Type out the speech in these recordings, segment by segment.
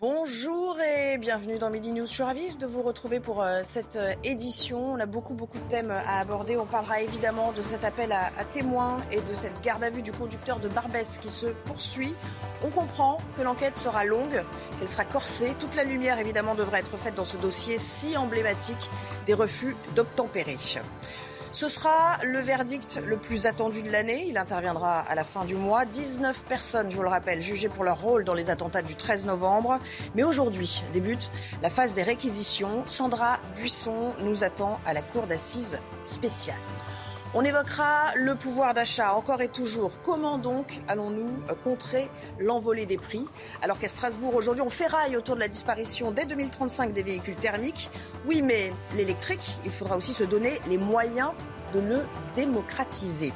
Bonjour et bienvenue dans Midi News. Je suis ravie de vous retrouver pour euh, cette euh, édition. On a beaucoup, beaucoup de thèmes à aborder. On parlera évidemment de cet appel à, à témoins et de cette garde à vue du conducteur de Barbès qui se poursuit. On comprend que l'enquête sera longue, qu'elle sera corsée. Toute la lumière, évidemment, devra être faite dans ce dossier si emblématique des refus d'obtempérer. Ce sera le verdict le plus attendu de l'année. Il interviendra à la fin du mois. 19 personnes, je vous le rappelle, jugées pour leur rôle dans les attentats du 13 novembre. Mais aujourd'hui débute la phase des réquisitions. Sandra Buisson nous attend à la cour d'assises spéciale. On évoquera le pouvoir d'achat encore et toujours. Comment donc allons-nous contrer l'envolée des prix? Alors qu'à Strasbourg, aujourd'hui, on ferraille autour de la disparition dès 2035 des véhicules thermiques. Oui, mais l'électrique, il faudra aussi se donner les moyens de le démocratiser.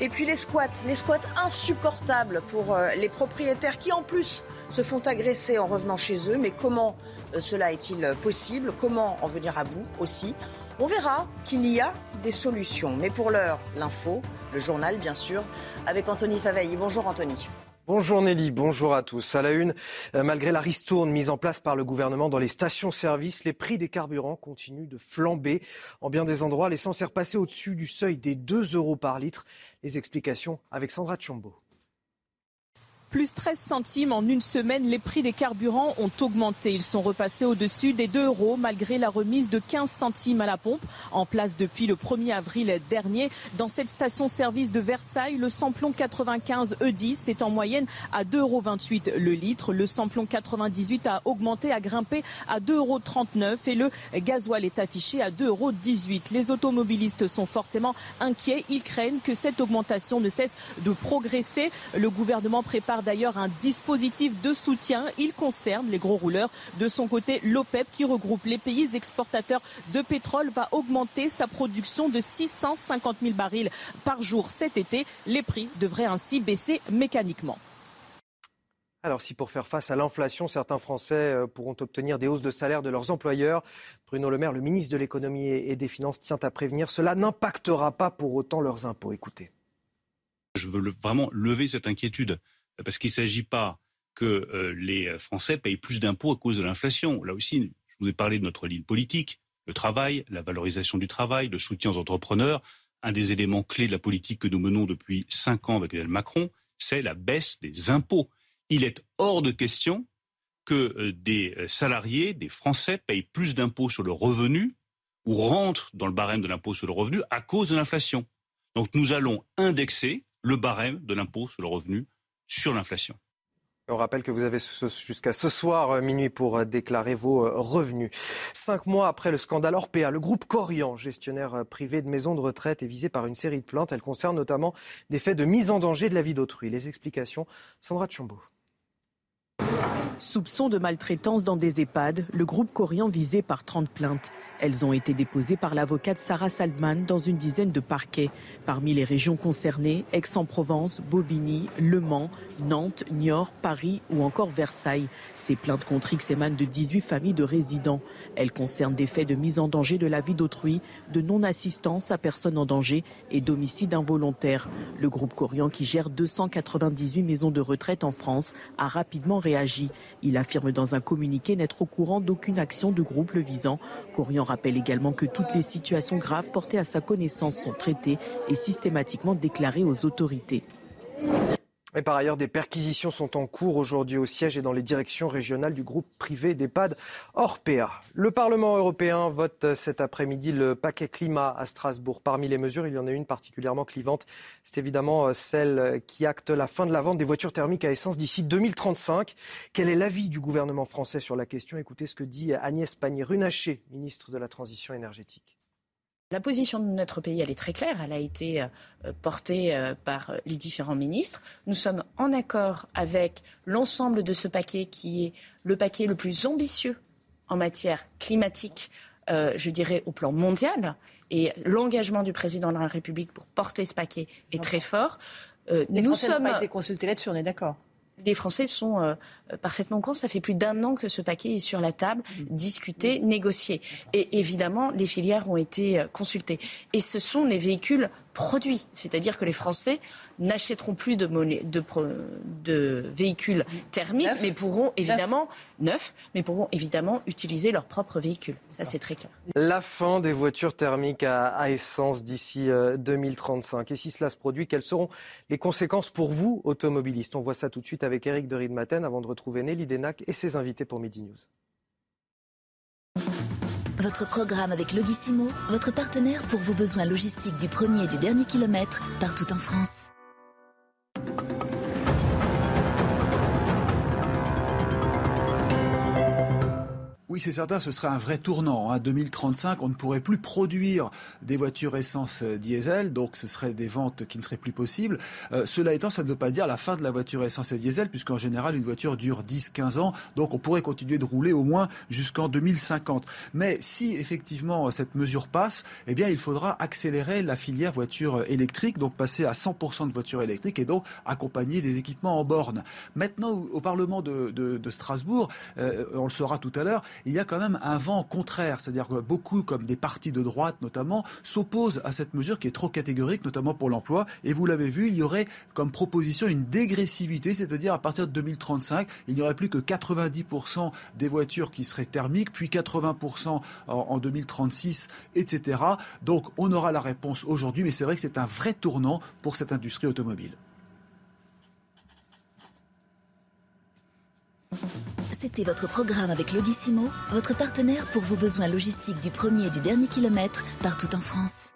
Et puis les squats, les squats insupportables pour euh, les propriétaires qui en plus se font agresser en revenant chez eux. Mais comment euh, cela est-il possible? Comment en venir à bout aussi? On verra qu'il y a des solutions. Mais pour l'heure, l'info, le journal bien sûr, avec Anthony Faveilly. Bonjour Anthony. Bonjour Nelly, bonjour à tous. À la une, euh, malgré la ristourne mise en place par le gouvernement dans les stations-service, les prix des carburants continuent de flamber. En bien des endroits, l'essence est repassée au-dessus du seuil des 2 euros par litre. Les explications avec Sandra Tchombo. Plus 13 centimes en une semaine, les prix des carburants ont augmenté. Ils sont repassés au-dessus des 2 euros malgré la remise de 15 centimes à la pompe en place depuis le 1er avril dernier. Dans cette station-service de Versailles, le samplon 95 E10 est en moyenne à 2,28 euros le litre. Le samplon 98 a augmenté, a grimpé à 2,39 euros et le gasoil est affiché à 2,18 euros. Les automobilistes sont forcément inquiets. Ils craignent que cette augmentation ne cesse de progresser. Le gouvernement prépare d'ailleurs un dispositif de soutien. Il concerne les gros rouleurs. De son côté, l'OPEP, qui regroupe les pays exportateurs de pétrole, va augmenter sa production de 650 000 barils par jour cet été. Les prix devraient ainsi baisser mécaniquement. Alors si pour faire face à l'inflation, certains Français euh, pourront obtenir des hausses de salaire de leurs employeurs, Bruno Le Maire, le ministre de l'économie et des finances, tient à prévenir, cela n'impactera pas pour autant leurs impôts. Écoutez. Je veux vraiment lever cette inquiétude parce qu'il ne s'agit pas que euh, les Français payent plus d'impôts à cause de l'inflation. Là aussi, je vous ai parlé de notre ligne politique, le travail, la valorisation du travail, le soutien aux entrepreneurs. Un des éléments clés de la politique que nous menons depuis cinq ans avec Emmanuel Macron, c'est la baisse des impôts. Il est hors de question que euh, des salariés, des Français, payent plus d'impôts sur le revenu ou rentrent dans le barème de l'impôt sur le revenu à cause de l'inflation. Donc nous allons indexer le barème de l'impôt sur le revenu sur l'inflation. On rappelle que vous avez jusqu'à ce soir euh, minuit pour euh, déclarer vos euh, revenus. Cinq mois après le scandale Orpea, le groupe Corian, gestionnaire privé de maisons de retraite, est visé par une série de plaintes. Elles concernent notamment des faits de mise en danger de la vie d'autrui. Les explications, Sandra Tchombo. Soupçon de maltraitance dans des EHPAD, le groupe Corian visé par 30 plaintes. Elles ont été déposées par l'avocate Sarah Saldman dans une dizaine de parquets. Parmi les régions concernées, Aix-en-Provence, Bobigny, Le Mans, Nantes, Niort, Paris ou encore Versailles. Ces plaintes contre X émanent de 18 familles de résidents. Elles concernent des faits de mise en danger de la vie d'autrui, de non-assistance à personne en danger et d'homicide involontaire. Le groupe Corian, qui gère 298 maisons de retraite en France, a rapidement Il affirme dans un communiqué n'être au courant d'aucune action de groupe le visant. Corian rappelle également que toutes les situations graves portées à sa connaissance sont traitées et systématiquement déclarées aux autorités. Et par ailleurs, des perquisitions sont en cours aujourd'hui au siège et dans les directions régionales du groupe privé d'EHPAD Orpea. Le Parlement européen vote cet après-midi le paquet climat à Strasbourg. Parmi les mesures, il y en a une particulièrement clivante. C'est évidemment celle qui acte la fin de la vente des voitures thermiques à essence d'ici 2035. Quel est l'avis du gouvernement français sur la question? Écoutez ce que dit Agnès Pannier-Runacher, ministre de la Transition énergétique. La position de notre pays, elle est très claire. Elle a été euh, portée euh, par les différents ministres. Nous sommes en accord avec l'ensemble de ce paquet qui est le paquet le plus ambitieux en matière climatique, euh, je dirais, au plan mondial. Et l'engagement du président de la République pour porter ce paquet est très fort. les nous Français sommes... pas été consultés là-dessus, on est d'accord les Français sont euh, parfaitement conscients. Ça fait plus d'un an que ce paquet est sur la table, discuté, négocié. Et évidemment, les filières ont été euh, consultées. Et ce sont les véhicules produits. C'est-à-dire que les Français n'achèteront plus de, de, véhicules thermiques, mais pourront évidemment, neufs, mais pourront évidemment utiliser leurs propres véhicules. Ça, c'est très clair. La fin des voitures thermiques à, essence d'ici 2035. Euh, Et si cela se produit, quelles seront les conséquences pour vous, automobilistes? On voit ça tout de suite avec Eric de Riedmaten avant de retrouver Nelly Denac et ses invités pour Midi News. Votre programme avec Logissimo, votre partenaire pour vos besoins logistiques du premier et du dernier kilomètre, partout en France. Oui, c'est certain, ce serait un vrai tournant. En hein. 2035, on ne pourrait plus produire des voitures essence euh, diesel, donc ce serait des ventes qui ne seraient plus possibles. Euh, cela étant, ça ne veut pas dire la fin de la voiture essence et diesel, puisqu'en général, une voiture dure 10-15 ans, donc on pourrait continuer de rouler au moins jusqu'en 2050. Mais si effectivement cette mesure passe, eh bien, il faudra accélérer la filière voiture électrique, donc passer à 100% de voitures électriques et donc accompagner des équipements en borne. Maintenant, au Parlement de Strasbourg, euh, on le saura tout à l'heure, il y a quand même un vent contraire. C'est-à-dire que beaucoup, comme des partis de droite notamment, s'opposent à cette mesure qui est trop catégorique, notamment pour l'emploi. Et vous l'avez vu, il y aurait comme proposition une dégressivité, c'est-à-dire à partir de 2035, il n'y aurait plus que 90% des voitures qui seraient thermiques, puis 80% en 2036, etc. Donc on aura la réponse aujourd'hui, mais c'est vrai que c'est un vrai tournant pour cette industrie automobile. C'était votre programme avec Logissimo, votre partenaire pour vos besoins logistiques du premier et du dernier kilomètre partout en France.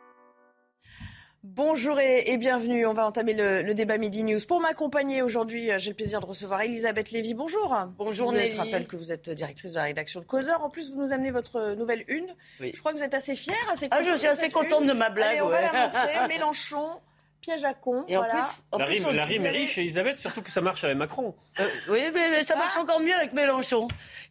Bonjour et, bienvenue. On va entamer le, débat Midi News. Pour m'accompagner aujourd'hui, euh, j'ai le plaisir de recevoir Elisabeth Lévy. Bonjour. Bonjour Nelly. Je rappelle que vous êtes directrice de la rédaction de Causeur. En plus, vous nous amenez votre nouvelle une. Je crois que vous êtes assez fière, assez Ah, je suis assez contente de ma blague. Allez, on va la montrer. Mélenchon piège à con. Et en plus, la, rime, est riche, Elisabeth, surtout que ça marche avec Macron. Euh, oui, mais, ça marche ah. encore mieux avec Mélenchon.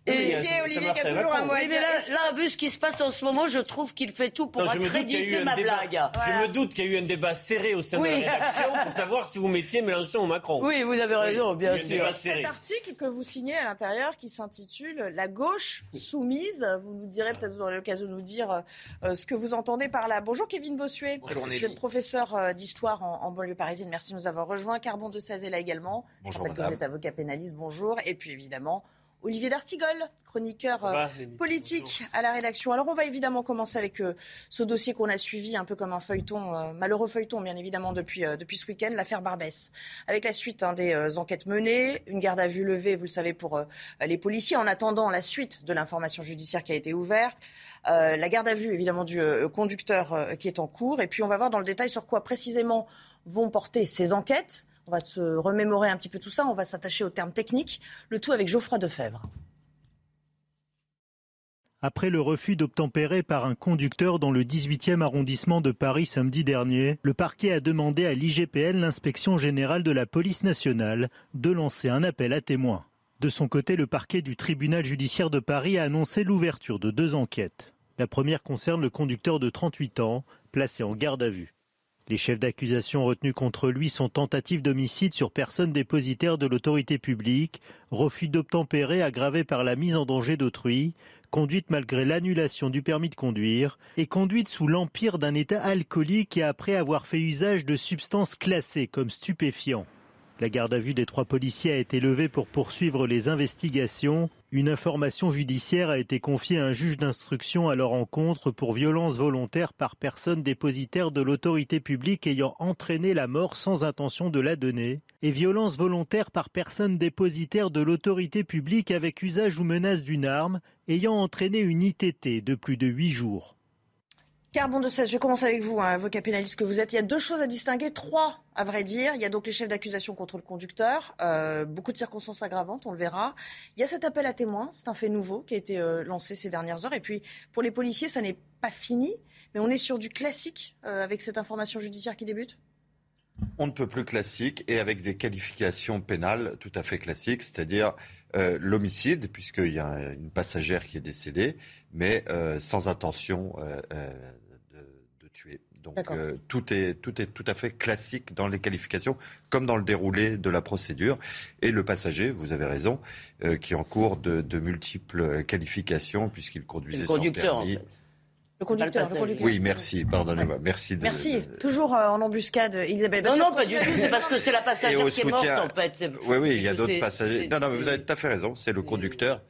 Et Olivier, Olivier qui a toujours un mot mais là, vu ce qui se passe en ce moment, je trouve qu'il fait tout pour accréditer ma blague. Je me doute qu'il y a eu un débat serré au sein de la rédaction pour savoir si vous mettiez Mélenchon ou Macron. Oui, vous avez raison, bien sûr. Cet article que vous signez à l'intérieur qui s'intitule La gauche soumise, vous nous direz peut-être vous aurez l'occasion de nous dire euh, ce que vous entendez par là. Bonjour Kevin Bossuet. Bonjour, vous êtes professeur euh, d'histoire en, en, banlieue parisienne. Merci de nous avoir rejoints. Carbon de Saz est là également. Bonjour, Je rappelle que vous êtes avocat pénaliste. Bonjour. Et puis évidemment, Olivier D'Artigol, chroniqueur euh, politique à la rédaction. Alors on va évidemment commencer avec euh, ce dossier qu'on a suivi un peu comme un feuilleton, euh, malheureux feuilleton bien évidemment depuis, depuis ce week-end, l'affaire Barbès. Avec la suite hein, des enquêtes menées, une garde à vue levée, vous le savez, pour les policiers en attendant la suite de l'information judiciaire qui a été ouverte. la garde à vue évidemment du conducteur qui est en cours. Et puis on va voir dans le détail sur quoi précisément vont porter ces enquêtes. On va se remémorer un petit peu tout ça, on va s'attacher aux termes techniques, le tout avec Geoffroy Defebvre. Après le refus d'obtempérer par un conducteur dans le 18e arrondissement de Paris samedi dernier, le parquet a demandé à l'IGPN, l'inspection générale de la police nationale, de lancer un appel à témoins. De son côté, le parquet du tribunal judiciaire de Paris a annoncé l'ouverture de deux enquêtes. La première concerne le conducteur de 38 ans, placé en garde à vue. Les chefs d'accusation retenus contre lui sont tentatives d'homicide sur personne dépositaire de l'autorité publique, refus d'obtempérer aggravé par la mise en danger d'autrui, conduite malgré l'annulation du permis de conduire et conduite sous l'empire d'un état alcoolique et après avoir fait usage de substances classées comme stupéfiants. La garde à vue des trois policiers a été levée pour poursuivre les investigations. Une information judiciaire a été confiée à un juge d'instruction à leur encontre pour violence volontaire par personne dépositaire de l'autorité publique ayant entraîné la mort sans intention de la donner et violence volontaire par personne dépositaire de l'autorité publique avec usage ou menace d'une arme ayant entraîné une ITT de plus de huit jours. Carbon de 16, je commence avec vous, hein, avocat pénaliste que vous êtes. Il y a deux choses à distinguer, trois à vrai dire. Il y a donc les chefs d'accusation contre le conducteur, euh, beaucoup de circonstances aggravantes, on le verra. Il y a cet appel à témoins, c'est un fait nouveau qui a été euh, lancé ces dernières heures. Et puis pour les policiers, ça n'est pas fini, Mais on est sur du classique euh, avec cette information judiciaire qui débute on ne peut plus classique et avec des qualifications pénales tout à fait classiques, c'est-à-dire l'homicide, puisqu'il y a une passagère qui est décédée, mais sans intention tuer. Donc tout, est, tout est tout à fait classique dans les qualifications, comme dans le déroulé de la procédure. Et le passager, vous avez raison, qui est en cours de, multiples qualifications, puisqu'il conduisait sans permis. Le conducteur, Oui, merci, pardonnez-moi. Merci. De, merci. Toujours euh, en embuscade, Elisabeth. Non, non, pas du tout. C'est parce que c'est la passagère qui est morte, en fait. Oui, oui, il y a d'autres passagers. Non, non, mais vous avez tout à fait raison. C'est le conducteur.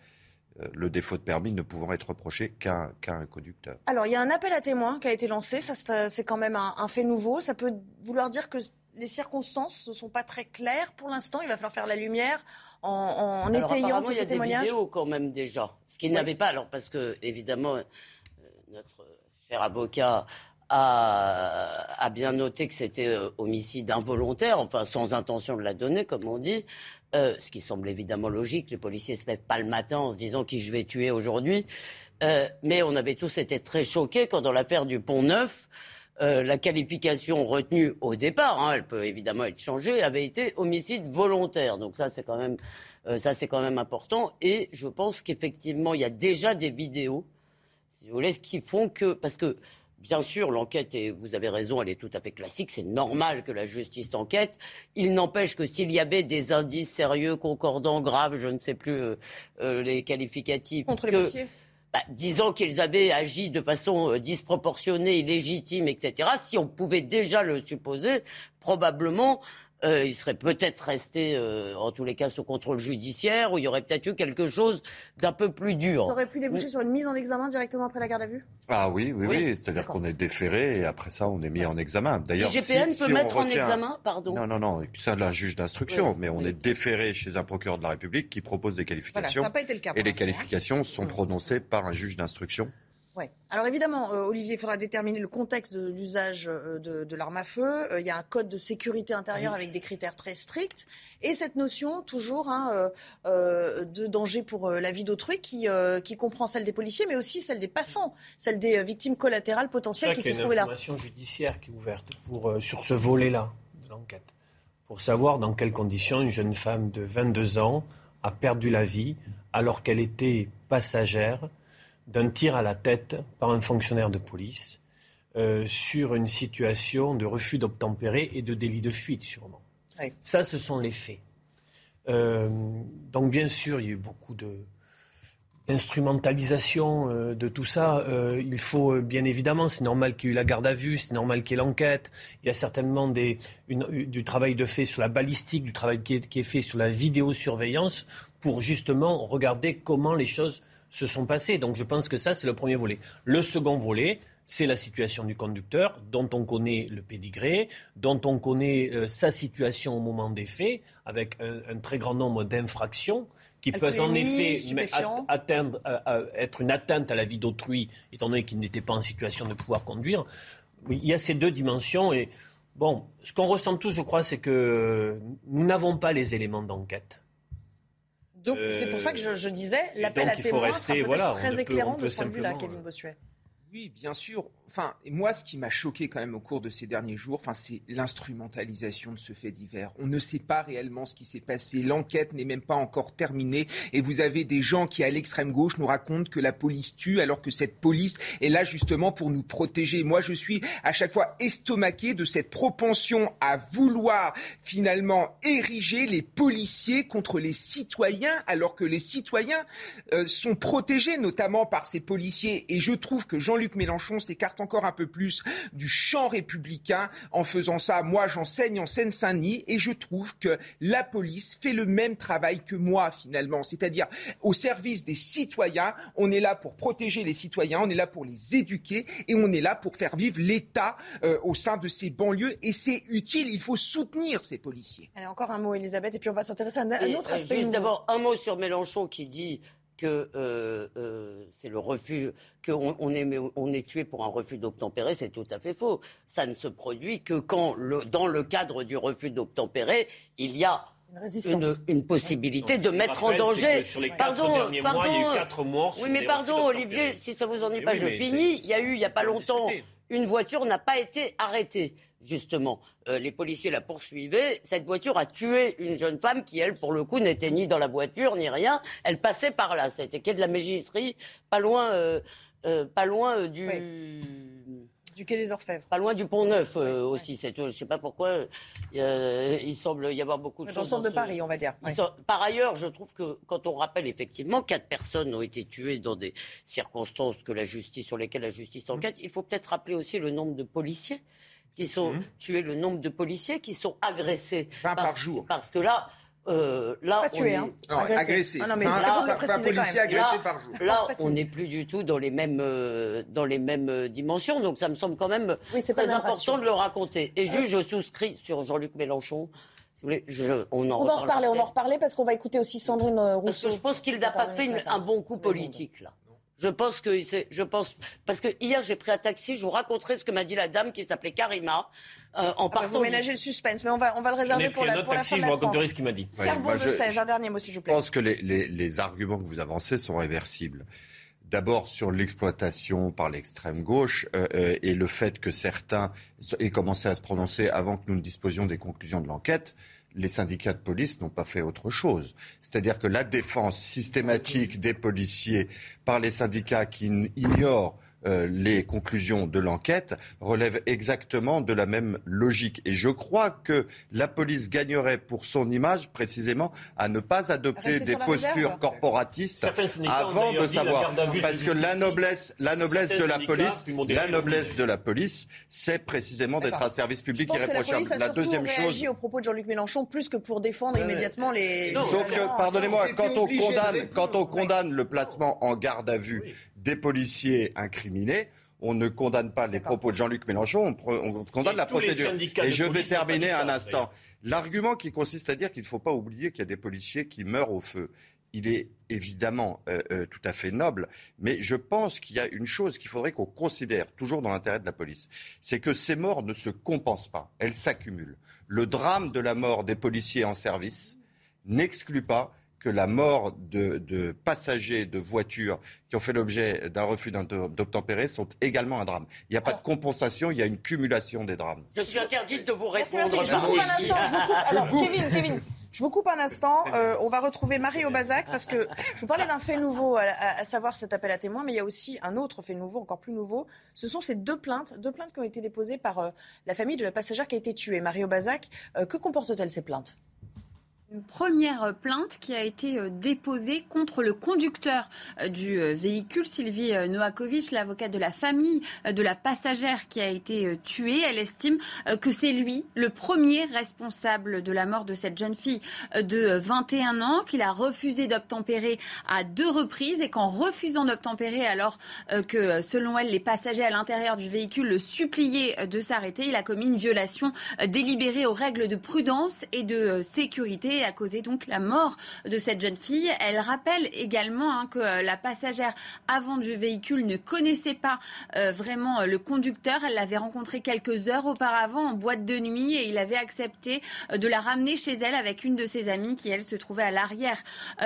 Euh, le défaut de permis ne pouvant être reproché qu'à un conducteur. Alors, il y a un appel à témoins qui a été lancé. Ça, c'est quand même un, fait nouveau. Ça peut vouloir dire que les circonstances ne sont pas très claires pour l'instant. Il va falloir faire la lumière en, en étayant tous ces témoignages. Il y a des vidéos quand même déjà, ce qu'il n'avait pas. Alors parce que évidemment, notre cher avocat a, bien noté que c'était euh, homicide involontaire, enfin sans intention de la donner, comme on dit. Euh, ce qui semble évidemment logique. Les policiers se lèvent pas le matin en se disant qui je vais tuer aujourd'hui. Euh, mais on avait tous été très choqués quand, dans l'affaire du Pont Neuf, la qualification retenue au départ, hein, elle peut évidemment être changée, avait été homicide volontaire. Donc ça, c'est quand même, ça c'est quand même important. Et je pense qu'effectivement, il y a déjà des vidéos si vous voulez, qui font que. Parce que, bien sûr, l'enquête, et vous avez raison, elle est tout à fait classique, c'est normal que la justice enquête. Il n'empêche que s'il y avait des indices sérieux, concordants, graves, je ne sais plus euh, euh, les qualificatifs. Contre les bah, disant qu'ils avaient agi de façon euh, disproportionnée, illégitime, etc., si on pouvait déjà le supposer, probablement euh, il serait peut-être resté, euh, en tous les cas, sous contrôle judiciaire, ou il y aurait peut-être eu quelque chose d'un peu plus dur. Ça aurait pu déboucher sur une mise en examen directement après la garde à vue? Ah oui, oui, oui. C'est-à-dire qu'on est déféré et après ça, on est mis en examen. D'ailleurs, GPN peut mettre en examen, pardon. Non, non, non. C'est un juge d'instruction, mais on est déféré chez un procureur de la République qui propose des qualifications. ça n'a pas été le cas. Et les qualifications sont prononcées par un juge d'instruction Ouais. Alors évidemment, euh, Olivier, il faudra déterminer le contexte de l'usage euh, de, l'arme à feu. Euh, il y a un code de sécurité intérieure avec des critères très stricts. Et cette notion, toujours, hein, de danger pour la vie d'autrui qui, qui comprend celle des policiers, mais aussi celle des passants, celle des victimes collatérales potentielles qui se trouvent là. Il y a une information judiciaire qui est ouverte pour, sur ce volet-là de l'enquête, pour savoir dans quelles conditions une jeune femme de 22 ans a perdu la vie alors qu'elle était passagère d'un tir à la tête par un fonctionnaire de police euh, sur une situation de refus d'obtempérer et de délit de fuite, sûrement. Ça, ce sont les faits. Euh, donc, bien sûr, il y a eu beaucoup de, d'instrumentalisation euh, de tout ça. il faut bien évidemment, c'est normal qu'il y ait eu la garde à vue, c'est normal qu'il y ait l'enquête. Il y a certainement des, du travail de fait sur la balistique, du travail qui est, qui est, fait sur la vidéosurveillance pour justement regarder comment les choses se sont passés. Donc je pense que ça, c'est le premier volet. Le second volet, c'est la situation du conducteur, dont on connaît le pédigré, dont on connaît euh, sa situation au moment des faits, avec un, très grand nombre d'infractions qui peuvent en effet atteindre, euh, euh, être une atteinte à la vie d'autrui, étant donné qu'il n'était pas en situation de pouvoir conduire. il y a ces deux dimensions et bon, ce qu'on ressent tous, je crois, c'est que nous n'avons pas les éléments d'enquête. Donc c'est pour ça que je, disais, l'appel à témoins sera voilà, très éclairant de ce point de vue-là, Kevin Bossuet. Oui, bien sûr. Enfin, moi, ce qui m'a choqué quand même au cours de ces derniers jours, enfin, c'est l'instrumentalisation de ce fait divers. On ne sait pas réellement ce qui s'est passé. L'enquête n'est même pas encore terminée. Et vous avez des gens qui, à l'extrême gauche, nous racontent que la police tue, alors que cette police est là justement pour nous protéger. Moi, je suis à chaque fois estomaqué de cette propension à vouloir finalement ériger les policiers contre les citoyens, alors que les citoyens euh, sont protégés, notamment par ces policiers. Et je trouve que Jean Jean-Luc Mélenchon s'écarte encore un peu plus du champ républicain en faisant ça. Moi, j'enseigne en Seine-Saint-Denis et je trouve que la police fait le même travail que moi, finalement. C'est-à-dire au service des citoyens. On est là pour protéger les citoyens, on est là pour les éduquer et on est là pour faire vivre l'État euh, au sein de ces banlieues. Et c'est utile, il faut soutenir ces policiers. Allez, encore un mot, Elisabeth, et puis on va s'intéresser à un, autre aspect. D'abord, un mot sur Mélenchon qui dit que euh, euh, c'est le refus, qu'on on est, on est tué pour un refus d'obtempérer, c'est tout à fait faux. Ça ne se produit que quand, le, dans le cadre du refus d'obtempérer, il y a une, possibilité de mettre en danger. Sur les pardon, derniers pardon, mois, il y a eu quatre morts. Oui, mais pardon, Olivier, si ça vous ennuie pas, je finis. Il y a eu, il n'y a pas longtemps, une voiture n'a pas été arrêtée justement. Euh, les policiers la poursuivaient. Cette voiture a tué une jeune femme qui, elle, pour le coup, n'était ni dans la voiture ni rien. Elle passait par là. C'était quai de la Mégisserie, pas loin, euh, euh, pas loin du. Du quai des Orfèvres. Pas loin du Pont Neuf aussi. Je ne sais pas pourquoi. il semble y avoir beaucoup de choses. Dans le centre de Paris, on va dire. Par ailleurs, je trouve que quand on rappelle effectivement quatre personnes ont été tuées dans des circonstances que la justice, sur lesquelles la justice enquête, il faut peut-être rappeler aussi le nombre de policiers qui sont mmh. tués, le nombre de policiers qui sont agressés. 20 par jour. Parce que là, euh, là, pas tué, hein. agressé. Ah non, mais là, policier agressé par jour. Là, on n'est plus du tout dans les mêmes euh, dans les mêmes euh, dimensions, donc ça me semble quand même très important de le raconter. Et juste, je souscris sur Jean-Luc Mélenchon. Si vous voulez, je, on, en on va en reparler, on en reparler parce qu'on va écouter aussi Sandrine Rousseau. je pense qu'il n'a pas fait un bon coup politique là. Je pense que je pense parce que hier j'ai pris un taxi. Je vous raconterai ce que m'a dit la dame qui s'appelait Karima euh, en ah bah, partant. vous ménagez le suspense, mais on va on va le réserver pour la, pour taxi, la fin je vous raconterai ce qu'il m'a dit. Oui, de un dernier mot s'il vous plaît. Je pense que les, les, les arguments que vous avancez sont réversibles. D'abord sur l'exploitation par l'extrême gauche euh, euh, et le fait que certains aient commencé à se prononcer avant que nous ne disposions des conclusions de l'enquête les syndicats de police n'ont pas fait autre chose. C'est-à-dire que la défense systématique des policiers par les syndicats qui ignorent euh, les conclusions de l'enquête relèvent exactement de la même logique. Et je crois que la police gagnerait pour son image précisément à ne pas adopter des postures corporatistes avant de savoir. Parce que la noblesse, la noblesse de la police, la noblesse de la police, c'est précisément d'être un service public irréprochable. La, la deuxième chose. au propos de Jean-Luc Mélenchon plus que pour défendre immédiatement les. Sauf que, pardonnez-moi, quand on condamne, quand on condamne le placement en garde à vue des policiers incriminés. On ne condamne pas les propos de Jean-Luc Mélenchon, on, condamne la procédure. Et je vais terminer un instant. L'argument qui consiste à dire qu'il ne faut pas oublier qu'il y a des policiers qui meurent au feu, il est évidemment euh, euh, tout à fait noble, mais je pense qu'il y a une chose qu'il faudrait qu'on considère, toujours dans l'intérêt de la police, c'est que ces morts ne se compensent pas, elles s'accumulent. Le drame de la mort des policiers en service n'exclut pas que la mort de, passagers de voitures qui ont fait l'objet d'un refus d'obtempérer sont également un drame. Il n'y a pas de compensation, il y a une cumulation des drames. Je suis interdite de vous répondre. Je vous coupe un instant. Euh, on va retrouver Marie Aubazac parce que je vous parlais d'un fait nouveau, à, savoir cet appel à témoins, mais il y a aussi un autre fait nouveau, encore plus nouveau. Ce sont ces deux plaintes, deux plaintes qui ont été déposées par euh, la famille de la passagère qui a été tuée. Marie Aubazac, euh, que comportent-elles ces plaintes? Une première plainte qui a été euh, déposée contre le conducteur euh, du euh, véhicule, Sylvie Noakovic, l'avocate de la famille de la passagère qui a été tuée. Elle estime que c'est lui le premier responsable de la mort de cette jeune fille de 21 ans, qu'il a refusé d'obtempérer à deux reprises et qu'en refusant d'obtempérer alors que selon elle les passagers à l'intérieur du véhicule le suppliaient de s'arrêter, il a commis une violation délibérée aux règles de prudence et de sécurité a causé donc la mort de cette jeune fille. Elle rappelle également hein, que euh, la passagère avant du véhicule ne connaissait pas euh, vraiment euh, le conducteur. Elle l'avait rencontré quelques heures auparavant en boîte de nuit et il avait accepté de la ramener chez elle avec une de ses amies qui, elle, se trouvait à l'arrière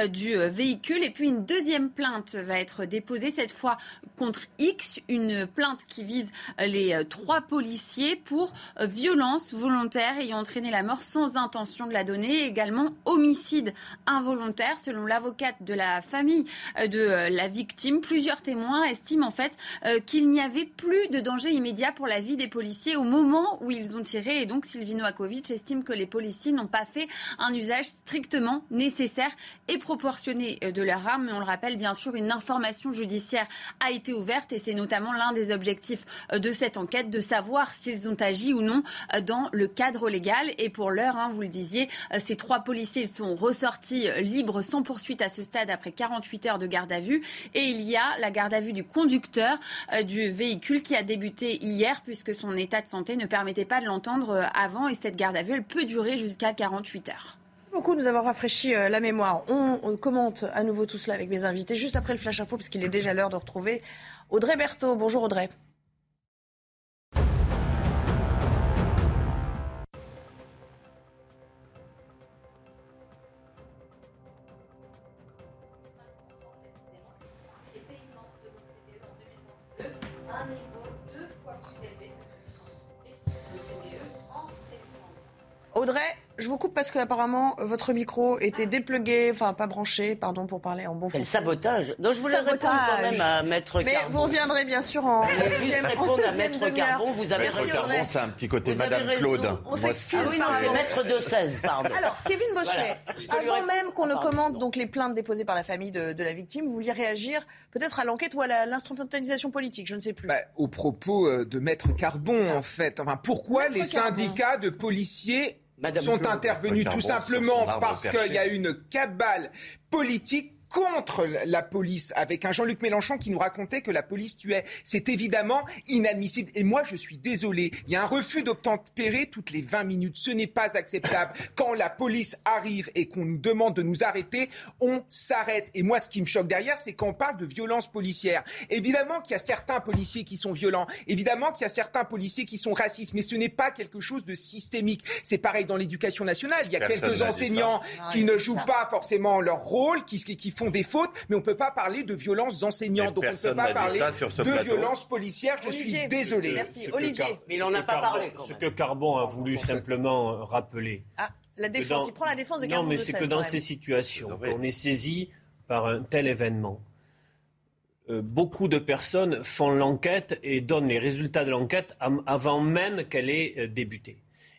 du véhicule. Et puis une deuxième plainte va être déposée cette fois contre X, une plainte qui vise les trois policiers pour violence volontaire ayant entraîné la mort sans intention de la donner, également homicide involontaire. Selon l'avocate de la famille euh, de euh, la victime, plusieurs témoins estiment en fait euh, qu'il n'y avait plus de danger immédiat pour la vie des policiers au moment où ils ont tiré. Et donc Sylvie Noakovic estime que les policiers n'ont pas fait un usage strictement nécessaire et proportionné de leur arme. Mais on le rappelle, bien sûr, une information judiciaire a été ouverte et c'est notamment l'un des objectifs de cette enquête, de savoir s'ils ont agi ou non dans le cadre légal. Et pour l'heure, hein, vous le disiez, ces trois policiers policiers sont ressortis libres sans poursuite à ce stade après 48 heures de garde à vue. Et il y a la garde à vue du conducteur euh, du véhicule qui a débuté hier puisque son état de santé ne permettait pas de l'entendre euh, avant. Et cette garde à vue, elle peut durer jusqu'à 48 heures beaucoup de nous avoir rafraîchi euh, la mémoire. On, commente à nouveau tout cela avec mes invités juste après le flash info parce qu'il est déjà l'heure de retrouver Audrey Berthaud. Bonjour Audrey. Je vous coupe parce que apparemment votre micro était déplugué, enfin pas branché, pardon pour parler en bon C'est le français. sabotage. Donc je voulais répondre quand même à Maître Mais Carbon. vous reviendrez bien sûr en juste répondre à Maître. Carbon, vous avez Maître. Carbon, c'est un petit côté Vous Madame. Claude. On Moi, s'excuse, Ah oui, non, c'est Maître de 16, pardon. Alors, Kevin Bossuet, Voilà. Avant même qu'on ne commente donc les plaintes déposées par la famille de, de la victime, vous vouliez réagir peut-être à l'enquête ou à l'instrumentalisation politique, je ne sais plus. Bah, au propos euh, de Maître Carbon, en fait. Enfin, pourquoi Maître les Carbon. syndicats de policiers Madame sont intervenus tout simplement parce qu'il y a une cabale politique contre la police avec un Jean-Luc Mélenchon qui nous racontait que la police tuait. C'est évidemment inadmissible. Et moi, je suis désolé. Il y a un refus d'obtempérer toutes les 20 minutes. Ce n'est pas acceptable. Quand la police arrive et qu'on nous demande de nous arrêter, on s'arrête. Et moi, ce qui me choque derrière, c'est qu'on parle de violence policière. Évidemment qu'il y a certains policiers qui sont violents. Évidemment qu'il y a certains policiers qui sont racistes. Mais ce n'est pas quelque chose de systémique. C'est pareil dans l'éducation nationale. Il y a Personne quelques enseignants qui ne jouent ça. pas forcément leur rôle, qui, qui- qui font des fautes, mais on ne peut pas parler de violences enseignantes. Mais Donc on ne peut pas parler ça sur ce de plateau. violences policières. Je Olivier. suis désolé. Merci. Ce que Olivier. Car- Mais il ce en a pas Carbon- parlé, quand Ce que Carbon a voulu simplement euh, rappeler. Ah, la défense, dans- il prend la défense de Non, Carbon mais de c'est 16, que dans ces situations, on est saisi par un tel événement, euh, beaucoup de personnes font l'enquête et donnent les résultats de l'enquête avant même qu'elle ait euh, débuté.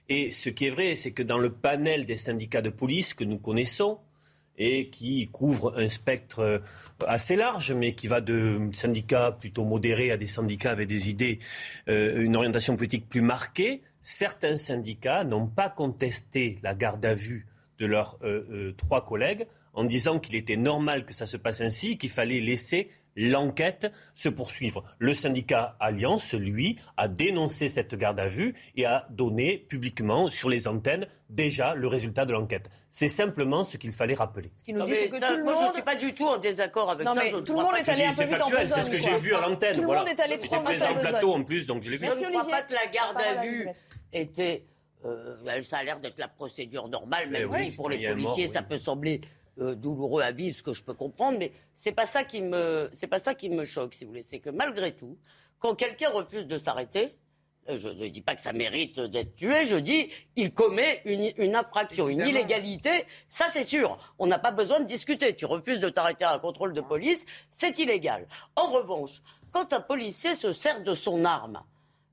Et ce qui est vrai, c'est que dans le panel des syndicats de police que nous connaissons, et qui couvre un spectre euh, assez large, mais qui va de syndicats plutôt modérés à des syndicats avec des idées, euh, une orientation politique plus marquée, certains syndicats n'ont pas contesté la garde à vue de leurs euh, trois collègues en disant qu'il était normal que ça se passe ainsi, qu'il fallait laisser l'enquête se poursuivre. Le syndicat Alliance, lui, a dénoncé cette garde à vue et a donné publiquement sur les antennes déjà le résultat de l'enquête. C'est simplement ce qu'il fallait rappeler. Ce qui nous Non, dit, c'est que ça, tout le moi, je ne monde. suis pas du tout en désaccord avec Non, ça. mais je tout le monde est allé un peu vite en factuel, c'est besogne, ce que j'ai vu à l'antenne. Tout le voilà. monde est allé trop vite en besogne. plateau en plus, donc je l'ai vu. Je ne crois pas que la garde à vue était. euh, ben, ça a l'air d'être la procédure normale, même Eh oui, si pour les policiers mort, ça oui. peut sembler euh, douloureux à vivre, ce que je peux comprendre, mais c'est pas ça qui me, c'est pas ça qui me choque, si vous voulez. C'est que malgré tout, quand quelqu'un refuse de s'arrêter, euh, je ne dis pas que ça mérite d'être tué, je dis il commet une, une infraction, une illégalité. Ça, c'est sûr. On n'a pas besoin de discuter. Tu refuses de t'arrêter à un contrôle de police, c'est illégal. En revanche, quand un policier se sert de son arme,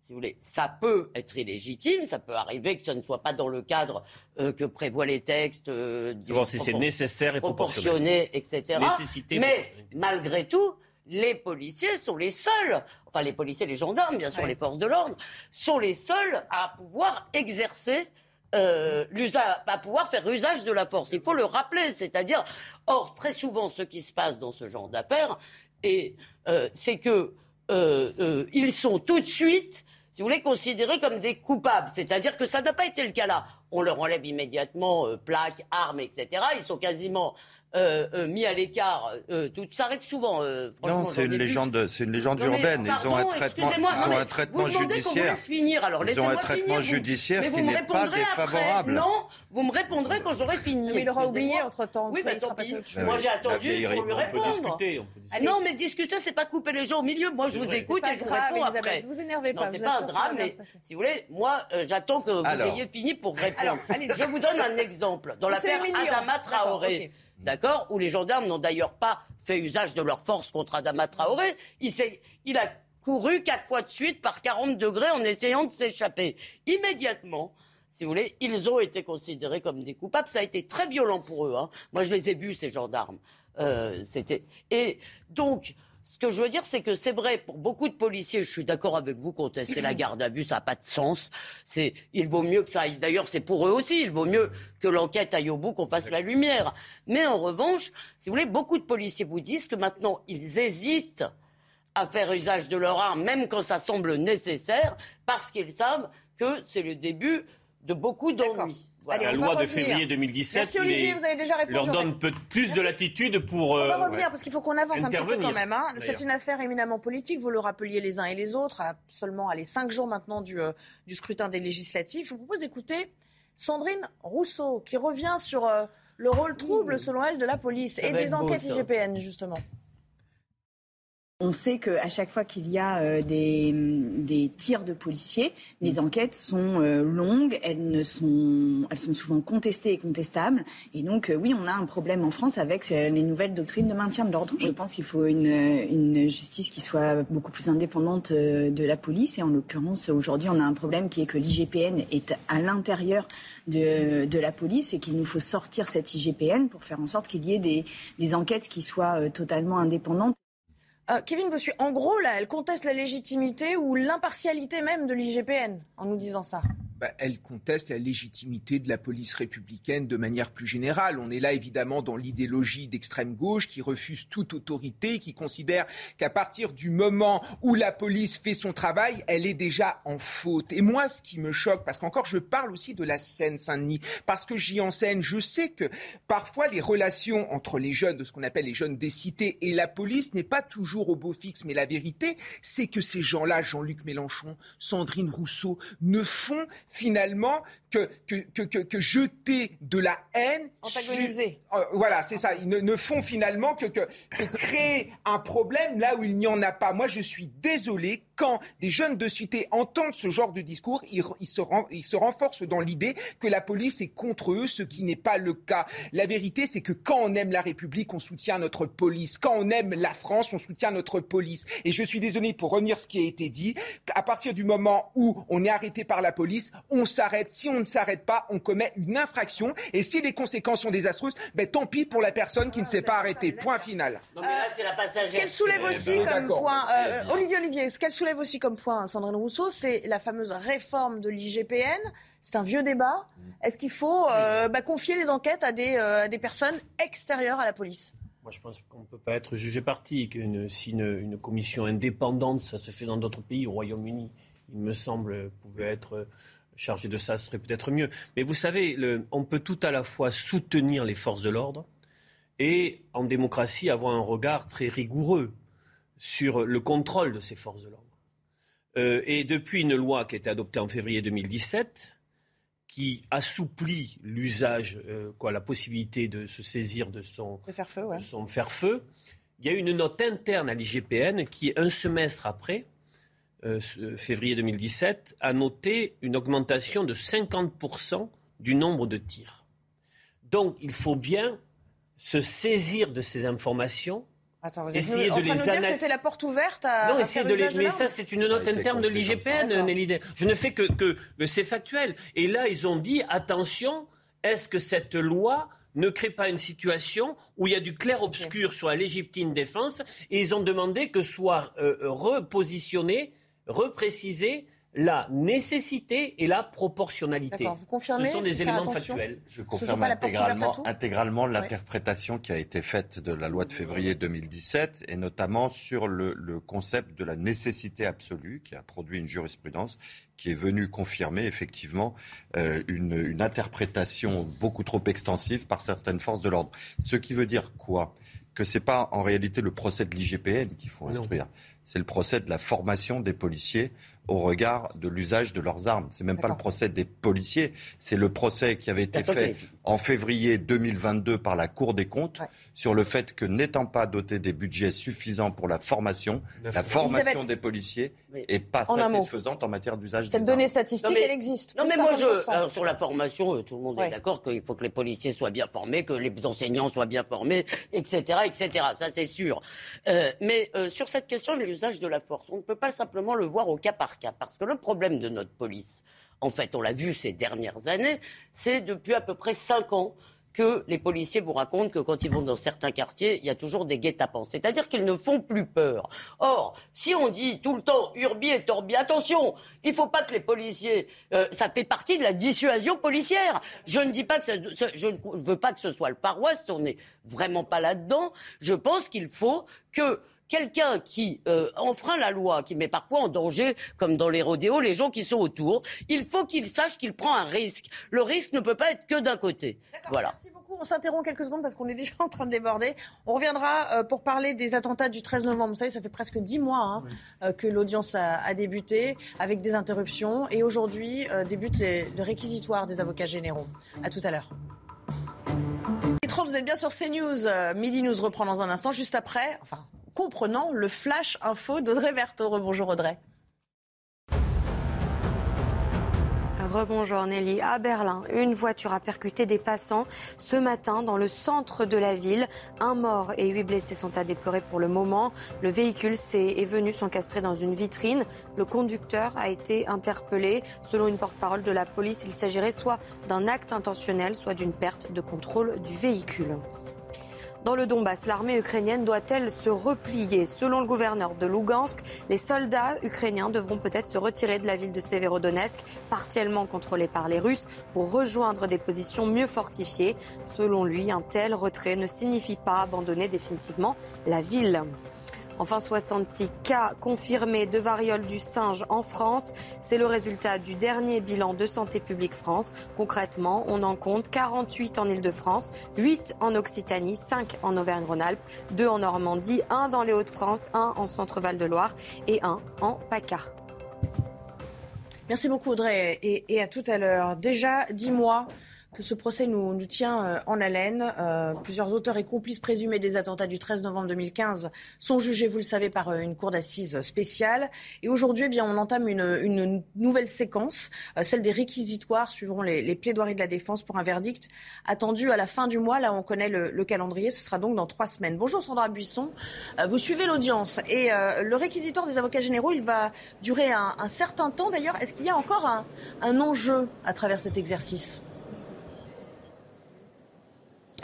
si vous voulez, ça peut être illégitime, ça peut arriver que ce ne soit pas dans le cadre euh, que prévoient les textes, euh, Voir si c'est nécessaire et proportionné. etc. Nécessité, Mais malgré tout, les policiers sont les seuls, enfin les policiers, les gendarmes, bien sûr, Ouais. les forces de l'ordre, sont les seuls à pouvoir exercer euh, l'usage, à pouvoir faire usage de la force. Il faut le rappeler, c'est-à-dire, or très souvent, ce qui se passe dans ce genre d'affaires, et euh, c'est que euh, euh, ils sont tout de suite, si vous voulez, considérés comme des coupables. C'est-à-dire que ça n'a pas été le cas là. On leur enlève immédiatement euh, plaques, armes, etc. Ils sont quasiment euh, euh, mis à l'écart. Euh, tout ça arrive souvent. euh, franchement, Non, c'est une légende, c'est une légende Non, mais, urbaine. Ils ont un traitement, ils ont mais un traitement vous demandez qu'on vous judiciaire. laisse finir, alors Ils ont un traitement finir, judiciaire mais qui vous me n'est pas répondrez après. défavorable. Non, vous me répondrez quand j'aurai fini. Mais il aura oublié entre-temps. Oui, il bah sera tant pis. Moi, j'ai La attendu pour lui répondre. discuter. On peut discuter. Non, mais discuter, c'est pas couper les gens au milieu. Moi, je vous écoute et je vous réponds après. vous énervez pas, Non, c'est pas vous un drame, mais si vous voulez, moi, euh, j'attends que vous ayez fini pour répondre. Alors, allez-y. je vous donne un exemple. Dans C'est l'affaire. Adama Traoré. D'accord, où les gendarmes n'ont d'ailleurs pas fait usage de leur force contre Adama Traoré, il, a couru quatre fois de suite par 40 degrés en essayant de s'échapper. Immédiatement, si vous voulez, ils ont été considérés comme des coupables. Ça a été très violent pour eux. hein. Moi, je les ai vus, ces gendarmes. Euh, c'était et donc. Ce que je veux dire, c'est que c'est vrai pour beaucoup de policiers. Je suis d'accord avec vous. Contester la garde à vue, ça n'a pas de sens. C'est, il vaut mieux que ça aille. D'ailleurs, c'est pour eux aussi. Il vaut mieux que l'enquête aille au bout, qu'on fasse la lumière. Mais en revanche, si vous voulez, beaucoup de policiers vous disent que maintenant ils hésitent à faire usage de leur arme, même quand ça semble nécessaire, parce qu'ils savent que c'est le début de beaucoup d'ennuis. Allez, La loi de février 2017 Merci Olivier, les- vous avez déjà répondu. leur en donne fait. plus de latitude pour. On va euh, revenir parce qu'il faut qu'on avance un petit peu quand même. hein. C'est une affaire éminemment politique, vous le rappeliez les uns et les autres, à seulement allez, cinq jours maintenant du, euh, du scrutin des législatives. Je vous propose d'écouter Sandrine Rousseau qui revient sur euh, le rôle trouble, selon elle, de la police Ça et des beau, enquêtes. IGPN, justement. On sait qu'à chaque fois qu'il y a euh, des, des, tirs de policiers, les enquêtes sont euh, longues, elles, ne sont, elles sont souvent contestées et contestables. Et donc, euh, oui, on a un problème en France avec les nouvelles doctrines de maintien de l'ordre. Je pense qu'il faut une, une, justice qui soit beaucoup plus indépendante de la police. Et en l'occurrence, aujourd'hui, on a un problème qui est que l'IGPN est à l'intérieur de, de, la police et qu'il nous faut sortir cette IGPN pour faire en sorte qu'il y ait des, des enquêtes qui soient totalement indépendantes. Euh, Kevin Bossu, en gros, là, elle conteste la légitimité ou l'impartialité même de l'IGPN en nous disant ça. Bah, elle conteste la légitimité de la police républicaine de manière plus générale. On est là évidemment dans l'idéologie d'extrême gauche qui refuse toute autorité, qui considère qu'à partir du moment où la police fait son travail, elle est déjà en faute. Et moi, ce qui me choque, parce qu'encore je parle aussi de la Seine-Saint-Denis, parce que j'y enseigne, je sais que parfois les relations entre les jeunes, de ce qu'on appelle les jeunes des cités, et la police n'est pas toujours au beau fixe. Mais la vérité, c'est que ces gens-là, Jean-Luc Mélenchon, Sandrine Rousseau, ne font finalement que, que, que, que, jeter de la haine. Antagoniser. Euh, voilà, c'est ça. Ils ne, font finalement que, que, créer un problème là où il n'y en a pas. Moi, je suis désolé quand des jeunes de cité entendent ce genre de discours, ils, se, ils se, renforcent dans l'idée que la police est contre eux, ce qui n'est pas le cas. La vérité, c'est que quand on aime la République, on soutient notre police. Quand on aime la France, on soutient notre police. Et je suis désolé pour revenir à ce qui a été dit. À partir du moment où on est arrêté par la police, on s'arrête. Si on ne s'arrête pas, on commet une infraction. Et si les conséquences sont désastreuses, ben, tant pis pour la personne qui ne s'est pas arrêtée. Point final. Non, mais là, c'est la passagère. Ce qu'elle soulève aussi comme point, euh, Olivier Olivier, ce qu'elle soulève aussi comme point, Sandrine Rousseau, c'est la fameuse réforme de l'IGPN. C'est un vieux débat. Est-ce qu'il faut euh, bah, confier les enquêtes à des, euh, des personnes extérieures à la police? Moi, je pense qu'on ne peut pas être jugé parti, qu'une si une, commission indépendante, ça se fait dans d'autres pays, au Royaume-Uni, il me semble, pouvait être chargé de ça, ce serait peut-être mieux. Mais vous savez, on peut tout à la fois soutenir les forces de l'ordre et, en démocratie, avoir un regard très rigoureux sur le contrôle de ces forces de l'ordre. Euh, et depuis une loi qui a été adoptée en février 2017, qui assouplit l'usage, euh, quoi, la possibilité de se saisir de son, faire-feu, son faire-feu, il y a une note interne à l'IGPN qui, un semestre après, euh, février 2017, a noté une augmentation de 50% du nombre de tirs. Donc il faut bien se saisir de ces informations Attends, vous êtes essayer en train de, les nous dire que c'était la porte ouverte à. Non, essayer de les... Mais ça, c'est une note interne de l'IGPN, Nelly. Je ne fais que, que, c'est factuel. Et là, ils ont dit attention, est-ce que cette loi ne crée pas une situation où il y a du clair-obscur sur la légitime défense? Et ils ont demandé que soit euh, repositionné, reprécisé la nécessité et la proportionnalité. Vous confirmez Ce sont des éléments factuels. Je confirme intégralement, intégralement l'interprétation qui a été faite de la loi de février 2017 et notamment sur le, concept de la nécessité absolue qui a produit une jurisprudence qui est venue confirmer effectivement euh, une, interprétation beaucoup trop extensive par certaines forces de l'ordre. Ce qui veut dire quoi? Que ce n'est pas en réalité le procès de l'IGPN qu'il faut instruire. C'est le procès de la formation des policiers au regard de l'usage de leurs armes. C'est même pas le procès des policiers, c'est le procès qui avait été fait en février 2022 par la Cour des comptes sur le fait que n'étant pas doté des budgets suffisants pour la formation, la, formation des policiers est pas satisfaisante en matière d'usage Cette donnée statistique, elle existe. Non mais moi, je, sur la formation, euh, tout le monde est d'accord qu'il faut que les policiers soient bien formés, que les enseignants soient bien formés, etc., etc. Ça c'est sûr. Euh, mais euh, sur cette question, je l'usage de la force. On ne peut pas simplement le voir au cas par parce que le problème de notre police, en fait, on l'a vu ces dernières années, c'est depuis à peu près cinq ans que les policiers vous racontent que quand ils vont dans certains quartiers, il y a toujours des guet-apens. C'est-à-dire qu'ils ne font plus peur. Or, si on dit tout le temps urbi et torbi, attention, il ne faut pas que les policiers, euh, ça fait partie de la dissuasion policière. Je ne dis pas que je ne veux pas que ce soit le paroisse, on n'est vraiment pas là-dedans. Je pense qu'il faut que quelqu'un qui euh, enfreint la loi, qui met parfois en danger, comme dans les rodéos, les gens qui sont autour, il faut qu'il sache qu'il prend un risque. Le risque ne peut pas être que d'un côté. Voilà. Merci beaucoup. On s'interrompt quelques secondes parce qu'on est déjà en train de déborder. On reviendra euh, pour parler des attentats du 13 novembre. Vous savez, ça fait presque dix mois hein, euh, que l'audience a, débuté avec des interruptions. Et aujourd'hui débute les, le réquisitoire des avocats généraux. À tout à l'heure. vous êtes bien sur CNews. Midi News reprend dans un instant, juste après, enfin comprenant le flash info d'Audrey Berthaud. Bonjour Audrey. Rebonjour Nelly. À Berlin, une voiture a percuté des passants ce matin dans le centre de la ville. Un mort et huit blessés sont à déplorer pour le moment. Le véhicule s'est, est venu s'encastrer dans une vitrine. Le conducteur a été interpellé. Selon une porte-parole de la police, il s'agirait soit d'un acte intentionnel, soit d'une perte de contrôle du véhicule. Dans le Donbass, l'armée ukrainienne doit-elle se replier? Selon le gouverneur de Lugansk, les soldats ukrainiens devront peut-être se retirer de la ville de Severodonetsk, partiellement contrôlée par les Russes, pour rejoindre des positions mieux fortifiées. Selon lui, un tel retrait ne signifie pas abandonner définitivement la ville. Enfin, 66 cas confirmés de variole du singe en France. C'est le résultat du dernier bilan de Santé publique France. Concrètement, on en compte 48 en Ile-de-France, 8 en Occitanie, 5 en Auvergne-Rhône-Alpes, 2 en Normandie, 1 dans les Hauts-de-France, 1 en Centre-Val de Loire et 1 en PACA. Merci beaucoup Audrey et, et à tout à l'heure. Déjà, dis-moi que ce procès nous, tient euh, en haleine. Euh, plusieurs auteurs et complices présumés des attentats du 13 novembre 2015 sont jugés, vous le savez, par euh, une cour d'assises spéciale. Et aujourd'hui, eh bien, on entame une, nouvelle séquence, celle des réquisitoires suivront les, les, plaidoiries de la défense pour un verdict attendu à la fin du mois. Là, on connaît le, le calendrier. Ce sera donc dans trois semaines. Bonjour Sandra Buisson. vous suivez l'audience et le réquisitoire des avocats généraux, il va durer un, certain temps. D'ailleurs, est-ce qu'il y a encore un enjeu à travers cet exercice?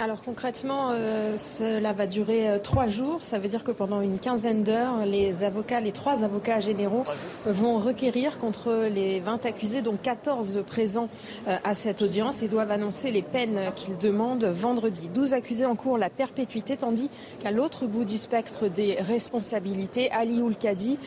Alors concrètement, euh, cela va durer euh, trois jours. Ça veut dire que pendant une quinzaine d'heures, les avocats, les trois avocats généraux vont requérir contre les 20 accusés, dont 14 présents euh, à cette audience, et doivent annoncer les peines qu'ils demandent vendredi. 12 accusés en cours la perpétuité, tandis qu'à l'autre bout du spectre des responsabilités, Ali Oulkadi,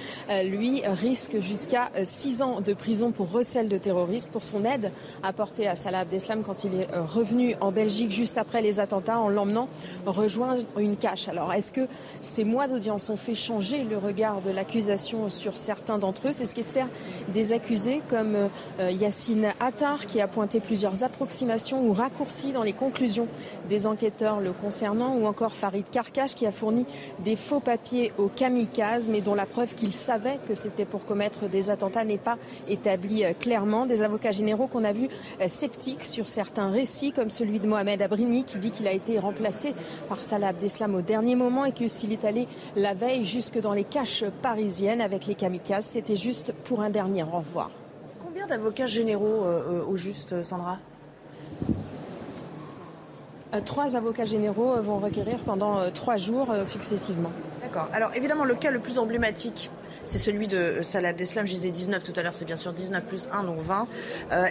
lui, risque jusqu'à 6 ans de prison pour recel de terrorisme pour son aide apportée à Salah Abdeslam quand il est revenu en Belgique juste après les en l'emmenant rejoindre une cache. Alors, est-ce que ces mois d'audience ont fait changer le regard de l'accusation sur certains d'entre eux? C'est ce qu'espèrent des accusés comme euh, Yacine Attar, qui a pointé plusieurs approximations ou raccourcis dans les conclusions des enquêteurs le concernant, ou encore Farid Karkash, qui a fourni des faux papiers aux kamikazes, mais dont la preuve qu'il savait que c'était pour commettre des attentats n'est pas établie euh, clairement. Des avocats généraux qu'on a vus euh, sceptiques sur certains récits, comme celui de Mohamed Abrini, qui dit qu'il a été remplacé par Salah Abdeslam au dernier moment et que s'il est allé la veille jusque dans les caches parisiennes avec les kamikazes, c'était juste pour un dernier au revoir. Combien d'avocats généraux euh, au juste, Sandra? Euh, Trois avocats généraux vont requérir pendant euh, trois jours successivement. D'accord. Alors évidemment, le cas le plus emblématique c'est celui de Salah Abdeslam. Je disais 19 tout à l'heure, c'est bien sûr 19 plus 1, donc 20.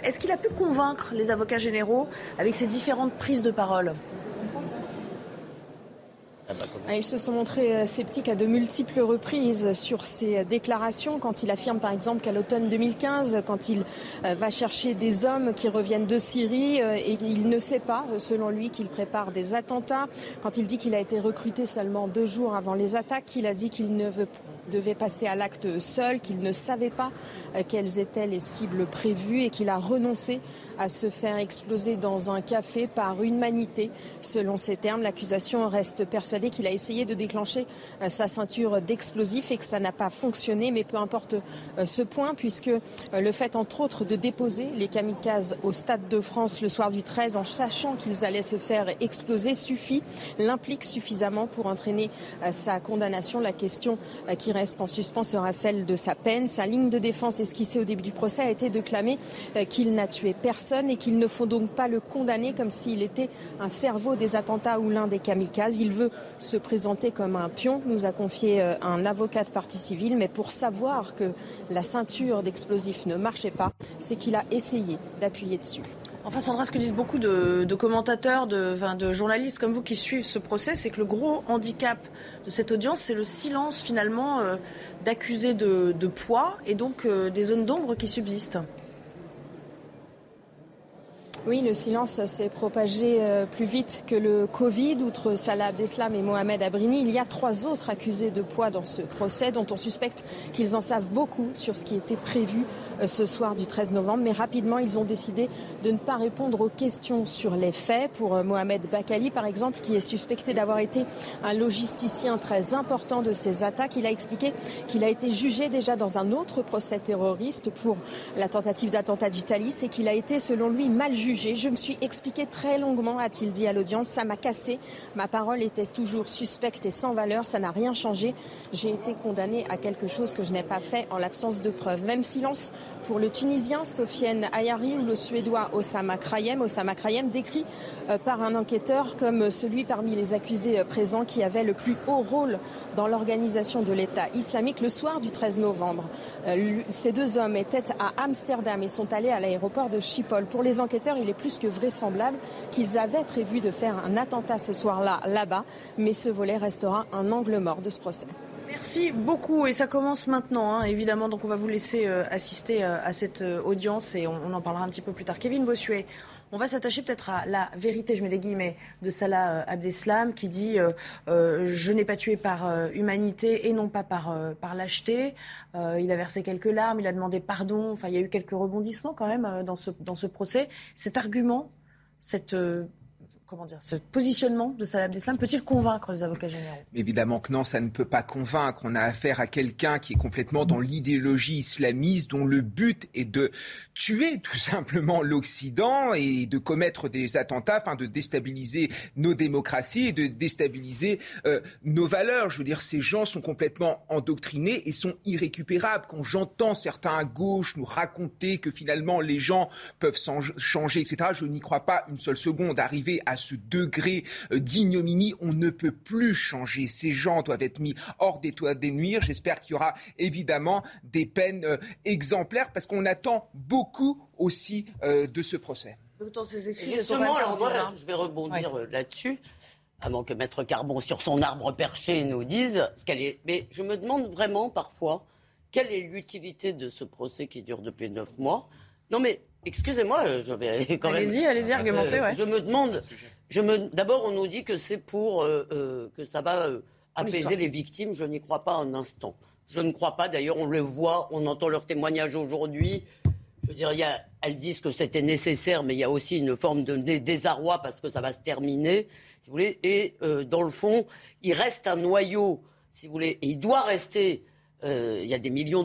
Est-ce qu'il a pu convaincre les avocats généraux avec ses différentes prises de parole? Ils se sont montrés euh, sceptiques à de multiples reprises sur ces déclarations, quand il affirme par exemple qu'à l'automne 2015, quand il euh, va chercher des hommes qui reviennent de Syrie euh, et il ne sait pas, selon lui, qu'il prépare des attentats, quand il dit qu'il a été recruté seulement deux jours avant les attaques, qu'il a dit qu'il ne devait passer à l'acte seul, qu'il ne savait pas quelles étaient les cibles prévues et qu'il a renoncé à se faire exploser dans un café par humanité. Selon ces termes, l'accusation reste persuadée qu'il a essayé de déclencher euh, sa ceinture d'explosifs et que ça n'a pas fonctionné. Mais peu importe euh, ce point, puisque euh, le fait, entre autres, de déposer les kamikazes au Stade de France le soir du 13 en sachant qu'ils allaient se faire exploser suffit, l'implique suffisamment pour entraîner sa condamnation. La question qui reste en suspens sera celle de sa peine. Sa ligne de défense esquissée au début du procès a été de clamer qu'il n'a tué personne et qu'il ne faut donc pas le condamner comme s'il était un cerveau des attentats ou l'un des kamikazes. Il veut se présenter comme un pion, nous a confié euh, un avocat de partie civile, mais pour savoir que la ceinture d'explosifs ne marchait pas, c'est qu'il a essayé d'appuyer dessus. Enfin, Sandra, ce que disent beaucoup de, commentateurs, de, journalistes comme vous qui suivent ce procès, c'est que le gros handicap de cette audience, c'est le silence finalement euh, d'accusés de, poids et donc euh, des zones d'ombre qui subsistent. Oui, le silence s'est propagé euh, plus vite que le Covid. Outre Salah Abdeslam et Mohamed Abrini, il y a trois autres accusés de poids dans ce procès dont on suspecte qu'ils en savent beaucoup sur ce qui était prévu euh, ce soir du 13 novembre. Mais rapidement, ils ont décidé de ne pas répondre aux questions sur les faits. Pour euh, Mohamed Bakali, par exemple, qui est suspecté d'avoir été un logisticien très important de ces attaques, il a expliqué qu'il a été jugé déjà dans un autre procès terroriste pour la tentative d'attentat du Thalys et qu'il a été, selon lui, mal jugé je me suis expliqué très longuement, a-t-il dit à l'audience. Ça m'a cassé. Ma parole était toujours suspecte et sans valeur. Ça n'a rien changé. J'ai été condamné à quelque chose que je n'ai pas fait en l'absence de preuves. Même silence pour le Tunisien Sofiane Ayari ou le Suédois Osama Krayem. Osama Krayem décrit euh, par un enquêteur comme celui parmi les accusés euh, présents qui avait le plus haut rôle dans l'organisation de l'État islamique le soir du 13 novembre. Euh, ces deux hommes étaient à Amsterdam et sont allés à l'aéroport de Schiphol. Pour les enquêteurs, il est plus que vraisemblable qu'ils avaient prévu de faire un attentat ce soir-là, là-bas, mais ce volet restera un angle mort de ce procès. Merci beaucoup et ça commence maintenant, hein, évidemment. Donc on va vous laisser euh, assister euh, à cette audience et on, en parlera un petit peu plus tard. Kevin Bossuet, on va s'attacher peut-être à la vérité, je mets des guillemets, de Salah Abdeslam qui dit Je n'ai pas tué par humanité et non pas par, par lâcheté. il a versé quelques larmes, il a demandé pardon. Enfin, il y a eu quelques rebondissements quand même dans ce, dans ce procès. Cet argument, cette comment dire, ce positionnement de Salah Abdeslam peut-il convaincre les avocats généraux? Évidemment que non, ça ne peut pas convaincre. On a affaire à quelqu'un qui est complètement dans l'idéologie islamiste, dont le but est de tuer tout simplement l'Occident et de commettre des attentats, afin de déstabiliser nos démocraties et de déstabiliser euh, nos valeurs. Je veux dire, ces gens sont complètement endoctrinés et sont irrécupérables. Quand j'entends certains à gauche nous raconter que finalement les gens peuvent changer, etc., je n'y crois pas une seule seconde. Arriver à ce degré euh, d'ignominie. On ne peut plus changer. Ces gens doivent être mis hors des toits des nuires. J'espère qu'il y aura évidemment des peines euh, exemplaires parce qu'on attend beaucoup aussi euh, de ce procès. Justement, hein. je vais rebondir là-dessus avant que Maître Carbon, sur son arbre perché, nous dise ce qu'elle est. Mais je me demande vraiment parfois quelle est l'utilité de ce procès qui dure depuis neuf mois. Non, mais excusez-moi, je vais quand même. Allez-y, allez-y, argumentez. Ouais. Je me demande D'abord, on nous dit que c'est pour euh, euh, que ça va euh, apaiser les victimes. Je n'y crois pas un instant. Je ne crois pas. D'ailleurs, on le voit, on entend leurs témoignages aujourd'hui. Je veux dire, elles disent que c'était nécessaire, mais il y a aussi une forme de désarroi parce que ça va se terminer, si vous voulez. Et dans le fond, il reste un noyau, si vous voulez, et il doit rester. Il y a des millions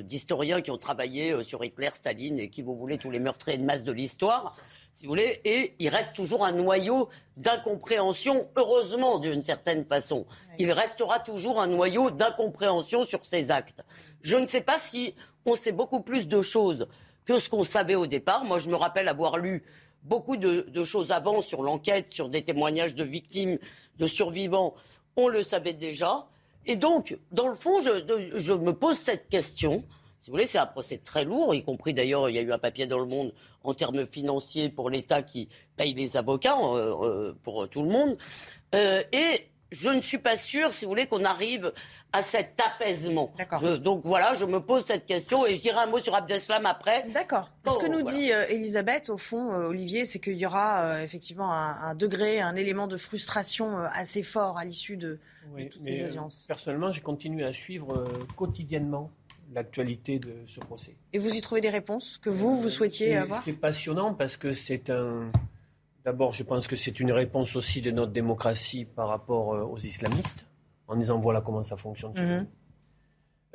d'historiens qui ont travaillé sur Hitler, Staline et qui, vous voulez, tous les meurtriers de masse de l'histoire si vous voulez, et il reste toujours un noyau d'incompréhension, heureusement d'une certaine façon. Il restera toujours un noyau d'incompréhension sur ces actes. Je ne sais pas si on sait beaucoup plus de choses que ce qu'on savait au départ. Moi, je me rappelle avoir lu beaucoup de, choses avant sur l'enquête, sur des témoignages de victimes, de survivants. On le savait déjà. Et donc, dans le fond, je me pose cette question. Si vous voulez, c'est un procès très lourd, y compris d'ailleurs, il y a eu un papier dans le monde en termes financiers pour l'État qui paye les avocats euh, euh, pour tout le monde. Euh, et je ne suis pas sûre, si vous voulez, qu'on arrive à cet apaisement. donc voilà, je me pose cette question et je dirai un mot sur Abdeslam après. D'accord. Ce que nous dit Elisabeth, au fond, Olivier, c'est qu'il y aura effectivement un, degré, un élément de frustration assez fort à l'issue de, toutes ces audiences. personnellement, j'ai continué à suivre quotidiennement l'actualité de ce procès. Et vous y trouvez des réponses que vous, vous souhaitiez avoir C'est passionnant parce que c'est un... D'abord, je pense que c'est une réponse aussi de notre démocratie par rapport euh, aux islamistes, en disant voilà comment ça fonctionne chez mhm. nous.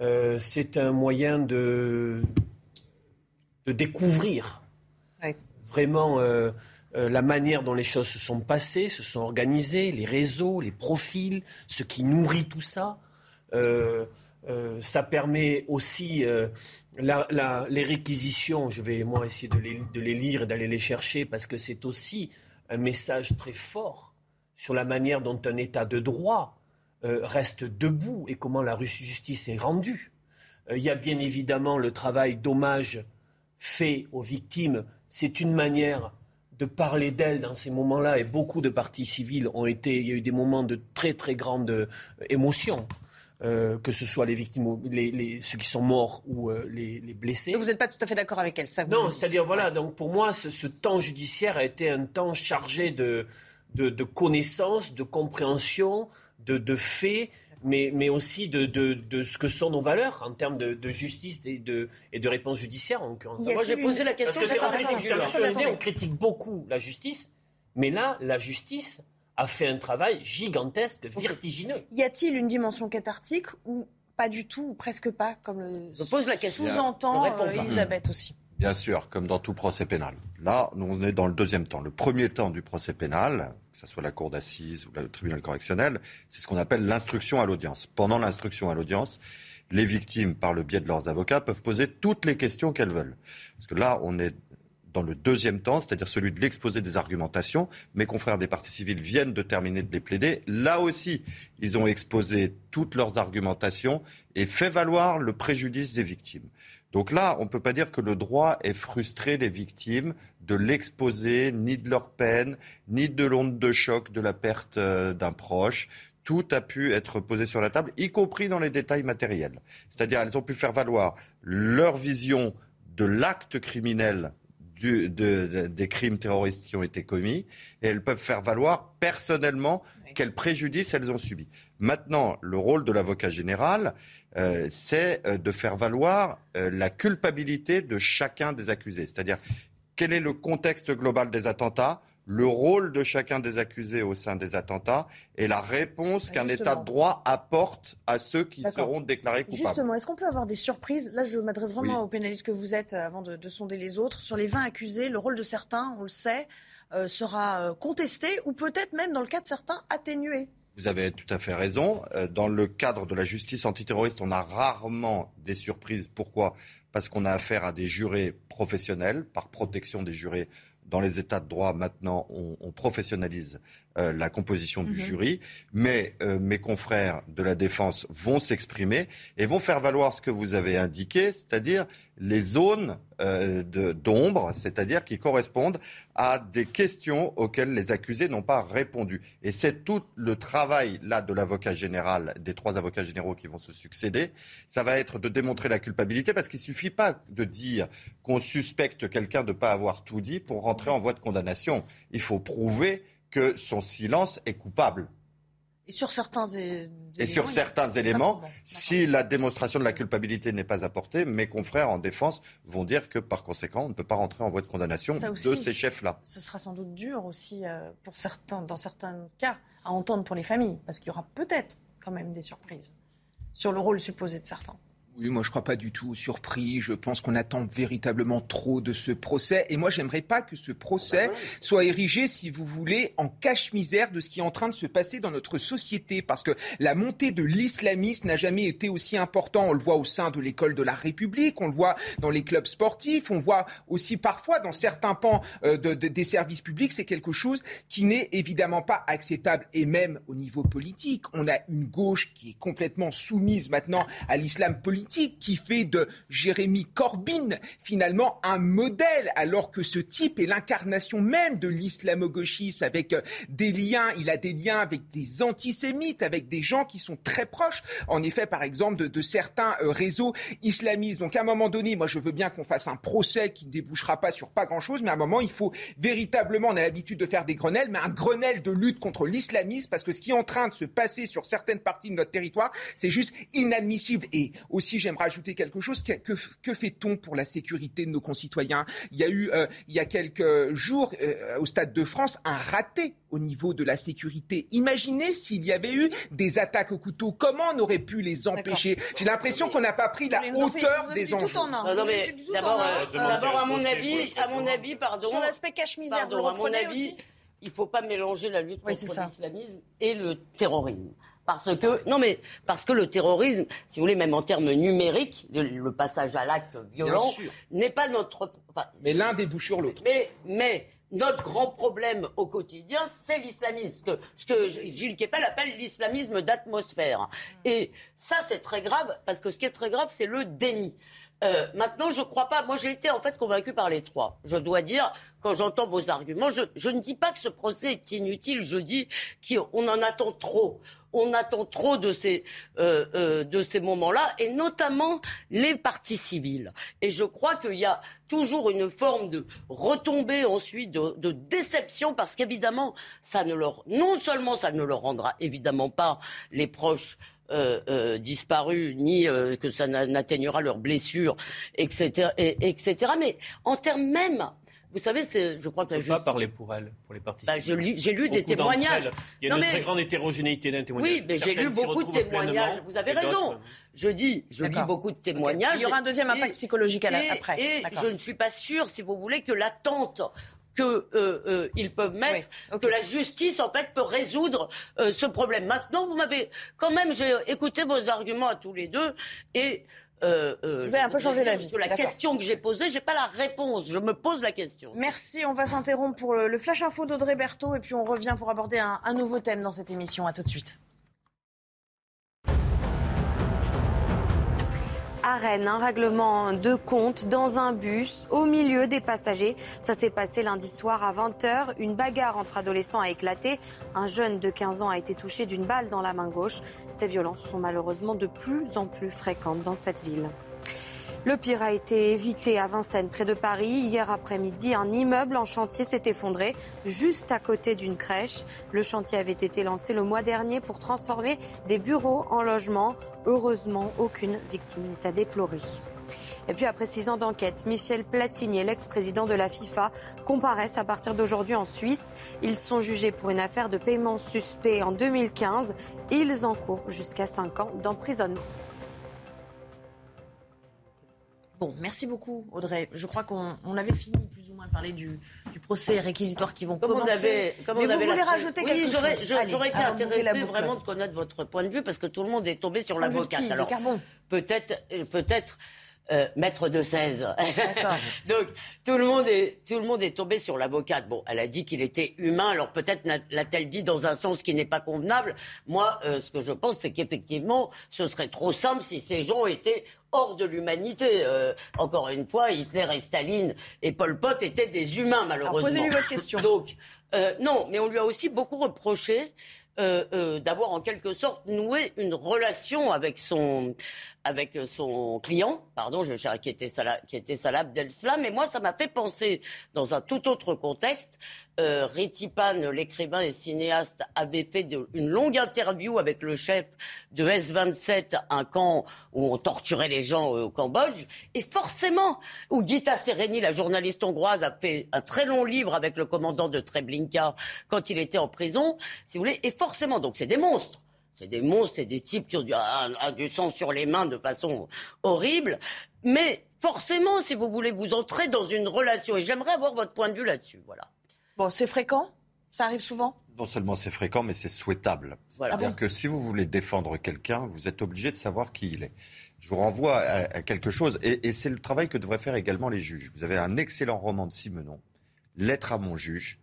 Euh, c'est un moyen de, de découvrir vraiment euh, la manière dont les choses se sont passées, se sont organisées, les réseaux, les profils, ce qui nourrit tout ça. Ça permet aussi les réquisitions. Je vais moi essayer de les, lire et d'aller les chercher parce que c'est aussi un message très fort sur la manière dont un État de droit euh, reste debout et comment la justice est rendue. Il y a bien évidemment le travail d'hommage fait aux victimes. C'est une manière de parler d'elles dans ces moments-là et beaucoup de partis civils ont été. Il y a eu des moments de très très grande émotion. Euh, que ce soit les victimes, les, ceux qui sont morts ou euh, les, blessés. vous n'êtes pas tout à fait d'accord avec elle, ça Non, c'est-à-dire, voilà, donc pour moi, ce, temps judiciaire a été un temps chargé de, de, connaissances, de compréhension, de, de faits mais, mais aussi de, de, de, ce que sont nos valeurs en termes de, de justice et de, et de réponse judiciaire. En Moi, j'ai posé la question. Parce que on critique, on critique beaucoup la justice, mais là, la justice a fait un travail gigantesque, vertigineux. Y a-t-il une dimension cathartique ou pas du tout, ou presque pas, comme le Je pose la question. sous-entend euh, Elisabeth aussi Bien sûr, comme dans tout procès pénal. Là, nous, on est dans le deuxième temps. Le premier temps du procès pénal, que ce soit la cour d'assises ou le tribunal correctionnel, c'est ce qu'on appelle l'instruction à l'audience. Pendant l'instruction à l'audience, les victimes, par le biais de leurs avocats, peuvent poser toutes les questions qu'elles veulent. Parce que là, on est dans le deuxième temps, c'est-à-dire celui de l'exposé des argumentations. Mes confrères des partis civils viennent de terminer de les plaider. Là aussi, ils ont exposé toutes leurs argumentations et fait valoir le préjudice des victimes. Donc là, on ne peut pas dire que le droit ait frustré les victimes de l'exposé, ni de leur peine, ni de l'onde de choc de la perte euh, d'un proche. Tout a pu être posé sur la table, y compris dans les détails matériels. C'est-à-dire, elles ont pu faire valoir leur vision de l'acte criminel des crimes terroristes qui ont été commis et elles peuvent faire valoir personnellement quel préjudice elles ont subi. Maintenant, le rôle de l'avocat général, euh, c'est euh, de faire valoir euh, la culpabilité de chacun des accusés. C'est-à-dire quel est le contexte global des attentats, le rôle de chacun des accusés au sein des attentats et la réponse qu'un État de droit apporte à ceux qui seront déclarés coupables. Justement, est-ce qu'on peut avoir des surprises? Là, je m'adresse vraiment aux pénalistes que vous êtes avant de, sonder les autres. Sur les 20 accusés, le rôle de certains, on le sait, sera contesté ou peut-être même, dans le cas de certains, atténué. Vous avez tout à fait raison. Euh, dans le cadre de la justice antiterroriste, on a rarement des surprises. Pourquoi? Parce qu'on a affaire à des jurés professionnels. Par protection des jurés, dans les États de droit, maintenant, on, professionnalise euh, la composition du mhm. jury. Mais euh, mes confrères de la défense vont s'exprimer et vont faire valoir ce que vous avez indiqué, c'est-à-dire les zones euh, d'ombre, c'est-à-dire qui correspondent à des questions auxquelles les accusés n'ont pas répondu. Et c'est tout le travail là de l'avocat général, des trois avocats généraux qui vont se succéder. Ça va être de démontrer la culpabilité parce qu'il ne suffit pas de dire qu'on suspecte quelqu'un de ne pas avoir tout dit pour rentrer en voie de condamnation. Il faut prouver que son silence est coupable. Et sur certains, éléments, et sur certains éléments, si la démonstration de la culpabilité n'est pas apportée, mes confrères en défense vont dire que par conséquent, on ne peut pas rentrer en voie de condamnation de ces chefs-là. Ce sera sans doute dur aussi euh, pour certains, dans certains cas, à entendre pour les familles, parce qu'il y aura peut-être quand même des surprises sur le rôle supposé de certains. Oui, moi je ne crois pas du tout surpris. Je pense qu'on attend véritablement trop de ce procès. Et moi j'aimerais pas que ce procès soit érigé, si vous voulez, en cache-misère de ce qui est en train de se passer dans notre société. Parce que la montée de l'islamisme n'a jamais été aussi important. On le voit au sein de l'école de la République, on le voit dans les clubs sportifs, on voit aussi parfois dans certains pans euh, de, des services publics. C'est quelque chose qui n'est évidemment pas acceptable. Et même au niveau politique, on a une gauche qui est complètement soumise maintenant à l'islam politique qui fait de Jérémy Corbyn finalement un modèle, alors que ce type est l'incarnation même de l'islamo-gauchisme avec euh, des liens, il a des liens avec des antisémites, avec des gens qui sont très proches, en effet, par exemple, de, certains euh, réseaux islamistes. Donc à un moment donné, moi je veux bien qu'on fasse un procès qui ne débouchera pas sur pas grand-chose, mais à un moment, il faut véritablement, on a l'habitude de faire des grenelles, mais un grenelle de lutte contre l'islamisme, parce que ce qui est en train de se passer sur certaines parties de notre territoire, c'est juste inadmissible. Et aussi j'aimerais ajouter quelque chose. Que, fait-on pour la sécurité de nos concitoyens? Il y a eu, euh, il y a quelques jours, euh, au Stade de France, un raté au niveau de la sécurité. Imaginez s'il y avait eu des attaques au couteau. Comment on aurait pu les empêcher? J'ai l'impression qu'on n'a pas pris la hauteur des enjeux. D'abord, à mon avis, à mon avis, pardon. Sur l'aspect cache-misère, à mon avis, il ne faut pas mélanger la lutte contre l'islamisme et le terrorisme. Parce que, non mais, parce que le terrorisme, si vous voulez, même en termes numériques, le, passage à l'acte violent n'est pas notre. mais l'un débouche sur l'autre. Mais, mais, notre grand problème au quotidien, c'est l'islamisme, ce que, Gilles Kepel appelle l'islamisme d'atmosphère. Et ça, c'est très grave, parce que ce qui est très grave, c'est le déni. Euh, maintenant, je ne crois pas. Moi, j'ai été en fait convaincu par les trois. Je dois dire quand j'entends vos arguments, je, je ne dis pas que ce procès est inutile, je dis qu'on en attend trop on attend trop de ces, euh, euh, ces moments-là, et notamment les parties civiles. Et je crois qu'il y a toujours une forme de retombée ensuite, de, déception, parce qu'évidemment, ça ne leur, non seulement ça ne leur rendra évidemment pas les proches euh, disparus, ni que ça n'atteignera leurs blessures, etc., et, etc. Mais en termes même vous savez, je crois que la justice. pas parler pour elle, pour les participants. Bah, j'ai lu, des témoignages. Il y a une très grande hétérogénéité d'un témoignage. Oui, mais j'ai lu beaucoup de témoignages. Vous avez raison. Je dis, je lis beaucoup de témoignages. Il y aura un deuxième impact psychologique après. Et je ne suis pas sûre, si vous voulez, que l'attente qu'ils euh, euh, peuvent mettre, que la justice en fait peut résoudre euh, ce problème. Maintenant, vous m'avez quand même, j'ai écouté vos arguments à tous les deux et euh, euh, Vous avez un peu changé la vie. la question que j'ai posée, j'ai pas la réponse. Je me pose la question. Merci. On va s'interrompre pour le, flash info d'Audrey Berthaud et puis on revient pour aborder un, un nouveau thème dans cette émission. À tout de suite. À Rennes, un règlement de compte dans un bus au milieu des passagers. Ça s'est passé lundi soir à 20h. Une bagarre entre adolescents a éclaté. Un jeune de 15 ans a été touché d'une balle dans la main gauche. Ces violences sont malheureusement de plus en plus fréquentes dans cette ville. Le pire a été évité à Vincennes, près de Paris. Hier après-midi, un immeuble en chantier s'est effondré juste à côté d'une crèche. Le chantier avait été lancé le mois dernier pour transformer des bureaux en logements. Heureusement, aucune victime n'est à déplorer. Et puis après six ans d'enquête, Michel Platini l'ex-président de la FIFA comparaissent à partir d'aujourd'hui en Suisse. Ils sont jugés pour une affaire de paiement suspect en 2015. Ils encourent jusqu'à cinq ans d'emprisonnement. Bon, merci beaucoup, Audrey. Je crois qu'on avait fini plus ou moins de parler du, procès réquisitoire qui vont commencer. comme Mais vous voulez rajouter quelque chose J'aurais été intéressée vraiment de connaître votre point de vue parce que tout le monde est tombé sur l'avocate. Alors, peut-être, peut-être euh, maître de 16. Donc tout le monde est tout le monde est tombé sur l'avocate. Bon, elle a dit qu'il était humain. Alors peut-être l'a-t-elle dit dans un sens qui n'est pas convenable. Moi, euh, ce que je pense, c'est qu'effectivement, ce serait trop simple si ces gens étaient hors de l'humanité. Euh, encore une fois, Hitler et Staline et Pol Pot étaient des humains, malheureusement. Posez-lui votre question. Donc non, mais on lui a aussi beaucoup reproché. d'avoir en quelque sorte noué une relation avec son avec son client, pardon, je, qui était Salah, qui était Salah mais moi ça m'a fait penser dans un tout autre contexte. Euh, Pan, l'écrivain et cinéaste, avait fait une longue interview avec le chef de S27, un camp où on torturait les gens euh, au Cambodge, et forcément, où Gita Sereni, la journaliste hongroise, a fait un très long livre avec le commandant de Treblinka quand il était en prison, si vous voulez, et forcément, donc c'est des monstres. C'est des monstres, c'est des types qui ont du, du, sang sur les mains de façon horrible. Mais forcément, si vous voulez vous entrer dans une relation, et j'aimerais avoir votre point de vue là-dessus, voilà. Bon, c'est fréquent? Ça arrive souvent? Non seulement c'est fréquent, mais c'est souhaitable. Voilà. C'est-à-dire que si vous voulez défendre quelqu'un, vous êtes obligé de savoir qui il est. Je vous renvoie à, quelque chose, et, et c'est le travail que devraient faire également les juges. Vous avez un excellent roman de Simenon, Lettre à mon juge,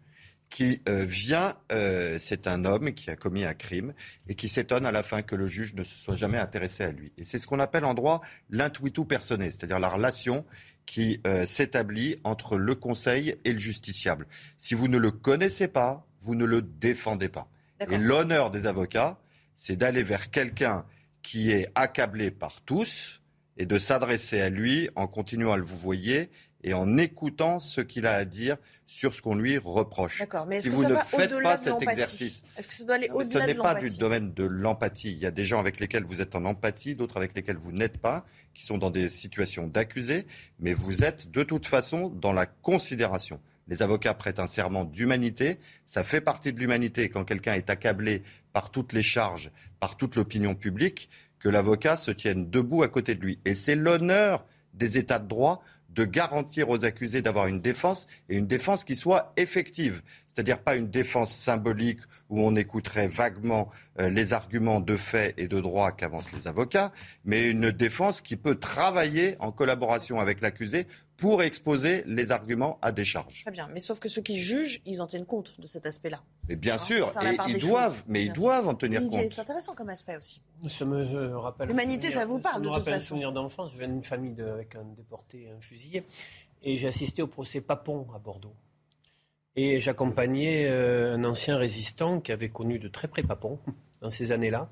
qui euh, vient, euh, c'est un homme qui a commis un crime et qui s'étonne à la fin que le juge ne se soit jamais intéressé à lui. Et c'est ce qu'on appelle en droit l'intuitu personné, c'est-à-dire la relation qui euh, s'établit entre le conseil et le justiciable. Si vous ne le connaissez pas, vous ne le défendez pas. Et l'honneur des avocats, c'est d'aller vers quelqu'un qui est accablé par tous et de s'adresser à lui en continuant à le vous voyez et en écoutant ce qu'il a à dire sur ce qu'on lui reproche. Mais si vous ne faites pas cet exercice, est-ce que ça doit aller Ce n'est pas du domaine de l'empathie. Il y a des gens avec lesquels vous êtes en empathie, d'autres avec lesquels vous n'êtes pas, qui sont dans des situations d'accusés, mais vous êtes de toute façon dans la considération. Les avocats prêtent un serment d'humanité, ça fait partie de l'humanité quand quelqu'un est accablé par toutes les charges, par toute l'opinion publique, que l'avocat se tienne debout à côté de lui. Et c'est l'honneur des États de droit de garantir aux accusés d'avoir une défense et une défense qui soit effective. C'est-à-dire pas une défense symbolique où on écouterait vaguement euh, les arguments de fait et de droit qu'avancent les avocats, mais une défense qui peut travailler en collaboration avec l'accusé pour exposer les arguments à des charges. Très bien, mais sauf que ceux qui jugent, ils en tiennent compte de cet aspect-là. Mais bien sûr, et ils doivent, mais ils doivent en tenir compte. C'est intéressant comme aspect aussi. Ça me euh, rappelle. L'humanité, ça vous parle ça de me toute rappelle façon. un souvenir d'enfance. Je viens d'une famille avec un déporté, un fusillé, et j'ai assisté au procès Papon à Bordeaux. Et j'accompagnais euh, un ancien résistant qui avait connu de très près Papon dans ces années-là.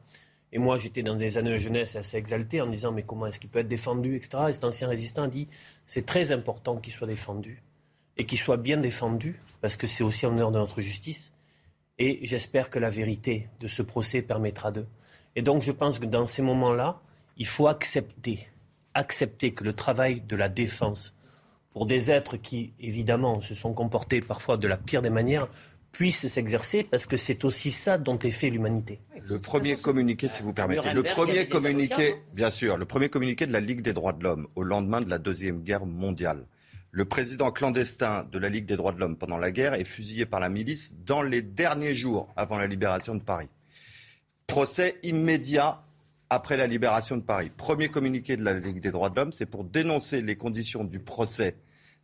Et moi, j'étais dans des années de jeunesse assez exalté en disant mais comment est-ce qu'il peut être défendu, etc. Et cet ancien résistant a dit c'est très important qu'il soit défendu et qu'il soit bien défendu parce que c'est aussi en honneur de notre justice. Et j'espère que la vérité de ce procès permettra d'eux. Et donc, je pense que dans ces moments-là, il faut accepter, accepter que le travail de la défense pour des êtres qui, évidemment, se sont comportés parfois de la pire des manières, puisse s'exercer, parce que c'est aussi ça dont est fait l'humanité. Le premier communiqué, si vous permettez, le premier communiqué, bien sûr, le premier communiqué de la Ligue des droits de l'homme au lendemain de la Deuxième Guerre mondiale. Le président clandestin de la Ligue des droits de l'homme pendant la guerre est fusillé par la milice dans les derniers jours avant la libération de Paris. Procès immédiat après la libération de Paris. Premier communiqué de la Ligue des droits de l'homme, c'est pour dénoncer les conditions du procès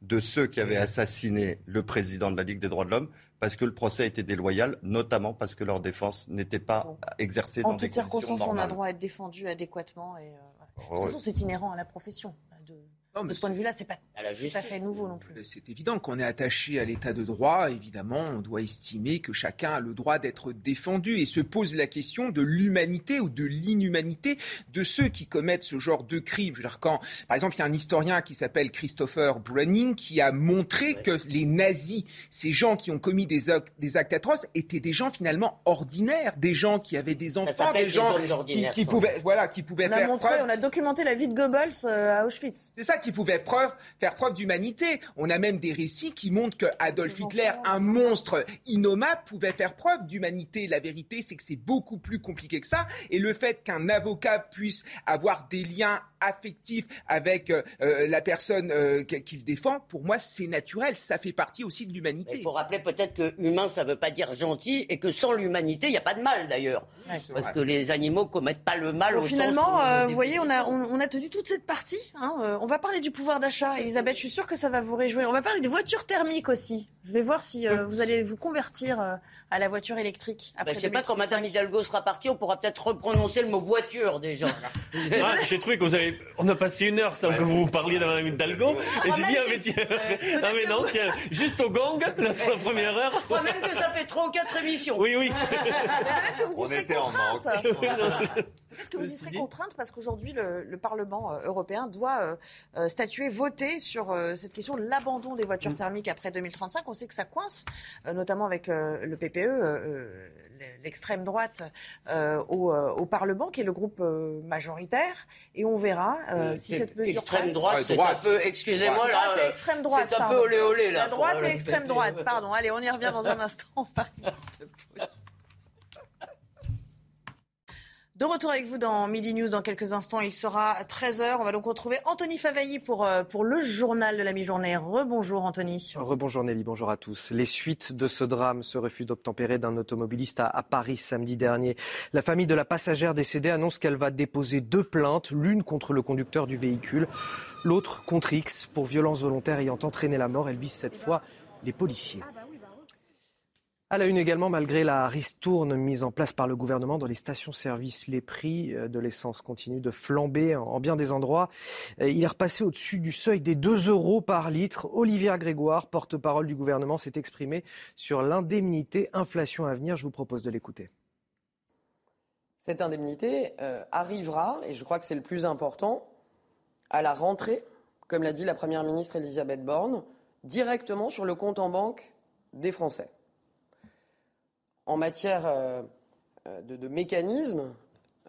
de ceux qui avaient assassiné le président de la Ligue des droits de l'homme parce que le procès était déloyal, notamment parce que leur défense n'était pas exercée dans des conditions normales. En toutes circonstances, on a droit à être défendu adéquatement. Et, euh, De toute façon, c'est inhérent à la profession. De de ce point de vue-là, c'est pas tout à fait nouveau non plus. C'est évident qu'on est attaché à l'état de droit. Évidemment, on doit estimer que chacun a le droit d'être défendu et se pose la question de l'humanité ou de l'inhumanité de ceux qui commettent ce genre de crimes. Je veux dire, quand, par exemple, il y a un historien qui s'appelle Christopher Browning qui a montré que les nazis, ces gens qui ont commis des actes, des actes atroces, étaient des gens finalement ordinaires, des gens qui avaient des enfants, des gens qui, pouvaient, voilà, qui pouvaient on faire a montré, On a documenté la vie de Goebbels euh, à Auschwitz. C'est ça qui pouvait preuve, faire preuve d'humanité. On a même des récits qui montrent que Adolf Hitler, un monstre innommable, pouvait faire preuve d'humanité. La vérité, c'est que c'est beaucoup plus compliqué que ça. Et le fait qu'un avocat puisse avoir des liens affectifs avec euh, euh, la personne euh, qu'il défend, pour moi, c'est naturel. Ça fait partie aussi de l'humanité. Il faut rappeler peut-être que humain, ça ne veut pas dire gentil et que sans l'humanité, il n'y a pas de mal d'ailleurs. Parce que les animaux commettent pas le mal au Finalement, vous voyez, on a, on, a tenu toute cette partie. Hein, on va parler du pouvoir d'achat. Elisabeth, je suis sûre que ça va vous réjouir. On va parler des voitures thermiques aussi. Je vais voir si euh, vous allez vous convertir euh, à la voiture électrique. Après je ne sais pas, quand Mme Hidalgo sera partie, on pourra peut-être reprononcer le mot voiture déjà. Ah, j'ai trouvé qu'on avait... on a passé une heure sans que vous parliez de Mme Hidalgo. Et j'ai dit, ah mais, tiens, ah, mais non, tiens, juste au gang, là, sur la première heure. Je crois même que ça fait trois ou quatre émissions. Oui, oui. peut-être que vous y serez contrainte. Peut-être que vous y serez contrainte parce qu'aujourd'hui, le, Parlement euh, européen doit statuer, voter sur cette question de l'abandon des voitures mm. thermiques après 2035 on sait que ça coince, euh, notamment avec euh, le PPE euh, l'extrême droite au, Parlement, qui est le groupe majoritaire, et on verra si cette mesure extrême droite, c'est un peu, excusez-moi là, extrême droite, c'est un peu olé olé là. La droite et extrême droite, pardon. Allez, on y revient dans un instant. De retour avec vous dans Midi News dans quelques instants. Il sera 13h. On va donc retrouver Anthony Favailly pour, euh, pour le journal de la mi-journée. Rebonjour Anthony. Rebonjour Nelly, bonjour à tous. Les suites de ce drame, ce refus d'obtempérer d'un automobiliste à, Paris samedi dernier. La famille de la passagère décédée annonce qu'elle va déposer deux plaintes, l'une contre le conducteur du véhicule, l'autre contre X pour violence volontaire ayant entraîné la mort. Elle vise cette fois les policiers. À la une également, malgré la ristourne mise en place par le gouvernement dans les stations-service, les prix euh, de l'essence continuent de flamber en bien des endroits. Euh, il est repassé au-dessus du seuil des 2 euros par litre. Olivier Grégoire, porte-parole du gouvernement, s'est exprimé sur l'indemnité inflation à venir. Je vous propose de l'écouter. Cette indemnité euh, arrivera, et je crois que c'est le plus important, à la rentrée, comme l'a dit la Première ministre Elisabeth Borne, directement sur le compte en banque des Français en matière euh, euh, de, mécanisme,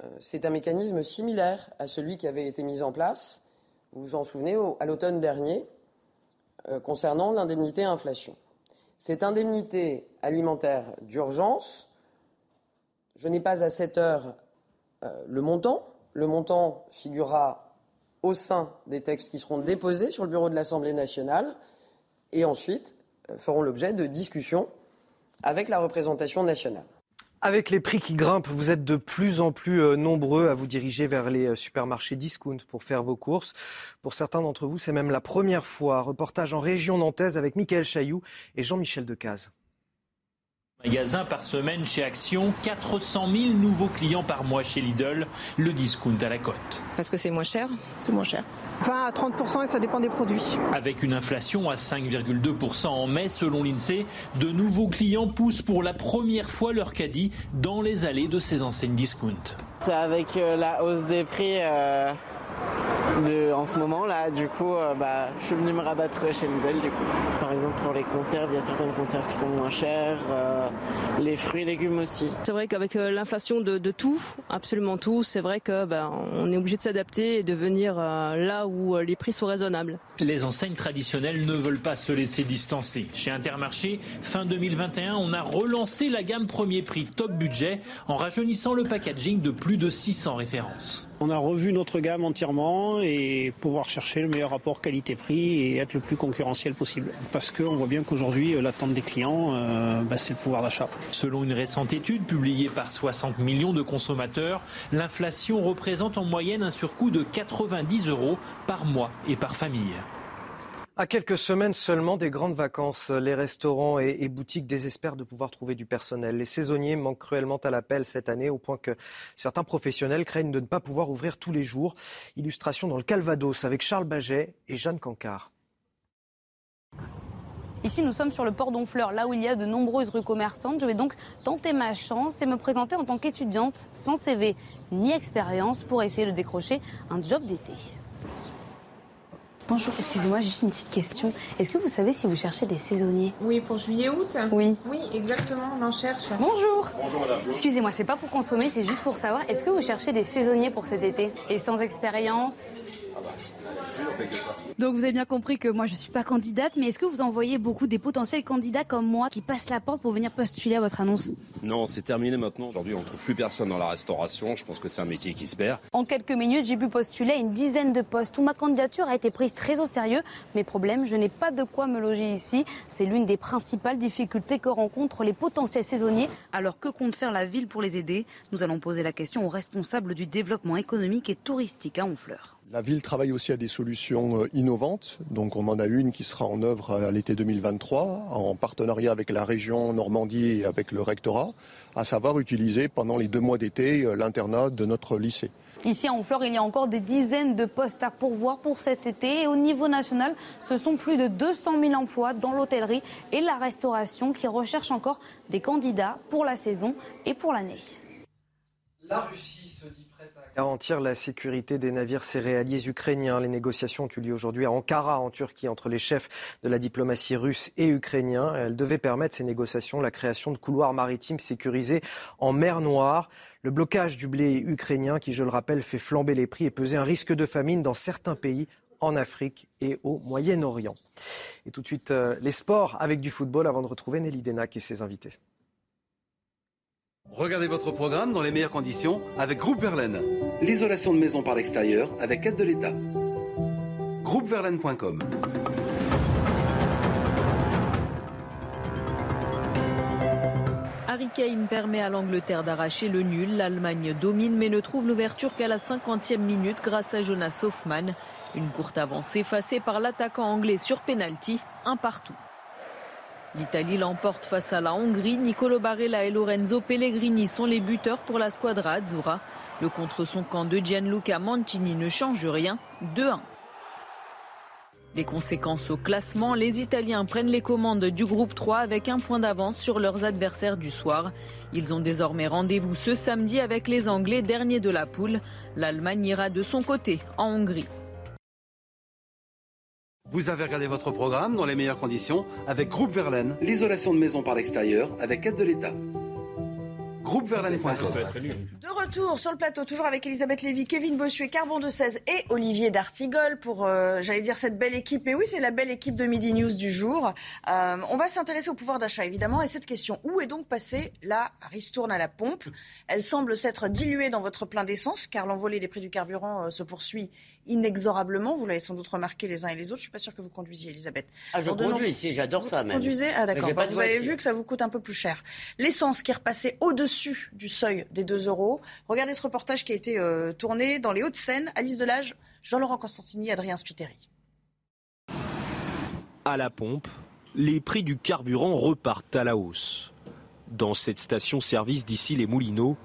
euh, c'est un mécanisme similaire à celui qui avait été mis en place, vous vous en souvenez, à l'automne dernier, concernant l'indemnité inflation. Cette indemnité alimentaire d'urgence, je n'ai pas à cette heure le montant. Le montant figurera au sein des textes qui seront déposés sur le bureau de l'Assemblée nationale et ensuite feront l'objet de discussions avec la représentation nationale. Avec les prix qui grimpent, vous êtes de plus en plus euh, nombreux à vous diriger vers les euh, supermarchés discount pour faire vos courses. Pour certains d'entre vous, c'est même la première fois. Reportage en région nantaise avec Michael Chailloux et Jean-Michel Decaze. Magasin par semaine chez Action, 400 000 nouveaux clients par mois chez Lidl, le discount à la cote. Parce que c'est moins cher? C'est moins cher. 20 à 30% et ça dépend des produits. Avec une inflation à 5,2% en mai selon l'INSEE, de nouveaux clients poussent pour la première fois leur caddie dans les allées de ces enseignes discount. C'est avec euh, la hausse des prix. Euh, de, en ce moment là. Du coup, euh, bah, je suis venu me rabattre chez Lidl. Du coup, par exemple pour les conserves, il y a certaines conserves qui sont moins chères, euh, les fruits et légumes aussi. C'est vrai qu'avec euh, l'inflation de, tout, absolument tout, c'est vrai que bah, on est obligé de s'adapter et de venir là où les prix sont raisonnables. Les enseignes traditionnelles ne veulent pas se laisser distancer. Chez Intermarché, fin 2021, on a relancé la gamme premier prix top budget en rajeunissant le packaging de plus de 600 références. On a revu notre gamme entièrement et pouvoir chercher le meilleur rapport qualité-prix et être le plus concurrentiel possible. Parce qu'on voit bien qu'aujourd'hui, l'attente des clients, euh, bah, c'est le pouvoir d'achat. Selon une récente étude publiée par 60 millions de consommateurs, l'inflation représente en moyenne un surcoût de 90 euros par mois et par famille. À quelques semaines seulement des grandes vacances, les restaurants et, boutiques désespèrent de pouvoir trouver du personnel. Les saisonniers manquent cruellement à l'appel cette année au point que certains professionnels craignent de ne pas pouvoir ouvrir tous les jours. Illustration dans le Calvados avec Charles Baget et Jeanne Cancard. Ici, nous sommes sur le port d'Honfleur, là où il y a de nombreuses rues commerçantes. Je vais donc tenter ma chance et me présenter en tant qu'étudiante sans CV ni expérience pour essayer de décrocher un job d'été. Bonjour, excusez-moi, juste une petite question. Est-ce que vous savez si vous cherchez des saisonniers Oui, pour juillet-août Oui. Oui, exactement, on en cherche. Bonjour. Bonjour madame. Excusez-moi, c'est pas pour consommer, c'est juste pour savoir, est-ce que vous cherchez des saisonniers pour cet été? Et sans expérience? Donc vous avez bien compris que moi je suis pas candidate, mais est-ce que vous envoyez beaucoup des potentiels candidats comme moi qui passent la porte pour venir postuler à votre annonce? Non, c'est terminé maintenant. Aujourd'hui, on ne trouve plus personne dans la restauration. Je pense que c'est un métier qui se perd. En quelques minutes, j'ai pu postuler à une dizaine de postes où ma candidature a été prise très au sérieux. Mais problème, je n'ai pas de quoi me loger ici. C'est l'une des principales difficultés que rencontrent les potentiels saisonniers. Alors que compte faire la ville pour les aider? Nous allons poser la question aux responsables du développement économique et touristique à Honfleur. La ville travaille aussi à des solutions euh, innovantes. Donc on en a une qui sera en œuvre à l'été 2023 en partenariat avec la région Normandie et avec le rectorat, à savoir utiliser pendant les deux mois d'été euh, l'internat de notre lycée. Ici à Honfleur, il y a encore des dizaines de postes à pourvoir pour cet été. Et au niveau national, ce sont plus de 200 000 emplois dans l'hôtellerie et la restauration qui recherchent encore des candidats pour la saison et pour l'année. La Russie garantir la sécurité des navires céréaliers ukrainiens. Les négociations ont eu lieu aujourd'hui à Ankara, en Turquie, entre les chefs de la diplomatie russe et ukrainien. Elles devaient permettre ces négociations la création de couloirs maritimes sécurisés en mer Noire. Le blocage du blé ukrainien, qui, je le rappelle, fait flamber les prix et peser un risque de famine dans certains pays en Afrique et au Moyen-Orient. Et tout de suite, euh, les sports avec du football avant de retrouver Nelly Denac et ses invités. Regardez votre programme dans les meilleures conditions avec Groupe Verlaine. L'isolation de maison par l'extérieur avec aide de l'État. Groupeverlaine.com Harry Kane permet à l'Angleterre d'arracher le nul. L'Allemagne domine mais ne trouve l'ouverture qu'à la 50e minute grâce à Jonas Hoffmann. Une courte avance effacée par l'attaquant anglais sur penalty, un partout. L'Italie l'emporte face à la Hongrie. Nicolo Barella et Lorenzo Pellegrini sont les buteurs pour la squadra Azzurra. Le contre son camp de Gianluca Mancini ne change rien. 2-1. Les conséquences au classement, les Italiens prennent les commandes du groupe 3 avec un point d'avance sur leurs adversaires du soir. Ils ont désormais rendez-vous ce samedi avec les Anglais, derniers de la poule. L'Allemagne ira de son côté en Hongrie. Vous avez regardé votre programme dans les meilleures conditions avec Groupe Verlaine, l'isolation de maison par l'extérieur avec aide de l'État. Groupeverlaine.com. De retour sur le plateau, toujours avec Elisabeth Lévy, Kevin Bossuet, Carbon de 16 et Olivier D'Artigol pour, euh, j'allais dire, cette belle équipe. Mais oui, c'est la belle équipe de Midi News du jour. Euh, on va s'intéresser au pouvoir d'achat, évidemment. Et cette question, où est donc passée la ristourne à la pompe? Elle semble s'être diluée dans votre plein d'essence, car l'envolée des prix du carburant euh, se poursuit inexorablement. Vous l'avez sans doute remarqué les uns et les autres. Je suis pas sûre que vous conduisiez, Elisabeth. Ah, je conduis ici, j'adore ça vous même. Conduisez Ah d'accord. Bah, vous avez vu que ça vous coûte un peu plus cher. L'essence qui est repassée au-dessus du seuil des 2 euros. Regardez ce reportage qui a été euh, tourné dans les Hauts-de-Seine. Alice Delage, Jean-Laurent Constantini, Adrien Spiteri. À la pompe, les prix du carburant repartent à la hausse. Dans cette station-service d'ici les Moulineaux,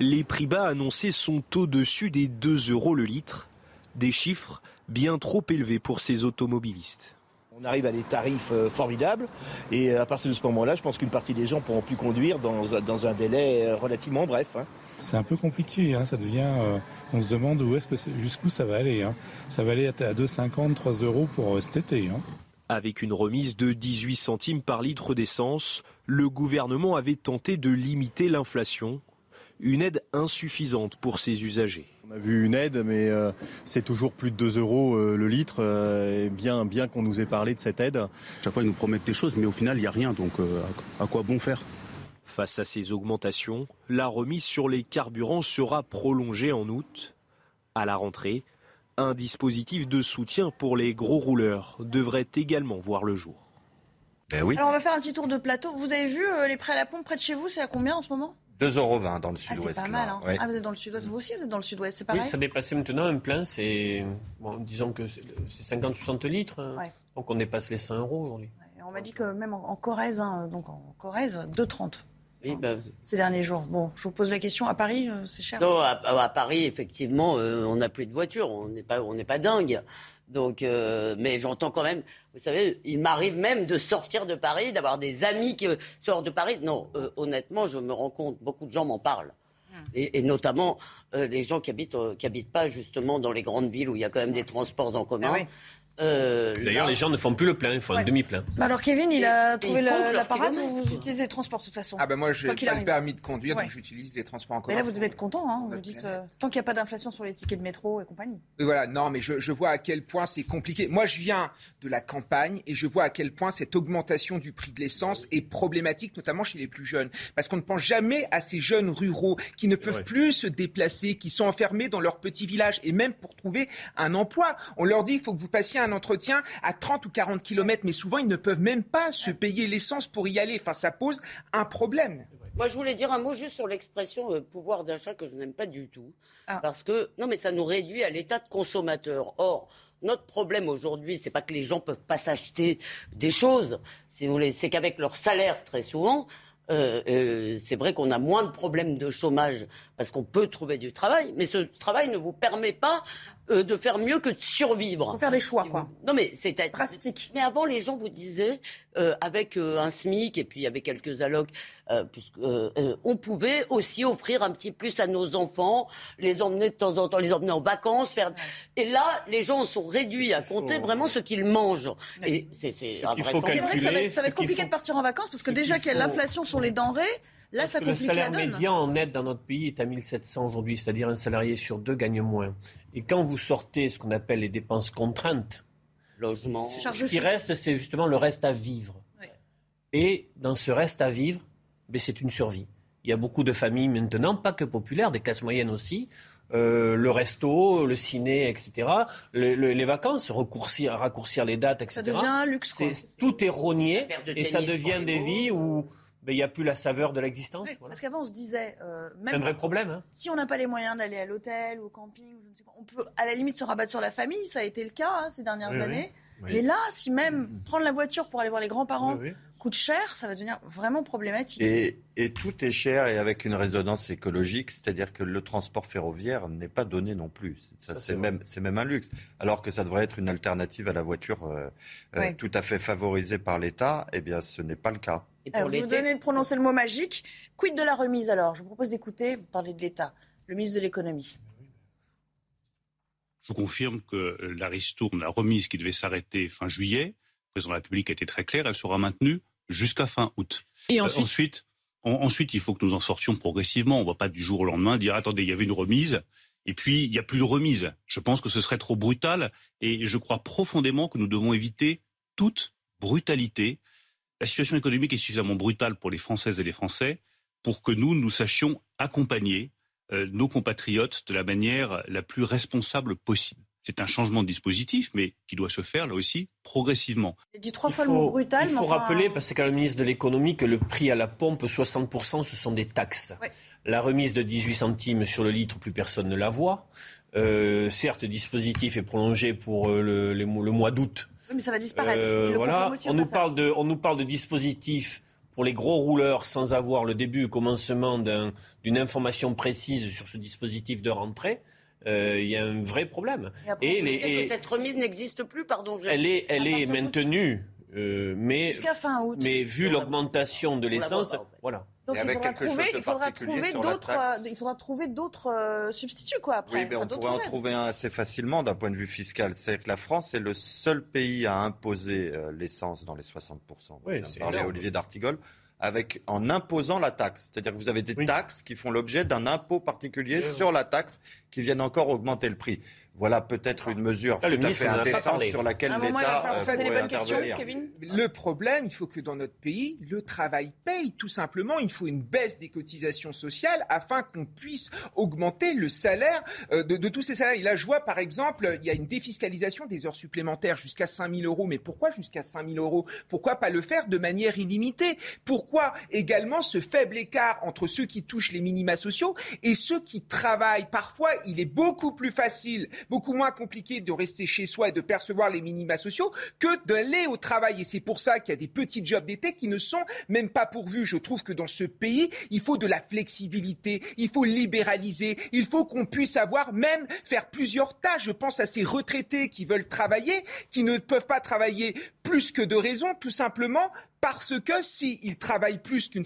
les prix bas annoncés sont au-dessus des 2 euros le litre, des chiffres bien trop élevés pour ces automobilistes. On arrive à des tarifs euh, formidables et euh, à partir de ce moment-là, je pense qu'une partie des gens pourront plus conduire dans, dans un délai euh, relativement bref. hein. C'est un peu compliqué, hein, ça devient. euh, on se demande où est-ce que c'est- jusqu'où ça va aller. hein. Ça va aller à 2,50, 3 euros pour euh, cet été. hein. Avec une remise de 18 centimes par litre d'essence, le gouvernement avait tenté de limiter l'inflation, une aide insuffisante pour ses usagers. On a vu une aide, mais euh, c'est toujours plus de 2 euros euh, le litre. euh, et bien, bien qu'on nous ait parlé de cette aide. Chaque fois, ils nous promettent des choses, mais au final, il n'y a rien. Donc, à à quoi bon faire? Face à ces augmentations, la remise sur les carburants sera prolongée en août. À la rentrée, un dispositif de soutien pour les gros rouleurs devrait également voir le jour. Ben oui. Alors on va faire un petit tour de plateau. Vous avez vu euh, les prêts à la pompe près de chez vous, c'est à combien en ce moment? 2,20 euros dans le Ah sud-ouest. c'est pas mal. Hein. Ouais. Ah vous êtes dans le sud-ouest, vous aussi vous êtes dans le sud-ouest, c'est Oui, pareil ça dépassait maintenant un plein, c'est bon, disons que c'est c'est 50-60 litres. hein. Ouais. Donc on dépasse les 100 euros aujourd'hui. On m'a dit que même en, en Corrèze, hein, donc en Corrèze, 2,30 Oui, ben, ces derniers jours. Bon, je vous pose la question. À Paris, euh, c'est cher? Non, à, à Paris, effectivement, euh, on n'a plus de voiture. On n'est pas, on n'est pas dingue. Donc, euh, mais j'entends quand même. Vous savez, il m'arrive même de sortir de Paris, d'avoir des amis qui euh, sortent de Paris. Non, euh, honnêtement, je me rends compte. Beaucoup de gens m'en parlent. Et, et notamment euh, les gens qui habitent, euh, qui habitent pas justement dans les grandes villes où il y a quand même des transports en commun. Ah oui. Euh, D'ailleurs, là- les gens ne font plus le plein, ils font un demi-plein. Bah alors Kevin, il a trouvé et ils comptent la, la leurs parade ou vous utilisez les transports de toute façon Ah ben moi, j'ai pas le permis de conduire, Ouais. donc j'utilise les transports en Mais commun. là, vous devez être content. Hein, vous dites, euh, tant qu'il n'y a pas d'inflation sur les tickets de métro et compagnie. Et voilà, non, mais je, je vois à quel point c'est compliqué. Moi, je viens de la campagne et je vois à quel point cette augmentation du prix de l'essence est problématique, notamment chez les plus jeunes. Parce qu'on ne pense jamais à ces jeunes ruraux qui ne peuvent plus se déplacer, qui sont enfermés dans leur petit village. Et même pour trouver un emploi, on leur dit il faut que vous passiez un entretien à 30 ou 40 kilomètres, mais souvent ils ne peuvent même pas se payer l'essence pour y aller. Enfin, ça pose un problème. Moi, je voulais dire un mot juste sur l'expression euh, pouvoir d'achat que je n'aime pas du tout. Parce que, non, mais ça nous réduit à l'état de consommateur. Or, notre problème aujourd'hui, c'est pas que les gens peuvent pas s'acheter des choses, si vous voulez, c'est qu'avec leur salaire, très souvent, euh, euh, c'est vrai qu'on a moins de problèmes de chômage parce qu'on peut trouver du travail, mais ce travail ne vous permet pas euh, de faire mieux que de survivre. Faut faire des choix, quoi. Non, mais c'est drastique. Mais avant, les gens vous disaient, euh, avec euh, un SMIC et puis il y avait quelques allocs, euh, puisque, euh, euh, on pouvait aussi offrir un petit plus à nos enfants, les emmener de temps en temps, les emmener en vacances, faire. Et là, les gens sont réduits à compter vraiment ce qu'ils mangent. Et c'est c'est un vrai que ça va être, ça va être compliqué faut- de partir en vacances parce que ce déjà qu'il y a faut- l'inflation sur les denrées, là, ça que le la salaire donne. médian en net dans notre pays est à 1700 aujourd'hui, c'est-à-dire un salarié sur deux gagne moins. Et quand vous sortez ce qu'on appelle les dépenses contraintes, logement, ce qui fixe. reste, c'est justement le reste à vivre. Et dans ce reste à vivre, ben, c'est une survie. Il y a beaucoup de familles maintenant, pas que populaires, des classes moyennes aussi. euh, le resto, le ciné, etc. Le- le- les vacances, raccourcir, raccourcir les dates, etc. Ça devient un luxe, quoi. Tout est rogné et ça devient des vies où il n'y a plus la saveur de l'existence. Oui, Voilà. Parce qu'avant, on se disait, euh, C'est même un vrai problème. hein. si on n'a pas les moyens d'aller à l'hôtel ou au camping, ou je ne sais pas, on peut à la limite se rabattre sur la famille. Ça a été le cas hein, ces dernières Oui, années. Oui. Mais là, si même prendre la voiture pour aller voir les grands-parents Oui, oui. coûte cher, ça va devenir vraiment problématique. Et, et tout est cher et avec une résonance écologique, c'est-à-dire que le transport ferroviaire n'est pas donné non plus. Ça, Ça, c'est même, c'est même un luxe. Alors que ça devrait être une alternative à la voiture euh, euh, tout à fait favorisée par l'État. Eh bien, ce n'est pas le cas. Et pour Alors, vous venez de prononcer le mot magique. Quid de la remise alors? Je vous propose d'écouter, vous parlez de l'État, le ministre de l'économie. Je vous confirme que la ristourne, la remise qui devait s'arrêter fin juillet, le président de la République a été très clair, elle sera maintenue jusqu'à fin août. Et Euh, ensuite ensuite, en- ensuite, il faut que nous en sortions progressivement. On ne va pas du jour au lendemain dire attendez, il y avait une remise. Et puis, il n'y a plus de remise. Je pense que ce serait trop brutal. Et je crois profondément que nous devons éviter toute brutalité. La situation économique est suffisamment brutale pour les Françaises et les Français pour que nous, nous sachions accompagner euh, nos compatriotes de la manière la plus responsable possible. C'est un changement de dispositif, mais qui doit se faire là aussi progressivement. J'ai dit trois Il fois le mot faut, brutal, il faut enfin, rappeler, parce que quand le ministre de l'économie, que le prix à la pompe, 60%, ce sont des taxes. Ouais. La remise de 18 centimes sur le litre, plus personne ne la voit. Euh, certes, le dispositif est prolongé pour euh, le mois d'août. Oui, mais ça va disparaître. Euh, Il le voilà. On nous, parle de, on nous parle de dispositifs pour les gros rouleurs sans avoir le début et commencement d'une information précise sur ce dispositif de rentrée, euh, il y a un vrai problème. Et, les, cette remise n'existe plus, pardon. Elle est, elle est maintenue. Euh, mais, Jusqu'à fin août. Mais vu l'augmentation de l'essence, voilà. Donc il faudra, trouver, il faudra trouver d'autres, euh, il faudra trouver d'autres euh, substituts quoi après. Oui, mais on pourrait en trouver un assez facilement d'un point de vue fiscal. C'est que la France est le seul pays à imposer l'essence dans les 60 oui, On parlait Olivier d'Artigol avec, en imposant la taxe. C'est-à-dire que vous avez des taxes qui font l'objet d'un impôt particulier sur la taxe qui viennent encore augmenter le prix. Voilà peut-être une mesure tout à fait indécente sur laquelle l'État euh, pourrait intervenir. Le problème, il faut que dans notre pays, le travail paye tout simplement. Il faut une baisse des cotisations sociales afin qu'on puisse augmenter le salaire euh, de, tous ces salaires. Et là, je vois par exemple, il y a une défiscalisation des heures supplémentaires jusqu'à 5 000 euros. Mais pourquoi jusqu'à 5 000 euros? Pourquoi pas le faire de manière illimitée? Pourquoi également ce faible écart entre ceux qui touchent les minima sociaux et ceux qui travaillent? Parfois, il est beaucoup plus facile beaucoup moins compliqué de rester chez soi et de percevoir les minima sociaux que d'aller au travail. Et c'est pour ça qu'il y a des petits jobs d'été qui ne sont même pas pourvus. Je trouve que dans ce pays, il faut de la flexibilité, il faut libéraliser, il faut qu'on puisse avoir même faire plusieurs tâches. Je pense à ces retraités qui veulent travailler, qui ne peuvent pas travailler plus que de raison, tout simplement parce que s'ils travaillent plus qu'un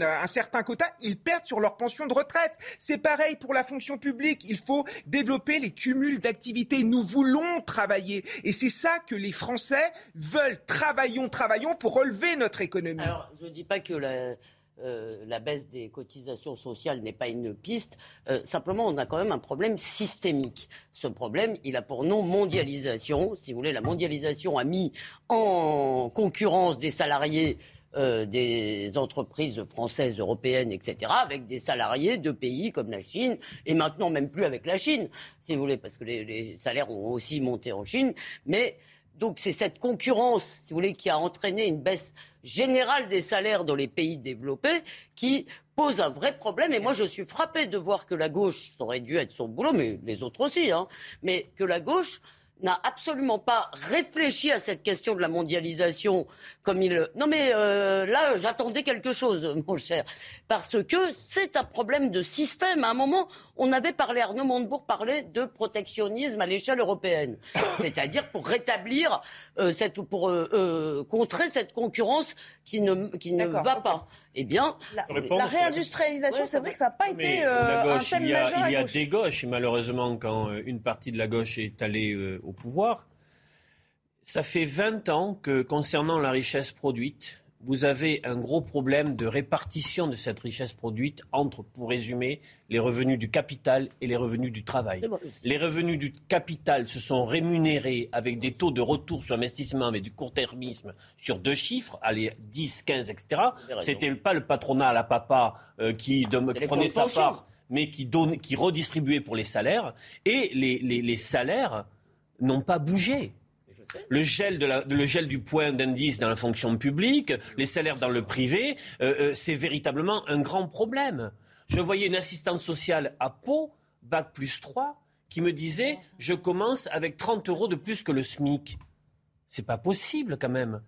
un certain quota, ils perdent sur leur pension de retraite. C'est pareil pour la fonction publique. Il faut développer les cumuls d'activités. Nous voulons travailler. Et c'est ça que les Français veulent. Travaillons, travaillons pour relever notre économie. Alors, je dis pas que la, euh, la baisse des cotisations sociales n'est pas une piste. Euh, simplement, on a quand même un problème systémique. Ce problème, il a pour nom mondialisation. Si vous voulez, la mondialisation a mis en concurrence des salariés euh, des entreprises françaises, européennes, etc., avec des salariés de pays comme la Chine, et maintenant même plus avec la Chine, si vous voulez, parce que les, les salaires ont aussi monté en Chine. Mais donc c'est cette concurrence, si vous voulez, qui a entraîné une baisse générale des salaires dans les pays développés qui pose un vrai problème. Et moi, je suis frappé de voir que la gauche, ça aurait dû être son boulot, mais les autres aussi, hein, mais que la gauche n'a absolument pas réfléchi à cette question de la mondialisation comme il. Non mais euh, là, j'attendais quelque chose, mon cher, parce que c'est un problème de système. À un moment, on avait parlé, Arnaud Montebourg parlait de protectionnisme à l'échelle européenne, c'est-à-dire pour rétablir euh, cette, pour euh, contrer cette concurrence qui ne qui ne va pas. Eh bien, la, réindustrialisation, c'est vrai que ça n'a pas été un thème il y a, majeur. Il y a des gauches, et malheureusement, quand une partie de la gauche est allée au pouvoir, ça fait 20 ans que, concernant la richesse produite, vous avez un gros problème de répartition de cette richesse produite entre, pour résumer, les revenus du capital et les revenus du travail. Les revenus du capital se sont rémunérés avec des taux de retour sur investissement avec du court-termisme sur deux chiffres, allez, 10, 15, etc. C'était pas le patronat à la papa euh, qui prenait sa part, mais qui, qui redistribuait pour les salaires. Et les, les salaires n'ont pas bougé. Le gel, du point d'indice dans la fonction publique, les salaires dans le privé, euh, euh, c'est véritablement un grand problème. Je voyais une assistante sociale à Pau, bac plus 3, qui me disait Je commence avec 30 euros de plus que le SMIC. C'est pas possible quand même.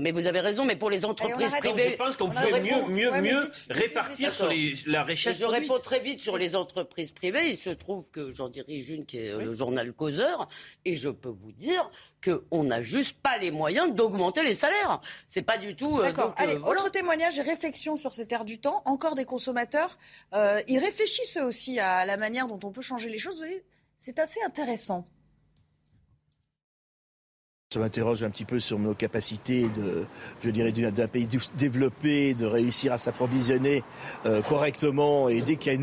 Mais vous avez raison, mais pour les entreprises privées. Je pense qu'on pouvait mieux, mieux, mieux répartir sur les, la richesse. Je réponds très vite sur les entreprises privées. Il se trouve que j'en dirige une qui est euh, le journal Causeur, et je peux vous dire qu'on n'a juste pas les moyens d'augmenter les salaires. C'est pas du tout. Euh, D'accord. Allez, euh, autre témoignage et réflexion sur cette ère du temps. Encore des consommateurs. ils réfléchissent aussi à la manière dont on peut changer les choses. C'est assez intéressant. Ça m'interroge un petit peu sur nos capacités de, je dirais, d'un pays développé, de réussir à s'approvisionner euh, correctement. Et dès qu'il y a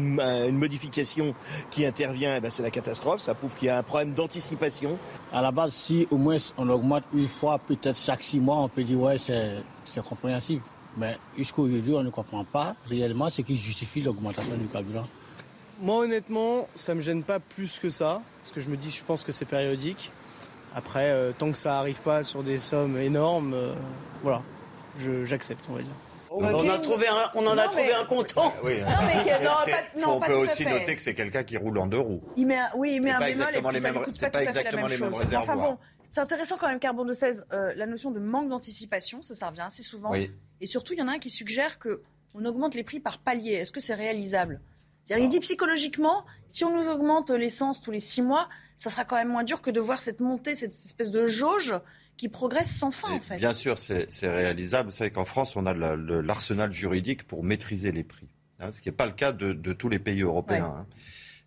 une, modification qui intervient, eh ben, c'est la catastrophe. Ça prouve qu'il y a un problème d'anticipation. À la base, si au moins on augmente une fois, peut-être chaque six mois, on peut dire ouais, c'est compréhensible. Mais jusqu'à aujourd'hui, on ne comprend pas réellement ce qui justifie l'augmentation du carburant. Moi, honnêtement, ça me gêne pas plus que ça, parce que je me dis, je pense que c'est périodique. Après, euh, tant que ça n'arrive pas sur des sommes énormes, euh, voilà, j'accepte, on va dire. On, a trouvé un, on en a trouvé un content. Oui, non, mais non, on peut aussi noter que c'est quelqu'un qui roule en deux roues. Il met oui, il met un bémol et puis ça pas exactement les mêmes réservoirs. Enfin bon, c'est intéressant quand même, Carbone de 16, euh, la notion de manque d'anticipation, ça, ça revient assez souvent. Et surtout, il y en a un qui suggère qu'on augmente les prix par palier. Est-ce que c'est réalisable? Il dit psychologiquement, si on nous augmente l'essence tous les six mois, ça sera quand même moins dur que de voir cette montée, cette espèce de jauge qui progresse sans fin, en fait. Bien sûr, c'est réalisable. Vous savez qu'en France, on a l'arsenal juridique pour maîtriser les prix, hein, ce qui n'est pas le cas de, tous les pays européens. Hein.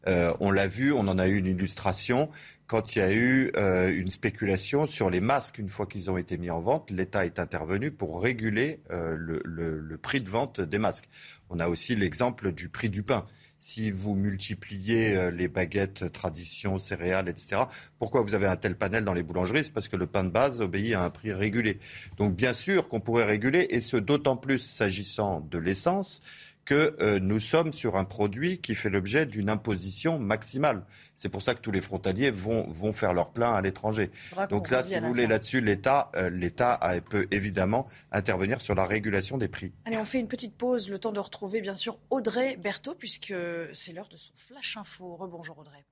Euh, on l'a vu, on en a eu une illustration quand il y a eu euh, une spéculation sur les masques une fois qu'ils ont été mis en vente. L'État est intervenu pour réguler euh, le, prix de vente des masques. On a aussi l'exemple du prix du pain si vous multipliez euh, les baguettes, tradition, céréales, etc., pourquoi vous avez un tel panel dans les boulangeries? C'est parce que le pain de base obéit à un prix régulé. Donc bien sûr qu'on pourrait réguler, et ce d'autant plus s'agissant de l'essence que euh, nous sommes sur un produit qui fait l'objet d'une imposition maximale. C'est pour ça que tous les frontaliers vont, vont faire leur plein à l'étranger. Donc là, si vous voulez, là-dessus, l'État euh, l'État peut évidemment intervenir sur la régulation des prix. Allez, on fait une petite pause, le temps de retrouver bien sûr Audrey Berthaud, puisque c'est l'heure de son Flash Info. Rebonjour Audrey.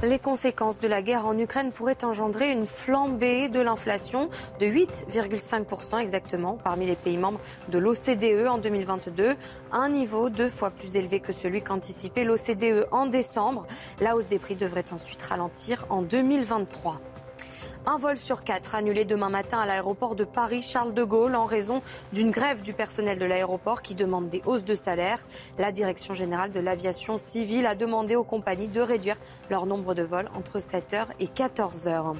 Les conséquences de la guerre en Ukraine pourraient engendrer une flambée de l'inflation de 8,5% exactement parmi les pays membres de l'OCDE en 2022, un niveau deux fois plus élevé que celui qu'anticipait l'OCDE en décembre. La hausse des prix devrait ensuite ralentir en 2023. Un vol sur quatre annulé demain matin à l'aéroport de Paris-Charles de Gaulle en raison d'une grève du personnel de l'aéroport qui demande des hausses de salaire. La Direction générale de l'aviation civile a demandé aux compagnies de réduire leur nombre de vols entre 7h et 14h.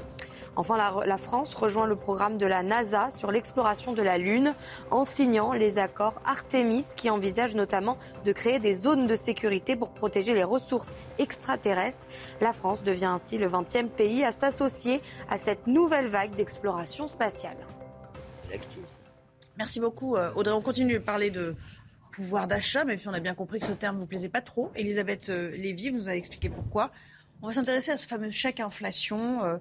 Enfin, la, France rejoint le programme de la NASA sur l'exploration de la Lune en signant les accords Artemis qui envisagent notamment de créer des zones de sécurité pour protéger les ressources extraterrestres. La France devient ainsi le 20e pays à s'associer à cette nouvelle vague d'exploration spatiale. Merci beaucoup euh, Audrey. On continue de parler de pouvoir d'achat, même si on a bien compris que ce terme ne vous plaisait pas trop. Elisabeth euh, Lévy vous a expliqué pourquoi. On va s'intéresser à ce fameux chèque inflation.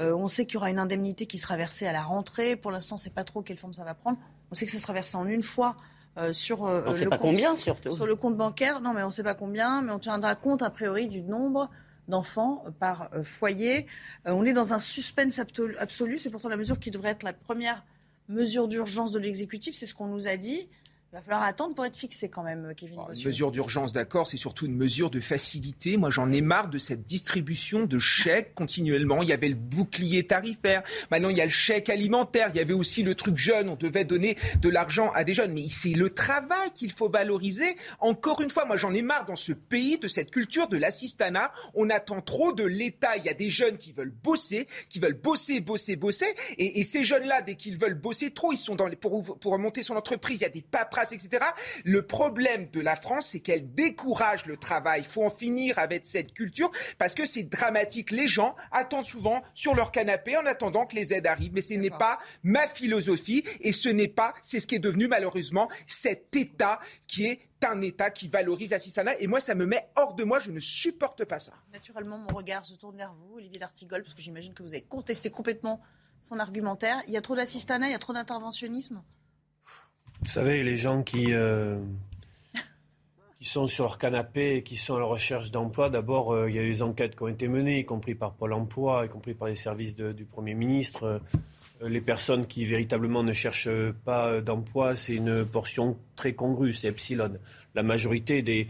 Euh, on sait qu'il y aura une indemnité qui sera versée à la rentrée. Pour l'instant, on ne sait pas trop quelle forme ça va prendre. On sait que ça sera versé en une fois. Euh, sur euh, le pas compte, combien surtout sur le compte bancaire. Non, mais on ne sait pas combien, mais on tiendra compte a priori du nombre d'enfants par foyer. on est dans un suspense absolu. C'est pourtant la mesure qui devrait être la première mesure d'urgence de l'exécutif. C'est ce qu'on nous a dit. Il va falloir attendre pour être fixé quand même, Kevin. une mesure d'urgence, d'accord, c'est surtout une mesure de facilité. Moi, j'en ai marre de cette distribution de chèques continuellement. Il y avait le bouclier tarifaire, maintenant il y a le chèque alimentaire, il y avait aussi le truc jeune, on devait donner de l'argent à des jeunes. Mais c'est le travail qu'il faut valoriser. Encore une fois, moi j'en ai marre dans ce pays de cette culture de l'assistanat. On attend trop de l'État. Il y a des jeunes qui veulent bosser, qui veulent bosser, bosser, bosser. Et, ces jeunes-là, dès qu'ils veulent bosser trop, ils sont dans les, pour, pour monter son entreprise. Il y a des paperasses etc. Le problème de la France, c'est qu'elle décourage le travail. Il faut en finir avec cette culture parce que c'est dramatique. Les gens attendent souvent sur leur canapé en attendant que les aides arrivent. Mais ce n'est pas ma philosophie et ce n'est pas, c'est ce qui est devenu malheureusement cet État qui est un État qui valorise l'assistanat. Et moi, ça me met hors de moi. Je ne supporte pas ça. Naturellement, mon regard se tourne vers vous, Olivier D'Artigol, parce que j'imagine que vous avez contesté complètement son argumentaire. Il y a trop d'assistanat, il y a trop d'interventionnisme vous savez, les gens qui, euh, qui sont sur leur canapé et qui sont à la recherche d'emploi, d'abord, euh, il y a eu des enquêtes qui ont été menées, y compris par Pôle emploi, y compris par les services du Premier ministre. Euh, les personnes qui véritablement ne cherchent pas d'emploi, c'est une portion très congrue, c'est epsilon. La majorité des,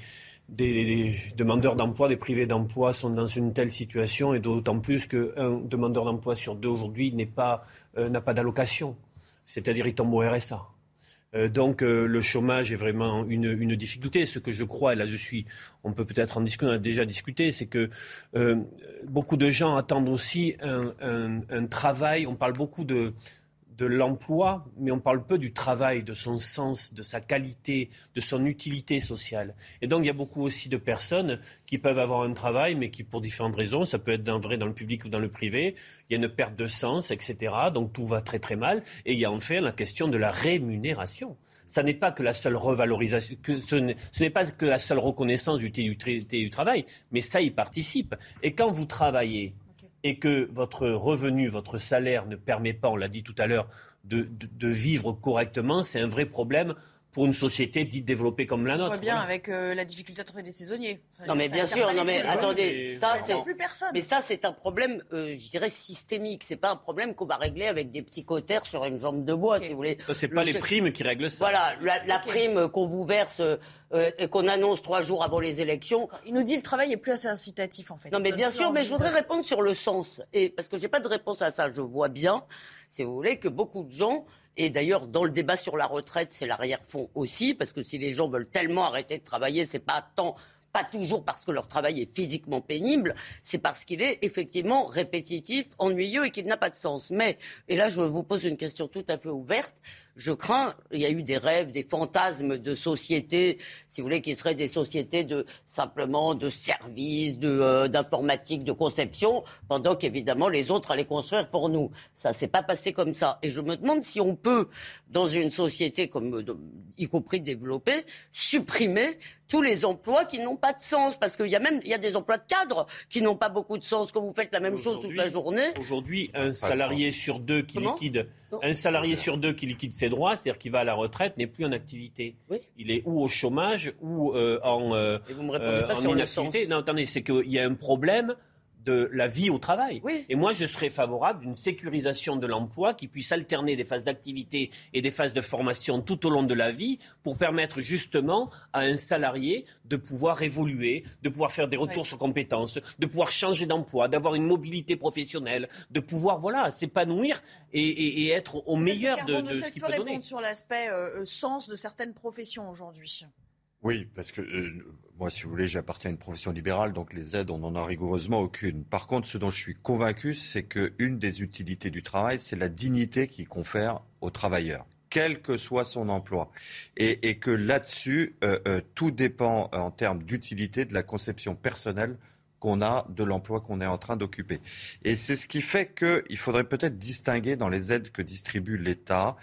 demandeurs d'emploi, des privés d'emploi sont dans une telle situation, et d'autant plus qu'un demandeur d'emploi sur deux aujourd'hui n'a pas, pas d'allocation, c'est-à-dire il tombe au RSA. Euh, donc euh, le chômage est vraiment une, difficulté. Ce que je crois, et là je suis, on peut peut-être en discuter, on a déjà discuté, c'est que euh, beaucoup de gens attendent aussi un, travail. On parle beaucoup de, de l'emploi, mais on parle peu du travail, de son sens, de sa qualité, de son utilité sociale. Et donc il y a beaucoup aussi de personnes qui peuvent avoir un travail, mais qui pour différentes raisons, ça peut être dans le public ou dans le privé, il y a une perte de sens, etc. Donc tout va très très mal. Et il y a enfin la question de la rémunération. Ça n'est pas que la seule revalorisation, que ce n'est pas que la seule reconnaissance du travail, mais ça y participe. Et quand vous travaillez et que votre revenu, votre salaire ne permet pas, on l'a dit tout à l'heure, de, vivre correctement, c'est un vrai problème pour une société dite développée comme la On nôtre. voit bien Voilà. avec euh, la difficulté à trouver des saisonniers. Non mais bien sûr, non mais attendez, ça c'est attire plus personne. Mais ça c'est un problème, euh, je dirais systémique. C'est pas un problème qu'on va régler avec des petits cautères sur une jambe de bois, si vous voulez. Ça, c'est Le pas les primes qui règlent ça. Voilà, la, la prime qu'on vous verse euh, et qu'on annonce trois jours avant les élections. Il nous dit le travail est plus assez incitatif en fait. Non, mais bien sûr, mais je voudrais de- répondre sur le sens. Et parce que j'ai pas de réponse à ça, je vois bien, si vous voulez, que beaucoup de gens, et d'ailleurs dans le débat sur la retraite, c'est l'arrière-fond aussi, parce que si les gens veulent tellement arrêter de travailler, c'est pas tant. Pas toujours parce que leur travail est physiquement pénible, c'est parce qu'il est effectivement répétitif, ennuyeux et qu'il n'a pas de sens. Mais, et là je vous pose une question tout à fait ouverte, je crains, il y a eu des rêves, des fantasmes de sociétés, si vous voulez, qui seraient des sociétés de simplement de services, euh, d'informatique, de conception, pendant qu'évidemment les autres allaient construire pour nous. Ça s'est pas passé comme ça. Et je me demande si on peut, dans une société comme, y compris développée, supprimer tous les emplois qui n'ont pas de sens, parce qu'il y a même il y a des emplois de cadres qui n'ont pas beaucoup de sens. Quand vous faites la même chose toute la journée, Aujourd'hui, un salarié sur deux qui liquide, un salarié sur deux qui liquide ses droits, c'est-à-dire qui va à la retraite, n'est plus en activité. Il est ou au chômage ou euh, en, euh, Et vous me répondez pas en sur le inactivité. sens. Non, attendez, c'est qu'il y a un problème de la vie au travail. Et moi, je serais favorable d'une sécurisation de l'emploi qui puisse alterner des phases d'activité et des phases de formation tout au long de la vie pour permettre justement à un salarié de pouvoir évoluer, de pouvoir faire des retours sur compétences, de pouvoir changer d'emploi, d'avoir une mobilité professionnelle, de pouvoir voilà s'épanouir et, et- et être au meilleur de, de de ce qu'il peut peut donner. répondre sur l'aspect euh, euh, sens de certaines professions aujourd'hui? Oui, parce que euh, moi, si vous voulez, j'appartiens à une profession libérale, donc les aides, on n'en a rigoureusement aucune. Par contre, ce dont je suis convaincu, c'est qu'une des utilités du travail, c'est la dignité qu'il confère aux travailleurs quel que soit son emploi. Et, et que là-dessus, euh, euh, tout dépend euh, en termes d'utilité de la conception personnelle qu'on a de l'emploi qu'on est en train d'occuper. Et c'est ce qui fait qu'il faudrait peut-être distinguer dans les aides que distribue l'État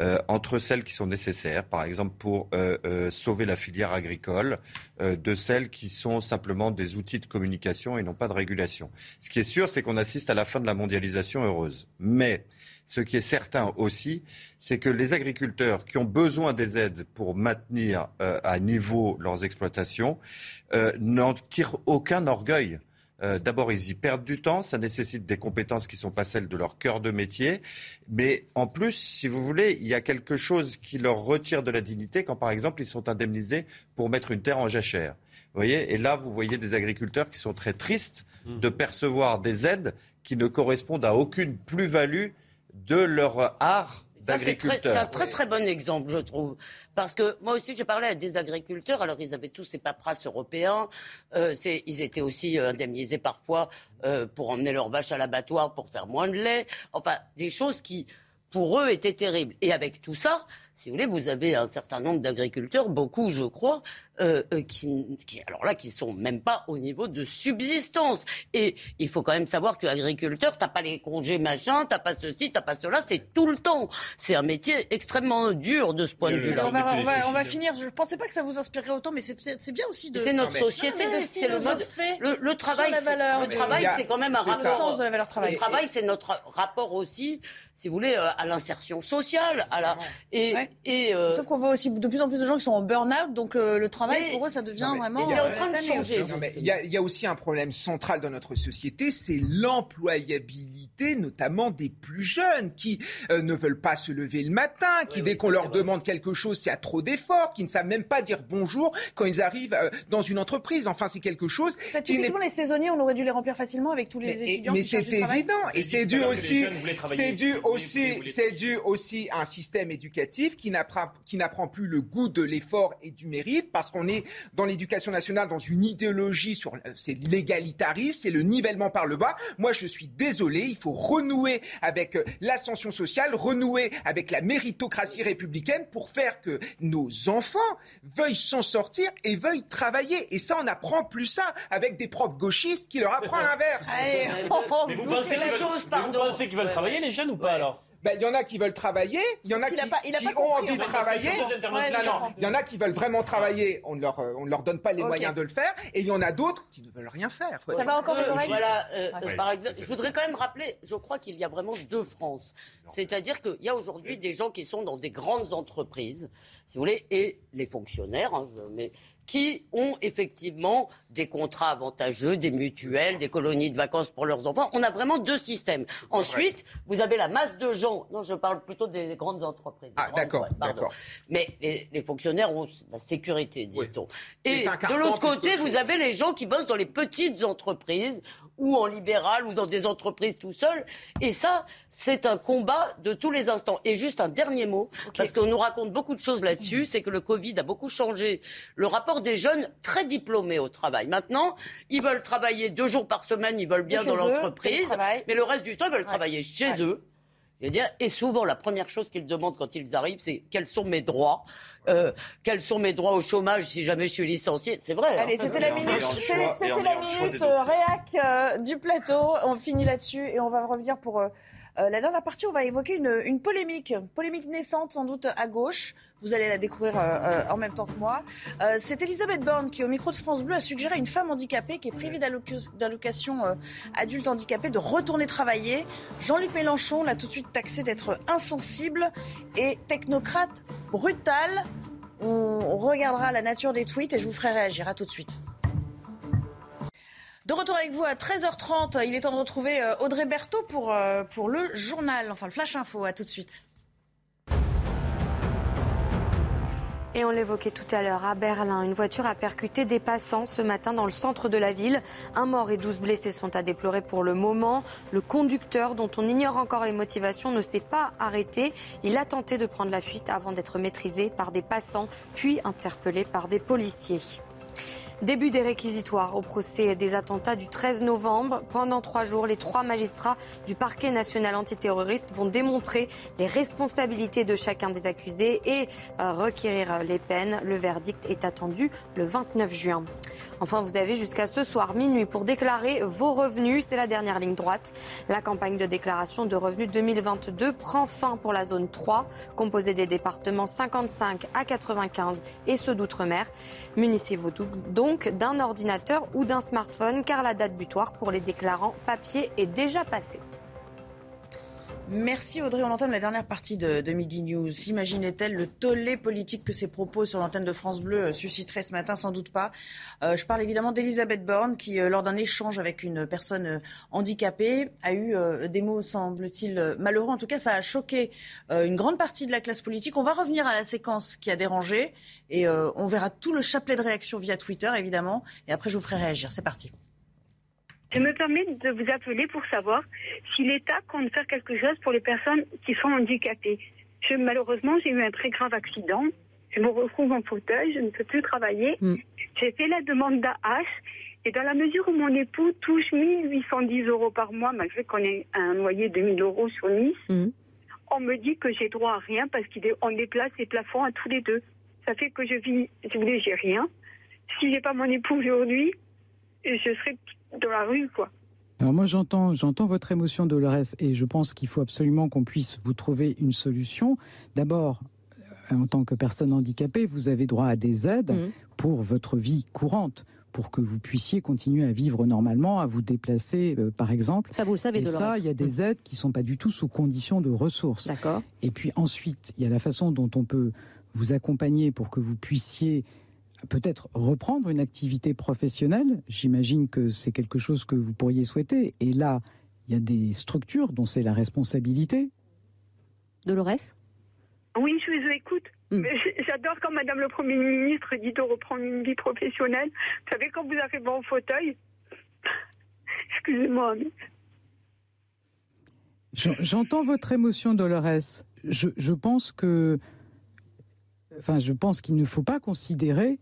euh, entre celles qui sont nécessaires, par exemple pour euh, euh, sauver la filière agricole, de celles qui sont simplement des outils de communication et non pas de régulation. Ce qui est sûr, c'est qu'on assiste à la fin de la mondialisation heureuse. Mais ce qui est certain aussi, c'est que les agriculteurs qui ont besoin des aides pour maintenir à niveau leurs exploitations euh, n'en tirent aucun orgueil. Euh, D'abord, ils y perdent du temps, ça nécessite des compétences qui ne sont pas celles de leur cœur de métier. Mais en plus, si vous voulez, il y a quelque chose qui leur retire de la dignité quand, par exemple, ils sont indemnisés pour mettre une terre en jachère. Vous voyez Et là, vous voyez des agriculteurs qui sont très tristes de percevoir des aides qui ne correspondent à aucune plus-value de leur art C'est un très très bon exemple, je trouve. Parce que moi aussi, j'ai parlé à des agriculteurs. Alors, ils avaient tous ces paperasses européens. Euh, ils étaient aussi euh, indemnisés parfois euh, pour emmener leurs vaches à l'abattoir pour faire moins de lait. Enfin, des choses qui, pour eux, étaient terribles. Et avec tout ça, si vous voulez, vous avez un certain nombre d'agriculteurs, beaucoup, je crois, euh, euh, qui, qui, alors là, qui sont même pas au niveau de subsistance. Et il faut quand même savoir que agriculteur, t'as pas les congés machin, t'as pas ceci, t'as pas cela, c'est tout le temps. C'est un métier extrêmement dur de ce point de vue-là. on, va, on, va, on va finir. Je ne pensais pas que ça vous inspirait autant, mais c'est c'est bien aussi de. C'est notre Non, mais- société, c'est le mode. Le, le travail, la valeur. le travail, c'est quand même un rapport. le sens de la valeur travail. Le travail, c'est notre rapport aussi, si vous voulez, euh, à l'insertion sociale, à la et et. euh, Sauf qu'on voit aussi de plus en plus de gens qui sont en burn-out, donc euh, le travail Mais- pour eux ça devient Non, mais vraiment. il y a- euh, tannant. Non, mais Il y, a- il y a aussi un problème central dans notre société, c'est l'employabilité, notamment des plus jeunes, qui euh, ne veulent pas se lever le matin, qui dès qu'on leur demande quelque chose, c'est à trop d'efforts, qui ne savent même pas dire bonjour quand ils arrivent euh, dans une entreprise. Enfin, c'est quelque chose Bah, qui n'est Typiquement, les saisonniers, on aurait dû les remplir facilement avec tous les mais, étudiants. mais c'est évident et c'est dû aussi c'est dû aussi c'est dû aussi à un système éducatif qui n'apprend qui n'apprend plus le goût de l'effort et du mérite parce qu'on est dans l'éducation nationale dans une idéologie sur euh, c'est l'égalitarisme c'est le nivellement par le bas. Moi je suis désolé il faut renouer avec euh, l'ascension sociale renouer avec la méritocratie républicaine pour faire que nos enfants veuillent s'en sortir et veuillent travailler. Et ça on n'apprend plus ça avec des profs gauchistes qui leur apprennent l'inverse. Mais vous pensez qu'ils veulent, mais vous pensez qu'ils veulent travailler, les jeunes, ou pas alors? Ben, il y en a qui veulent travailler, il y en a qui, a pas- il a qui pas ont envie en de travailler. Non, non, il y en a qui veulent vraiment travailler, on ne leur, euh, on leur donne pas les moyens de le faire, et il y en a d'autres qui ne veulent rien faire. Ça va encore les Euh, oreilles voilà, euh, Ouais. par exemple, je voudrais quand même rappeler, je crois qu'il y a vraiment deux France. C'est-à-dire qu'il y a aujourd'hui des gens qui sont dans des grandes entreprises, si vous voulez, et les fonctionnaires, hein, mais qui ont effectivement des contrats avantageux, des mutuelles, des colonies de vacances pour leurs enfants. On a vraiment deux systèmes. Ensuite, vous avez la masse de gens. Non, je parle plutôt des grandes entreprises. Ah, d'accord, d'accord. Mais les, les fonctionnaires ont la sécurité, dit-on. Et de l'autre côté, vous avez les gens qui bossent dans les petites entreprises ou en libéral ou dans des entreprises tout seuls. Et ça, c'est un combat de tous les instants. Et juste un dernier mot, parce qu'on nous raconte beaucoup de choses là-dessus, c'est que le Covid a beaucoup changé le rapport des jeunes très diplômés au travail. Maintenant, ils veulent travailler deux jours par semaine, ils veulent bien dans l'entreprise, mais le reste du temps, ils veulent travailler chez Ouais. eux. Je veux dire, et souvent, la première chose qu'ils demandent quand ils arrivent, c'est quels sont mes droits, euh, quels sont mes droits au chômage si jamais je suis licencié? C'est vrai. Allez, hein. c'était la minute, choix- c'était la minute euh, réac euh, du plateau. On finit là-dessus et on va revenir pour euh, euh, la dernière partie. On va évoquer une, polémique, polémique naissante sans doute à gauche. Vous allez la découvrir euh, euh, en même temps que moi. C'est Elisabeth Borne qui, au micro de France Bleu, a suggéré à une femme handicapée qui est privée d'alloc- d'allocation adulte handicapé de retourner travailler. Jean-Luc Mélenchon l'a tout de suite taxé d'être insensible et technocrate brutal. On regardera la nature des tweets et je vous ferai réagir. À tout de suite. De retour avec vous à 13h30, il est temps de retrouver euh, Audrey Berthaud pour, euh, pour le journal, enfin le Flash Info. À tout de suite. Et on l'évoquait tout à l'heure, à Berlin, une voiture a percuté des passants ce matin dans le centre de la ville. Un mort et 12 blessés sont à déplorer pour le moment. Le conducteur, dont on ignore encore les motivations, ne s'est pas arrêté. Il a tenté de prendre la fuite avant d'être maîtrisé par des passants, puis interpellé par des policiers. Début des réquisitoires au procès des attentats du 13 novembre. Pendant trois jours, les trois magistrats du parquet national antiterroriste vont démontrer les responsabilités de chacun des accusés et euh, requérir les peines. Le verdict est attendu le 29 juin. Enfin, vous avez jusqu'à ce soir minuit pour déclarer vos revenus. C'est la dernière ligne droite. La campagne de déclaration de revenus 2022 prend fin pour la zone 3, composée des départements 55 à 95 et ceux d'outre-mer. Munissez-vous donc d'un ordinateur ou d'un smartphone car la date butoir pour les déclarants papier est déjà passée. Merci Audrey, on entame la dernière partie de, de Midi News. Imaginait-elle le tollé politique que ses propos sur l'antenne de France Bleu euh, susciteraient ce matin? Sans doute pas. Euh, je parle évidemment d'Elisabeth Borne qui, euh, lors d'un échange avec une personne euh, handicapée, a eu euh, des mots, semble-t-il, malheureux. En tout cas, ça a choqué une grande partie de la classe politique. On va revenir à la séquence qui a dérangé et on verra tout le chapelet de réactions via Twitter, évidemment. Et après, je vous ferai réagir. C'est parti. Je me permets de vous appeler pour savoir si l'État compte faire quelque chose pour les personnes qui sont handicapées. Je, malheureusement, j'ai eu un très grave accident. Je me retrouve en fauteuil, je ne peux plus travailler. J'ai fait la demande d'AH et dans la mesure où mon époux touche 1810 euros par mois, malgré qu'on ait un loyer de 1000 euros sur Nice, on me dit que j'ai droit à rien parce qu'on déplace les plafonds à tous les deux. Ça fait que je vis, si vous voulez, j'ai rien. Si j'ai pas mon époux aujourd'hui, je serai dans la rue, quoi. Alors moi j'entends j'entends votre émotion Dolores et je pense qu'il faut absolument qu'on puisse vous trouver une solution. D'abord euh, en tant que personne handicapée, vous avez droit à des aides pour votre vie courante pour que vous puissiez continuer à vivre normalement, à vous déplacer, euh, par exemple. Ça, vous le savez, Et Dolores. ça, il y a des aides qui sont pas du tout sous condition de ressources. D'accord. Et puis ensuite, il y a la façon dont on peut vous accompagner pour que vous puissiez peut-être reprendre une activité professionnelle. J'imagine que c'est quelque chose que vous pourriez souhaiter. Et là, il y a des structures dont c'est la responsabilité. Dolores? Oui, je vous écoute. Hmm. J'adore quand Madame le Premier ministre dit de reprendre une vie professionnelle. Vous savez, quand vous arrivez en fauteuil, excusez-moi, mais J'entends votre émotion, Dolores. Je, je pense que, enfin, je pense qu'il ne faut pas considérer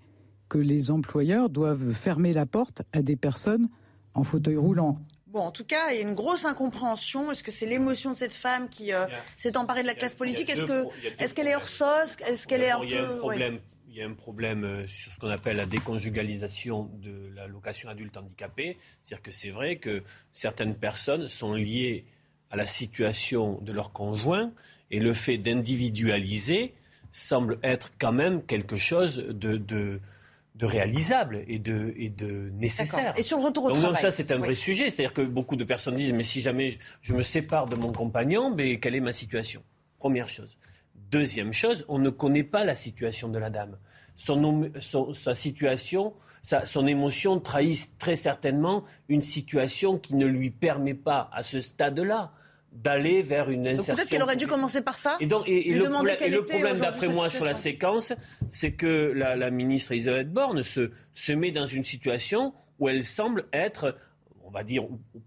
que les employeurs doivent fermer la porte à des personnes en fauteuil roulant. Bon, en tout cas, il y a une grosse incompréhension. Est-ce que c'est l'émotion de cette femme qui euh, s'est emparée de la classe politique? Est-ce deux que pro- il y a deux est-ce qu'elle est hors sauce? Est-ce qu'elle est un D'abord, il y a un peu ouais. problème. Il y a un problème euh, sur ce qu'on appelle la déconjugalisation de la location adulte handicapé. C'est-à-dire que c'est vrai que certaines personnes sont liées à la situation de leur conjoint et le fait d'individualiser semble être quand même quelque chose de, de, réalisable et de, et de nécessaire. Et sur le retour au donc, travail Donc ça, c'est un vrai sujet. C'est-à-dire que beaucoup de personnes disent, mais si jamais je me sépare de mon compagnon, mais quelle est ma situation? Première chose. Deuxième chose, on ne connaît pas la situation de la dame. Son, sa situation, son émotion trahit très certainement une situation qui ne lui permet pas, à ce stade-là, d'aller vers une insertion. Peut-être qu'elle aurait dû commencer par ça. Et, donc, et, le, problème, d'après moi, sur la séquence, c'est que la, la, ministre Elisabeth Borne se, se met dans une situation où elle semble être on va dire,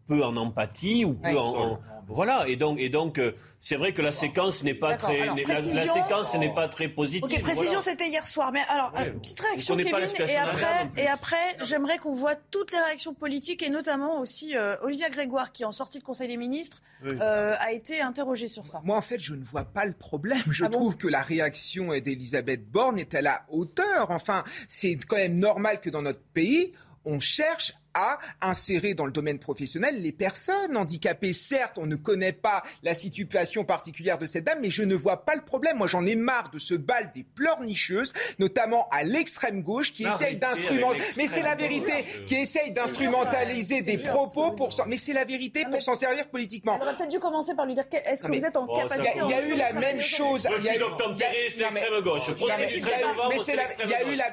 peu en empathie ou peu en, Voilà, et donc, et donc euh, c'est vrai que la séquence n'est pas très, la, séquence n'est pas très positive. Ok, précision, c'était hier soir. Mais alors, euh, petite réaction, Kevin, et après, et après, j'aimerais qu'on voit toutes les réactions politiques et notamment aussi euh, Olivia Grégoire, qui en sortie de Conseil des ministres a été interrogée sur ça. Moi, en fait, je ne vois pas le problème. Je ah trouve que la réaction d'Elisabeth Borne est à la hauteur. Enfin, c'est quand même normal que dans notre pays, on cherche à insérer dans le domaine professionnel les personnes handicapées. Certes, on ne connaît pas la situation particulière de cette dame, mais je ne vois pas le problème. Moi, j'en ai marre de ce bal des pleurnicheuses, notamment à l'extrême gauche, qui essaye d'instrumentaliser. Mais c'est la vérité, qui essaye d'instrumentaliser des propos pour s'en. Mais c'est la vérité pour s'en servir politiquement. On aurait peut-être dû commencer par lui dire est-ce que vous êtes en capacité. Il y a eu la même chose. Il y a eu l'extrême gauche.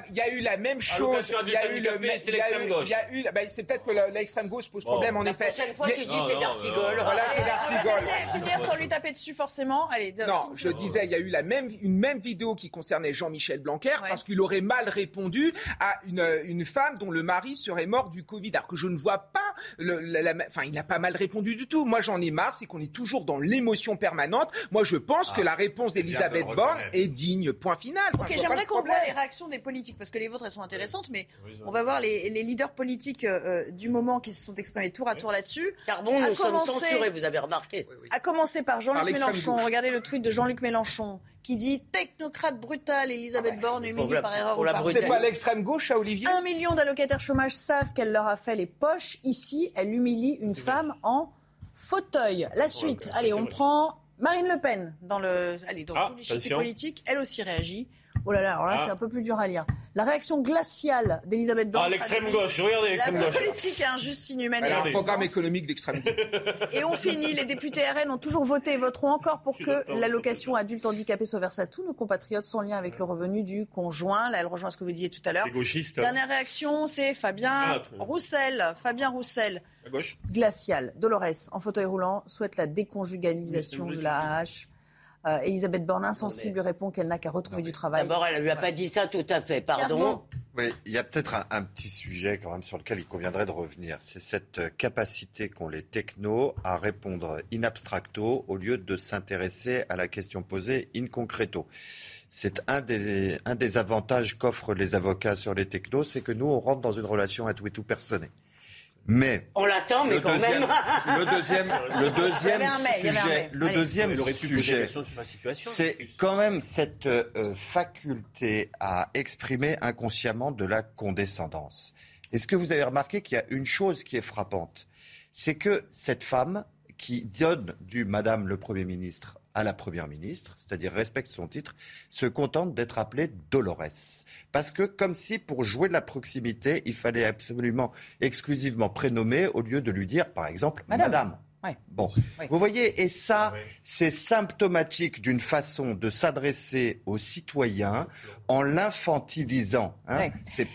Il y a eu la même chose. Il y a eu le. Il y a eu c'est peut-être que l'extrême gauche pose problème, en effet. La prochaine fois, tu dis c'est d'Artigol. Voilà, c'est d'Artigol. finir sans lui taper dessus, forcément. Allez, non, je disais, il y a eu la même, une même vidéo qui concernait Jean-Michel Blanquer parce qu'il aurait mal répondu à une, une femme dont le mari serait mort du Covid. Alors que je ne vois pas, le, la, enfin, il n'a pas mal répondu du tout. Moi, j'en ai marre, c'est qu'on est toujours dans l'émotion permanente. Moi, je pense que ah, la réponse d'Elisabeth Borne est digne. Point final. ok, j'aimerais qu'on voit les réactions des politiques parce que les vôtres, elles sont intéressantes, mais on va voir les, les leaders politiques euh, du moment qui se sont exprimés tour à tour là-dessus. Car bon, nous sommes censurés, vous avez remarqué. À commencer par Jean-Luc Mélenchon. Regardez le tweet de Jean-Luc Mélenchon qui dit technocrate brutal, Elisabeth Borne humiliée par erreur ou C'est pas l'extrême gauche à Olivier? Un million d'allocataires chômage savent qu'elle leur a fait les poches. Ici, elle humilie une femme en fauteuil. La suite, allez, on prend Marine Le Pen dans le, allez, dans ah, tous les chiffres politiques. Elle aussi réagit. Oh là là, alors là, ah. c'est un peu plus dur à lire. La réaction glaciale d'Elisabeth Borne. Ah, l'extrême gauche, regardez l'extrême gauche. La politique est injuste, inhumaine. Elle a un programme économique d'extrême gauche. Et on finit, les députés RN ont toujours voté et voteront encore pour que l'allocation adulte handicapé soit versée à tous nos compatriotes sans lien avec le revenu du conjoint. Là, elle rejoint ce que vous disiez tout à l'heure. gauchiste. Dernière réaction, c'est Fabien ah, Roussel. Fabien Roussel. À gauche. Glacial. Dolores, en fauteuil roulant, souhaite la déconjugalisation de la hache. Euh, Elisabeth Borne, insensible, lui répond qu'elle n'a qu'à retrouver du travail. D'abord, elle ne lui a pas dit ça tout à fait, pardon. Oui, il y a peut-être un, petit sujet quand même sur lequel il conviendrait de revenir. C'est cette capacité qu'ont les technos à répondre in abstracto au lieu de s'intéresser à la question posée in concreto. C'est un des, un des avantages qu'offrent les avocats sur les technos, c'est que nous, on rentre dans une relation à tout et tout personné. Mais on l'attend, mais quand deuxième, même. le deuxième, le deuxième sujet, le deuxième sujet, c'est quand même cette euh, faculté à exprimer inconsciemment de la condescendance. Est-ce que vous avez remarqué qu'il y a une chose qui est frappante, c'est que cette femme qui donne du Madame le Premier ministre à la Première ministre, c'est-à-dire respecte son titre, se contente d'être appelée Dolores. Parce que comme si pour jouer de la proximité, il fallait absolument exclusivement prénommer au lieu de lui dire, par exemple, Madame. Bon, vous voyez, et ça, c'est symptomatique d'une façon de s'adresser aux citoyens en l'infantilisant. Hein. C'est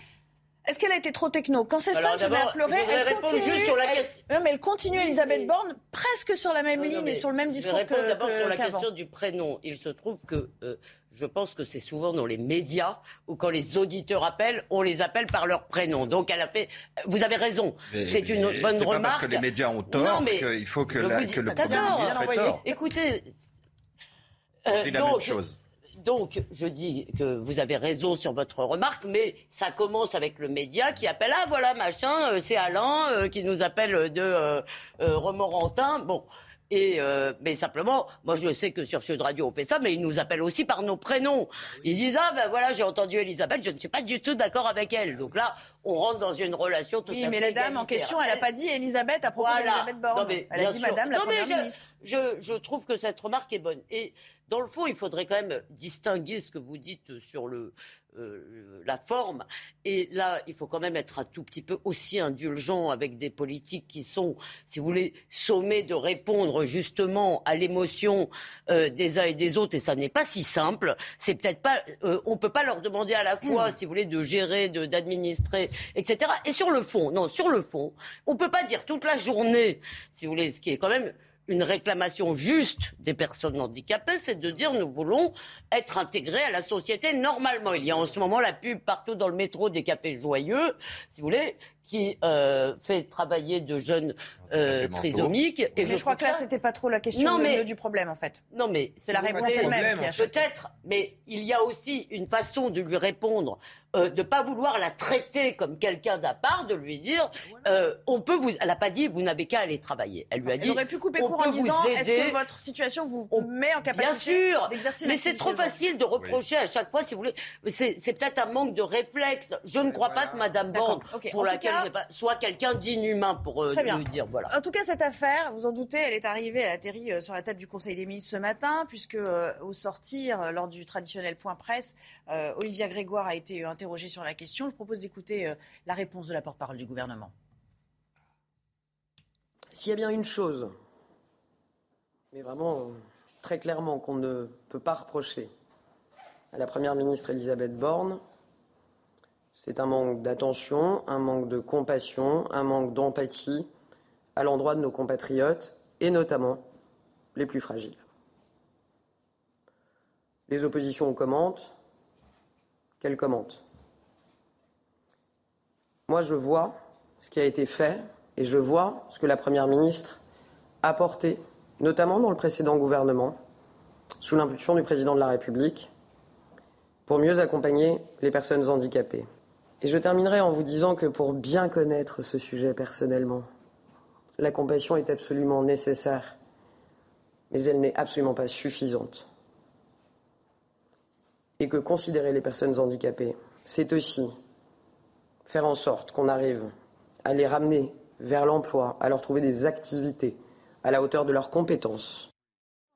est-ce qu'elle a été trop techno Quand cette femme se met à pleurer, elle continue, juste sur la question. mais elle continue, Elisabeth Borne, presque sur la même ligne et sur le même discours je que d'abord sur la question du prénom. Il se trouve que euh, je pense que c'est souvent dans les médias ou quand les auditeurs appellent, on les appelle par leur prénom. Donc elle a fait. Vous avez raison. C'est une bonne remarque. Pas parce que les médias ont tort qu'il faut que, la, que le Premier ministre ait tort. Écoutez. Euh, la même chose donc, je dis que vous avez raison sur votre remarque, mais ça commence avec le média qui appelle Ah, voilà, machin, euh, c'est Alain euh, qui nous appelle de euh, Romorantin. Bon. Et euh, mais simplement, moi je sais que sur Sud Radio on fait ça, mais ils nous appellent aussi par nos prénoms. Ils disent ah ben voilà j'ai entendu Elisabeth, je ne suis pas du tout d'accord avec elle. Donc là on rentre dans une relation tout Oui, à mais fait la dame en question, elle n'a pas dit Elisabeth à propos Voilà. d'Elisabeth Borne. Non, mais elle a dit sûr. Madame la Non, mais Première je- ministre. Je, je trouve que cette remarque est bonne. Et dans le fond, il faudrait quand même distinguer ce que vous dites sur le, euh, la forme. Et là, il faut quand même être un tout petit peu aussi indulgent avec des politiques qui sont, si vous voulez, sommés de répondre justement à l'émotion euh, des uns et des autres. Et ça n'est pas si simple. C'est peut-être pas, euh, on peut pas leur demander à la fois, si vous voulez, de gérer, de- d'administrer, etc. Et sur le fond, non, sur le fond, on peut pas dire toute la journée, si vous voulez, ce qui est quand même une réclamation juste des personnes handicapées, c'est de dire nous voulons être intégrés à la société normalement. Il y a en ce moment la pub partout dans le métro des cafés joyeux, si vous voulez, qui euh, fait travailler de jeunes euh, trisomiques. Et mais je, crois que là, ça- c'était pas trop la question Non, mais- du problème, en fait. non, mais C'est la si réponse elle-même a. Peut-être, mais il y a aussi une façon de lui répondre, euh, de pas vouloir la traiter comme quelqu'un d'à part, de lui dire, euh, on peut vous. Elle n'a pas dit, vous n'avez qu'à aller travailler. Elle lui a dit, Elle aurait pu couper on court en peut vous disant est-ce aider. que votre situation vous met en Bien capacité sûr, d'exercer mais c'est trop facile de reprocher à chaque fois, si vous voulez. C'est peut-être un manque de réflexe. Je ne crois pas que Madame Borne, pour En laquelle cas- j'ai pas, soit quelqu'un d'inhumain pour euh, lui dire voilà. En tout cas, cette affaire, vous en doutez, elle est arrivée, elle a atterri euh, sur la table du Conseil des ministres ce matin, puisque euh, au sortir, euh, lors du traditionnel point presse, euh, Olivia Grégoire a été interrogée sur la question. Je propose d'écouter euh, la réponse de la porte-parole du gouvernement. S'il y a bien une chose, mais vraiment euh, très clairement qu'on ne peut pas reprocher à la Première ministre Elisabeth Borne, c'est un manque d'attention, un manque de compassion, un manque d'empathie à l'endroit de nos compatriotes et notamment les plus fragiles. Les oppositions commentent, qu'elles commentent. Moi, je vois ce qui a été fait et je vois ce que la Première ministre a porté, notamment dans le précédent gouvernement, sous l'impulsion du Président de la République, pour mieux accompagner les personnes handicapées. Et je terminerai en vous disant que pour bien connaître ce sujet personnellement, la compassion est absolument nécessaire, mais elle n'est absolument pas suffisante. Et que considérer les personnes handicapées, c'est aussi faire en sorte qu'on arrive à les ramener vers l'emploi, à leur trouver des activités à la hauteur de leurs compétences.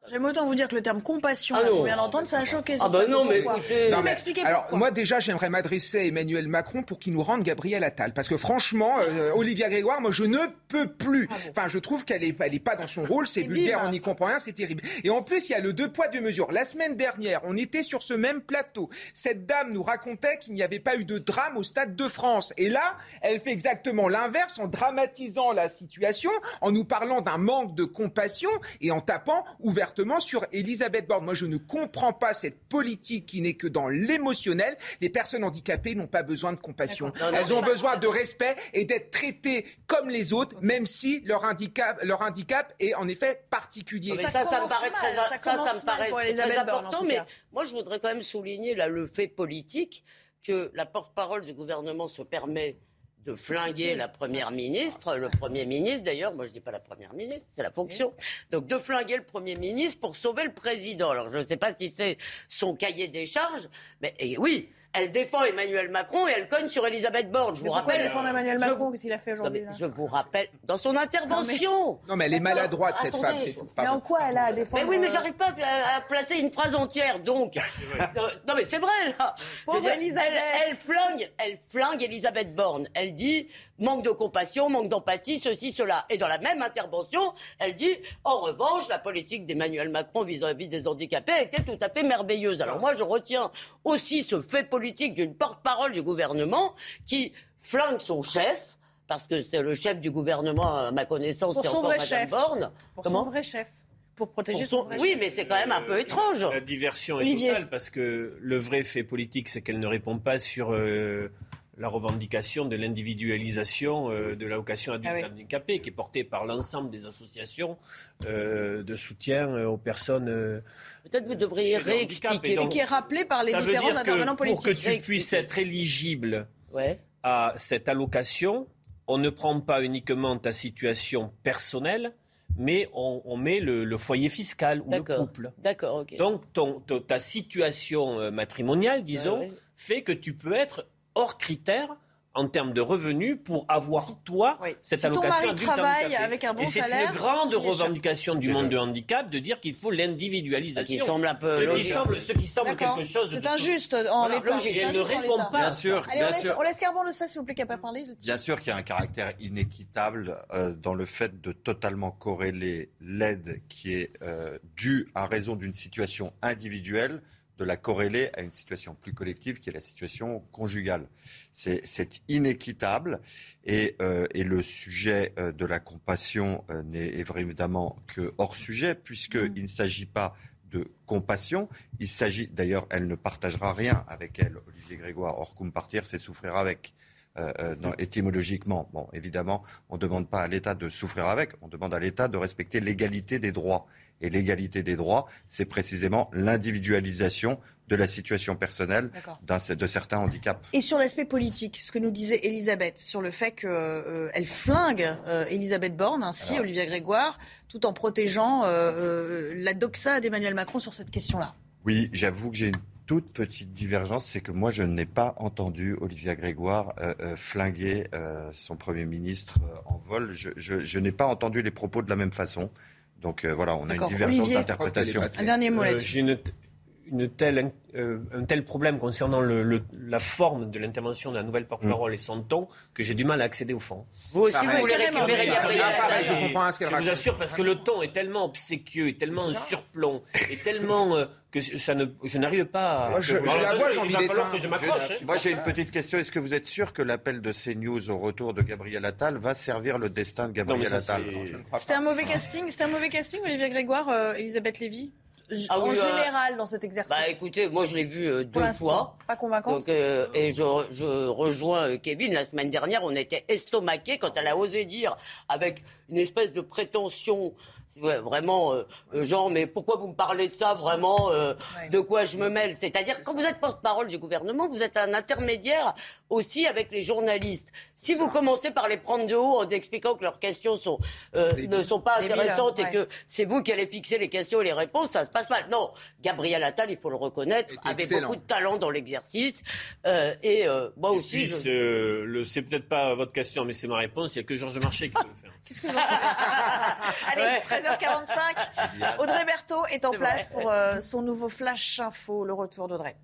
J'aime autant vous dire que le terme compassion, Ah qu'on vient d'entendre, ça a choqué. Ah bah non, mais écoutez- Non, mais- m'expliquez alors pourquoi. moi déjà j'aimerais m'adresser à Emmanuel Macron pour qu'il nous rende Gabriel Attal. Parce que franchement euh, Olivia Grégoire moi je ne peux plus. Enfin je trouve qu'elle est elle est pas dans son rôle c'est vulgaire on n'y comprend rien c'est terrible. Et en plus il y a le deux poids deux mesures. La semaine dernière on était sur ce même plateau. Cette dame nous racontait qu'il n'y avait pas eu de drame au stade de France. Et là elle fait exactement l'inverse en dramatisant la situation en nous parlant d'un manque de compassion et en tapant ouvertement sur Elisabeth Borne. Moi, je ne comprends pas cette politique qui n'est que dans l'émotionnel. Les personnes handicapées n'ont pas besoin de compassion. D'accord. Non, non, Elles ont pas- besoin de respect et d'être traitées comme les autres, même si leur handicap, leur handicap est en effet particulier. Mais ça, ça, me paraît mal, très, ça ça, me paraît très important. mais moi, je voudrais quand même souligner là, le fait politique que la porte-parole du gouvernement se permet de flinguer la première ministre, le premier ministre d'ailleurs, moi je dis pas la première ministre, c'est la fonction, donc de flinguer le premier ministre pour sauver le président. Alors je ne sais pas si c'est son cahier des charges, mais oui, elle défend Emmanuel Macron et elle cogne sur Elisabeth Borne. Je Mais vous pourquoi rappelle. défendre Emmanuel je- Macron Qu'est-ce qu'il a fait aujourd'hui je vous rappelle, dans son intervention. Non, mais elle est maladroite, cette Attendez, femme. Mais en quoi elle a à défendre mais oui, mais euh, j'arrive pas à, à placer une phrase entière, donc. non, non, mais c'est vrai, là. Pauvre dire, Elisabeth. Elle, elle flingue, elle flingue Elisabeth Borne. Elle dit manque de compassion, manque d'empathie, ceci, cela. Et dans la même intervention, elle dit en revanche, la politique d'Emmanuel Macron vis-à-vis des handicapés était tout à fait merveilleuse. Alors moi, je retiens aussi ce fait politique d'une porte-parole du gouvernement qui flingue son chef. Parce que c'est le chef du gouvernement, à ma connaissance, c'est son encore vrai Madame chef. Borne. Pour Comment son vrai chef. Pour protéger Pour son, son- vrai Oui, chef. mais c'est quand même un peu étrange. La diversion Olivier. est totale parce que le vrai fait politique, c'est qu'elle ne répond pas sur euh, la revendication de l'individualisation euh, de l'allocation adulte Ah oui. handicapé qui est portée par l'ensemble des associations euh, de soutien euh, aux personnes. euh, Peut-être vous devriez réexpliquer. Et donc, Et qui est rappelé par les différents intervenants Pour que politiques. tu puisses être éligible Ouais. à cette allocation, on ne prend pas uniquement ta situation personnelle, mais on, met le, foyer fiscal ou le couple. D'accord, ok. Donc ta situation matrimoniale, disons, fait que tu peux être hors critère en termes de revenus pour avoir toi cette si allocation ton mari travaille avec un bon et salaire. C'est une grande revendication du monde du handicap de dire qu'il faut l'individualisation. Qui semble un peu ce qui semble, ce qui semble quelque chose. C'est injuste en l'état. Et elle ne répond pas. Bien sûr. Allez, on, laisse, on laisse Carbon le ça, s'il vous plaît, qui n'a pas parlé. Bien sûr qu'il y a un caractère inéquitable euh, dans le fait de totalement corréler l'aide qui est euh, due à raison d'une situation individuelle de la corréler à une situation plus collective qui est la situation conjugale. C'est inéquitable et, euh, et, le sujet euh, de la compassion euh, n'est évidemment que hors sujet puisqu'il mmh. ne s'agit pas de compassion. Il s'agit, d'ailleurs, elle ne partagera rien avec elle, Olivier Grégoire. Or, partir, c'est souffrir avec. Euh, étymologiquement. Bon, évidemment, on ne demande pas à l'État de souffrir avec, on demande à l'État de respecter l'égalité des droits. Et l'égalité des droits, c'est précisément l'individualisation de la situation personnelle de certains handicaps. Et sur l'aspect politique, ce que nous disait Elisabeth, sur le fait qu'elle euh, flingue euh, Elisabeth Borne, ainsi Olivier Grégoire, tout en protégeant euh, la doxa d'Emmanuel Macron sur cette question-là. Oui, j'avoue que j'ai une toute petite divergence, c'est que moi, je n'ai pas entendu Olivier Grégoire flinguer son Premier ministre en vol. Je, n'ai pas entendu les propos de la même façon. Donc voilà, on a une divergence d'interprétation. Un dernier mot là-dessus une telle, euh, un tel problème concernant le, la forme de l'intervention de la nouvelle porte-parole et son ton que j'ai du mal à accéder au fond. Vous aussi, vous voulez récupérer Je comprends ce Je vous assure, parce que le ton est tellement obséquieux, tellement un surplomb, et tellement euh, que ça ne, je n'arrive pas à... Moi, je, la vois, j'ai envie hein. Moi, j'ai une petite question. Est-ce que vous êtes sûr que l'appel de CNews au retour de Gabriel Attal va servir le destin de Gabriel Attal? C'était un mauvais casting, c'était un mauvais casting, Olivier Grégoire, euh, Elisabeth Lévy ah en euh, général dans cet exercice Bah écoutez, moi je l'ai vu euh, deux fois. Pas convaincant. Euh, et je, je rejoins Kevin. La semaine dernière, on était estomaqué quand elle a osé dire avec une espèce de prétention Ouais, vraiment, euh, euh, genre, mais pourquoi vous me parlez de ça vraiment euh, De quoi je me mêle? C'est-à-dire, quand vous êtes porte-parole du gouvernement, vous êtes un intermédiaire aussi avec les journalistes. Si vous commencez par les prendre de haut en expliquant que leurs questions sont, ne sont pas intéressantes et que c'est vous qui allez fixer les questions et les réponses, ça se passe mal. Non, Gabriel Attal, il faut le reconnaître, avait beaucoup de talent dans l'exercice. et moi aussi. je... c'est peut-être pas votre question, mais c'est ma réponse. Il n'y a que Georges Marchais qui peut le faire. Qu'est-ce que j'en sais? Allez, 13h45. Audrey Berthaud est en place pour euh, son nouveau Flash Info, le retour d'Audrey.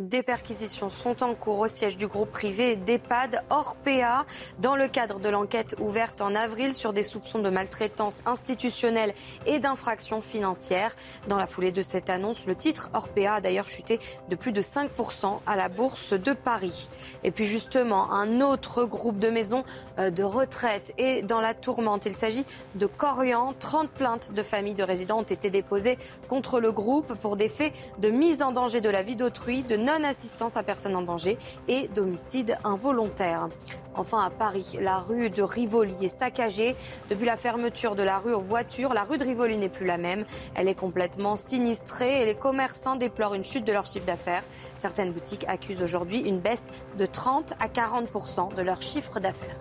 Des perquisitions sont en cours au siège du groupe privé d'EHPAD Orpea dans le cadre de l'enquête ouverte en avril sur des soupçons de maltraitance institutionnelle et d'infraction financière. Dans la foulée de cette annonce, le titre Orpea a d'ailleurs chuté de plus de 5% à la bourse de Paris. Et puis justement, un autre groupe de maisons euh, de retraite est dans la tourmente. Il s'agit de Corian. 30 plaintes de familles de résidents ont été déposées contre le groupe pour des faits de mise en danger de la vie d'autrui, de non-assistance à personne en danger et d'homicide involontaire. Enfin, à Paris, la rue de Rivoli est saccagée. Depuis la fermeture de la rue aux voitures, la rue de Rivoli n'est plus la même. Elle est complètement sinistrée et les commerçants déplorent une chute de leur chiffre d'affaires. Certaines boutiques accusent aujourd'hui une baisse de 30 à 40% de leur chiffre d'affaires.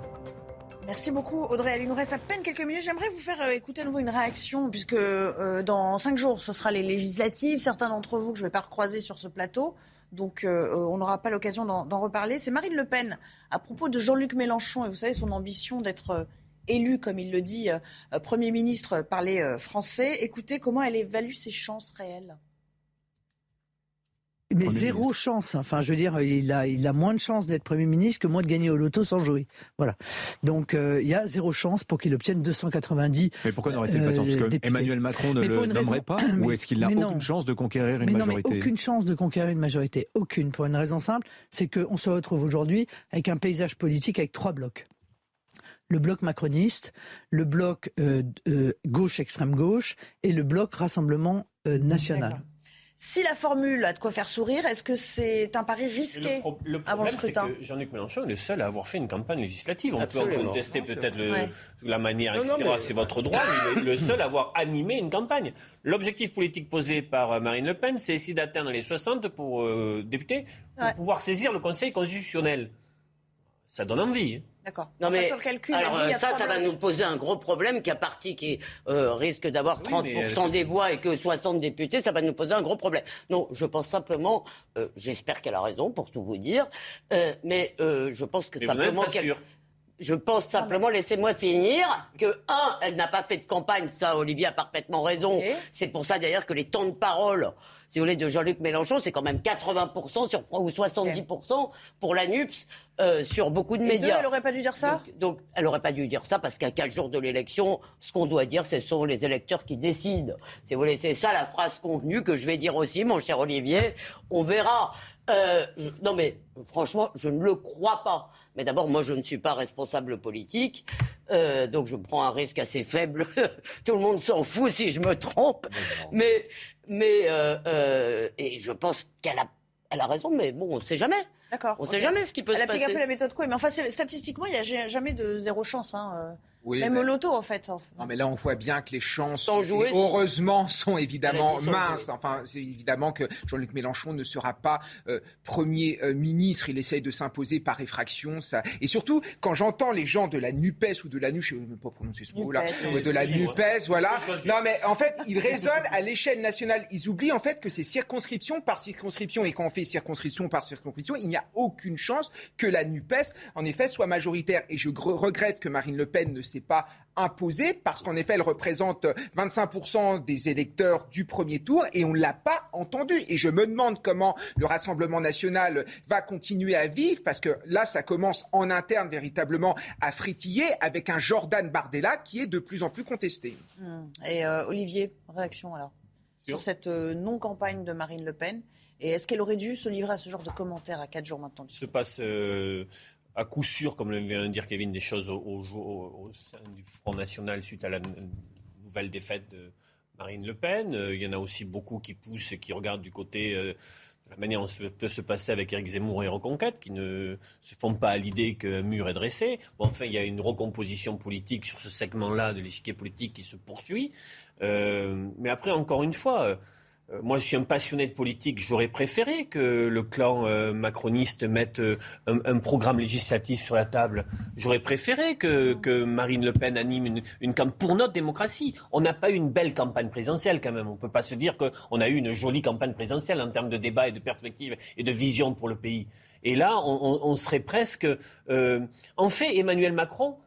Merci beaucoup Audrey. Il nous reste à peine quelques minutes. J'aimerais vous faire euh, écouter à nouveau une réaction puisque euh, dans cinq jours, ce sera les législatives. Certains d'entre vous que je ne vais pas recroiser sur ce plateau donc euh, on n'aura pas l'occasion d'en reparler. C'est Marine Le Pen à propos de Jean-Luc Mélenchon et vous savez son ambition d'être euh, élu, comme il le dit, euh, Premier ministre par les Français. Écoutez comment elle évalue ses chances réelles. Mais zéro chance. Enfin, je veux dire, il a, il a moins de chances d'être Premier ministre que moi de gagner au loto sans jouer. Voilà. Donc, il y a zéro chance pour qu'il obtienne 290 Mais pourquoi n'aurait-il pas de chance Parce que Emmanuel Macron ne le nommerait pas Ou est-ce qu'il n'a aucune chance de conquérir une mais majorité non, mais aucune chance de conquérir une majorité. Aucune. Pour une raison simple, c'est qu'on se retrouve aujourd'hui avec un paysage politique avec trois blocs le bloc macroniste, le bloc euh, euh, gauche extrême gauche et le bloc rassemblement euh, national. Si la formule a de quoi faire sourire, est-ce que c'est un pari risqué le, avant le scrutin que Jean-Luc Mélenchon est le seul à avoir fait une campagne législative. On peut en contester peut-être la manière, etc. C'est votre droit, mais le, seul à avoir animé une campagne. L'objectif politique posé par euh, Marine Le Pen, c'est essayer d'atteindre les 60 pour euh, députés pour pouvoir saisir le Conseil constitutionnel. Ça donne envie. Hein. D'accord. Non mais alors ça, ça va nous poser un gros problème qu'un parti qui euh, risque d'avoir 30% des voix et que 60 députés, ça va nous poser un gros problème. Non, je pense simplement, euh, j'espère qu'elle a raison pour tout vous dire, euh, mais je pense que simplement qu'elle je pense simplement, laissez-moi finir, que, un, elle n'a pas fait de campagne, ça, Olivier a parfaitement raison. C'est pour ça, d'ailleurs, que les temps de parole, si vous voulez, de Jean-Luc Mélenchon, c'est quand même 80% sur, ou 70% pour la NUPS euh, sur beaucoup de médias. elle n'aurait pas dû dire ça donc, elle n'aurait pas dû dire ça parce qu'à quatre jours de l'élection, ce qu'on doit dire, ce sont les électeurs qui décident. Si vous voulez, c'est ça la phrase convenue que je vais dire aussi, mon cher Olivier. On verra. Euh, non mais franchement, je ne le crois pas. Mais d'abord, moi, je ne suis pas responsable politique, euh, donc je prends un risque assez faible. Tout le monde s'en fout si je me trompe. Mais, mais euh, et je pense qu'elle a, elle a raison, mais bon, on ne sait jamais. D'accord. On ne sait jamais ce qui peut se passer. Elle applique un peu la méthode quoi, mais enfin, statistiquement, il n'y a jamais de zéro chance. Hein. Même au loto, en fait. Non, mais là, on voit bien que les chances, heureusement, sont évidemment minces. Enfin, c'est évidemment que Jean-Luc Mélenchon ne sera pas euh, Premier euh, ministre. Il essaye de s'imposer par effraction. Ça... Et surtout, quand j'entends les gens de la NUPES ou de la NUPES, je ne sais même pas prononcer ce mot-là, de la NUPES, voilà. Non, mais en fait, ils raisonnent à l'échelle nationale. Ils oublient, en fait, que c'est circonscription par circonscription. Et quand on fait circonscription par circonscription, il n'y a aucune chance que la NUPES, en effet, soit majoritaire. Et je regrette que Marine Le Pen ne s'est pas imposée parce qu'en effet, elle représente 25% des électeurs du premier tour et on ne l'a pas entendu. Et je me demande comment le Rassemblement national va continuer à vivre parce que là, ça commence en interne véritablement à fritiller avec un Jordan Bardella qui est de plus en plus contesté. Hmm. Et euh, Olivier, réaction alors sur cette euh, non-campagne de Marine Le Pen? Et est-ce qu'elle aurait dû se livrer à ce genre de commentaires à quatre jours maintenant? Se passe euh, à coup sûr, comme vient de dire Kevin, des choses au, sein du Front National suite à la nouvelle défaite de Marine Le Pen. Euh, il y en a aussi beaucoup qui poussent et qui regardent du côté euh, de la manière dont ça peut se passer avec Éric Zemmour et Reconquête, qui ne se font pas à l'idée qu'un mur est dressé. Bon, enfin, il y a une recomposition politique sur ce segment-là de l'échiquier politique qui se poursuit. Euh, mais après, encore une fois, moi, je suis un passionné de politique. J'aurais préféré que le clan euh, macroniste mette euh, un, programme législatif sur la table. J'aurais préféré que, Marine Le Pen anime une, une campagne pour notre démocratie. On n'a pas eu une belle campagne présidentielle quand même. On ne peut pas se dire qu'on a eu une jolie campagne présidentielle en termes de débat et de perspective et de vision pour le pays. Et là, on, serait presque... en fait, Emmanuel Macron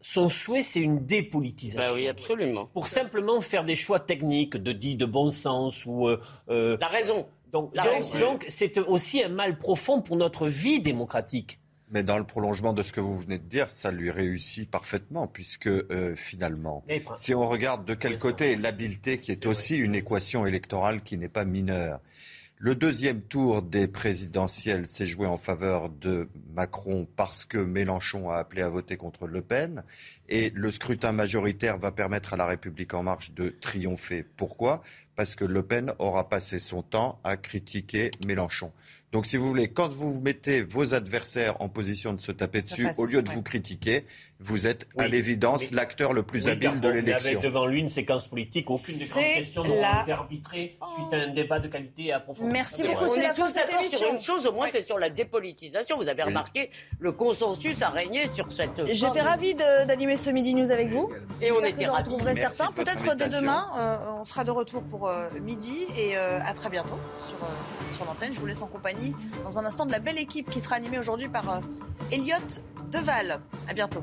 son souhait, c'est une dépolitisation. Bah oui, absolument. Pour simplement faire des choix techniques, de dit de bon sens ou. Euh, euh, La raison. Donc, donc, c'est aussi un mal profond pour notre vie démocratique. Mais dans le prolongement de ce que vous venez de dire, ça lui réussit parfaitement, puisque euh, finalement, si on regarde de quel côté l'habileté, qui est, aussi une équation électorale qui n'est pas mineure, le deuxième tour des présidentielles s'est joué en faveur de Macron parce que Mélenchon a appelé à voter contre Le Pen. Et le scrutin majoritaire va permettre à la République en marche de triompher. Pourquoi? Parce que Le Pen aura passé son temps à critiquer Mélenchon. Donc, si vous voulez, quand vous mettez vos adversaires en position de se taper dessus, au lieu de vous critiquer, vous êtes à l'évidence l'acteur le plus habile de l'élection. Avec devant lui une séquence politique, aucune des grandes questions n'aura été arbitrée suite à un débat de qualité et approfondi. Merci beaucoup, c'est la fin de cette émission. Sur une chose, au moins, c'est sur la dépolitisation. Vous avez remarqué, le consensus a régné sur cette. J'étais ravie d'animer ce Midi News avec vous. Et on était ravis. retrouverai certains. Peut-être dès demain, euh, on sera de retour pour euh, midi et euh, à très bientôt sur, sur l'antenne. Je vous laisse en compagnie dans un instant de la belle équipe qui sera animée aujourd'hui par euh, Elliot Deval. À bientôt.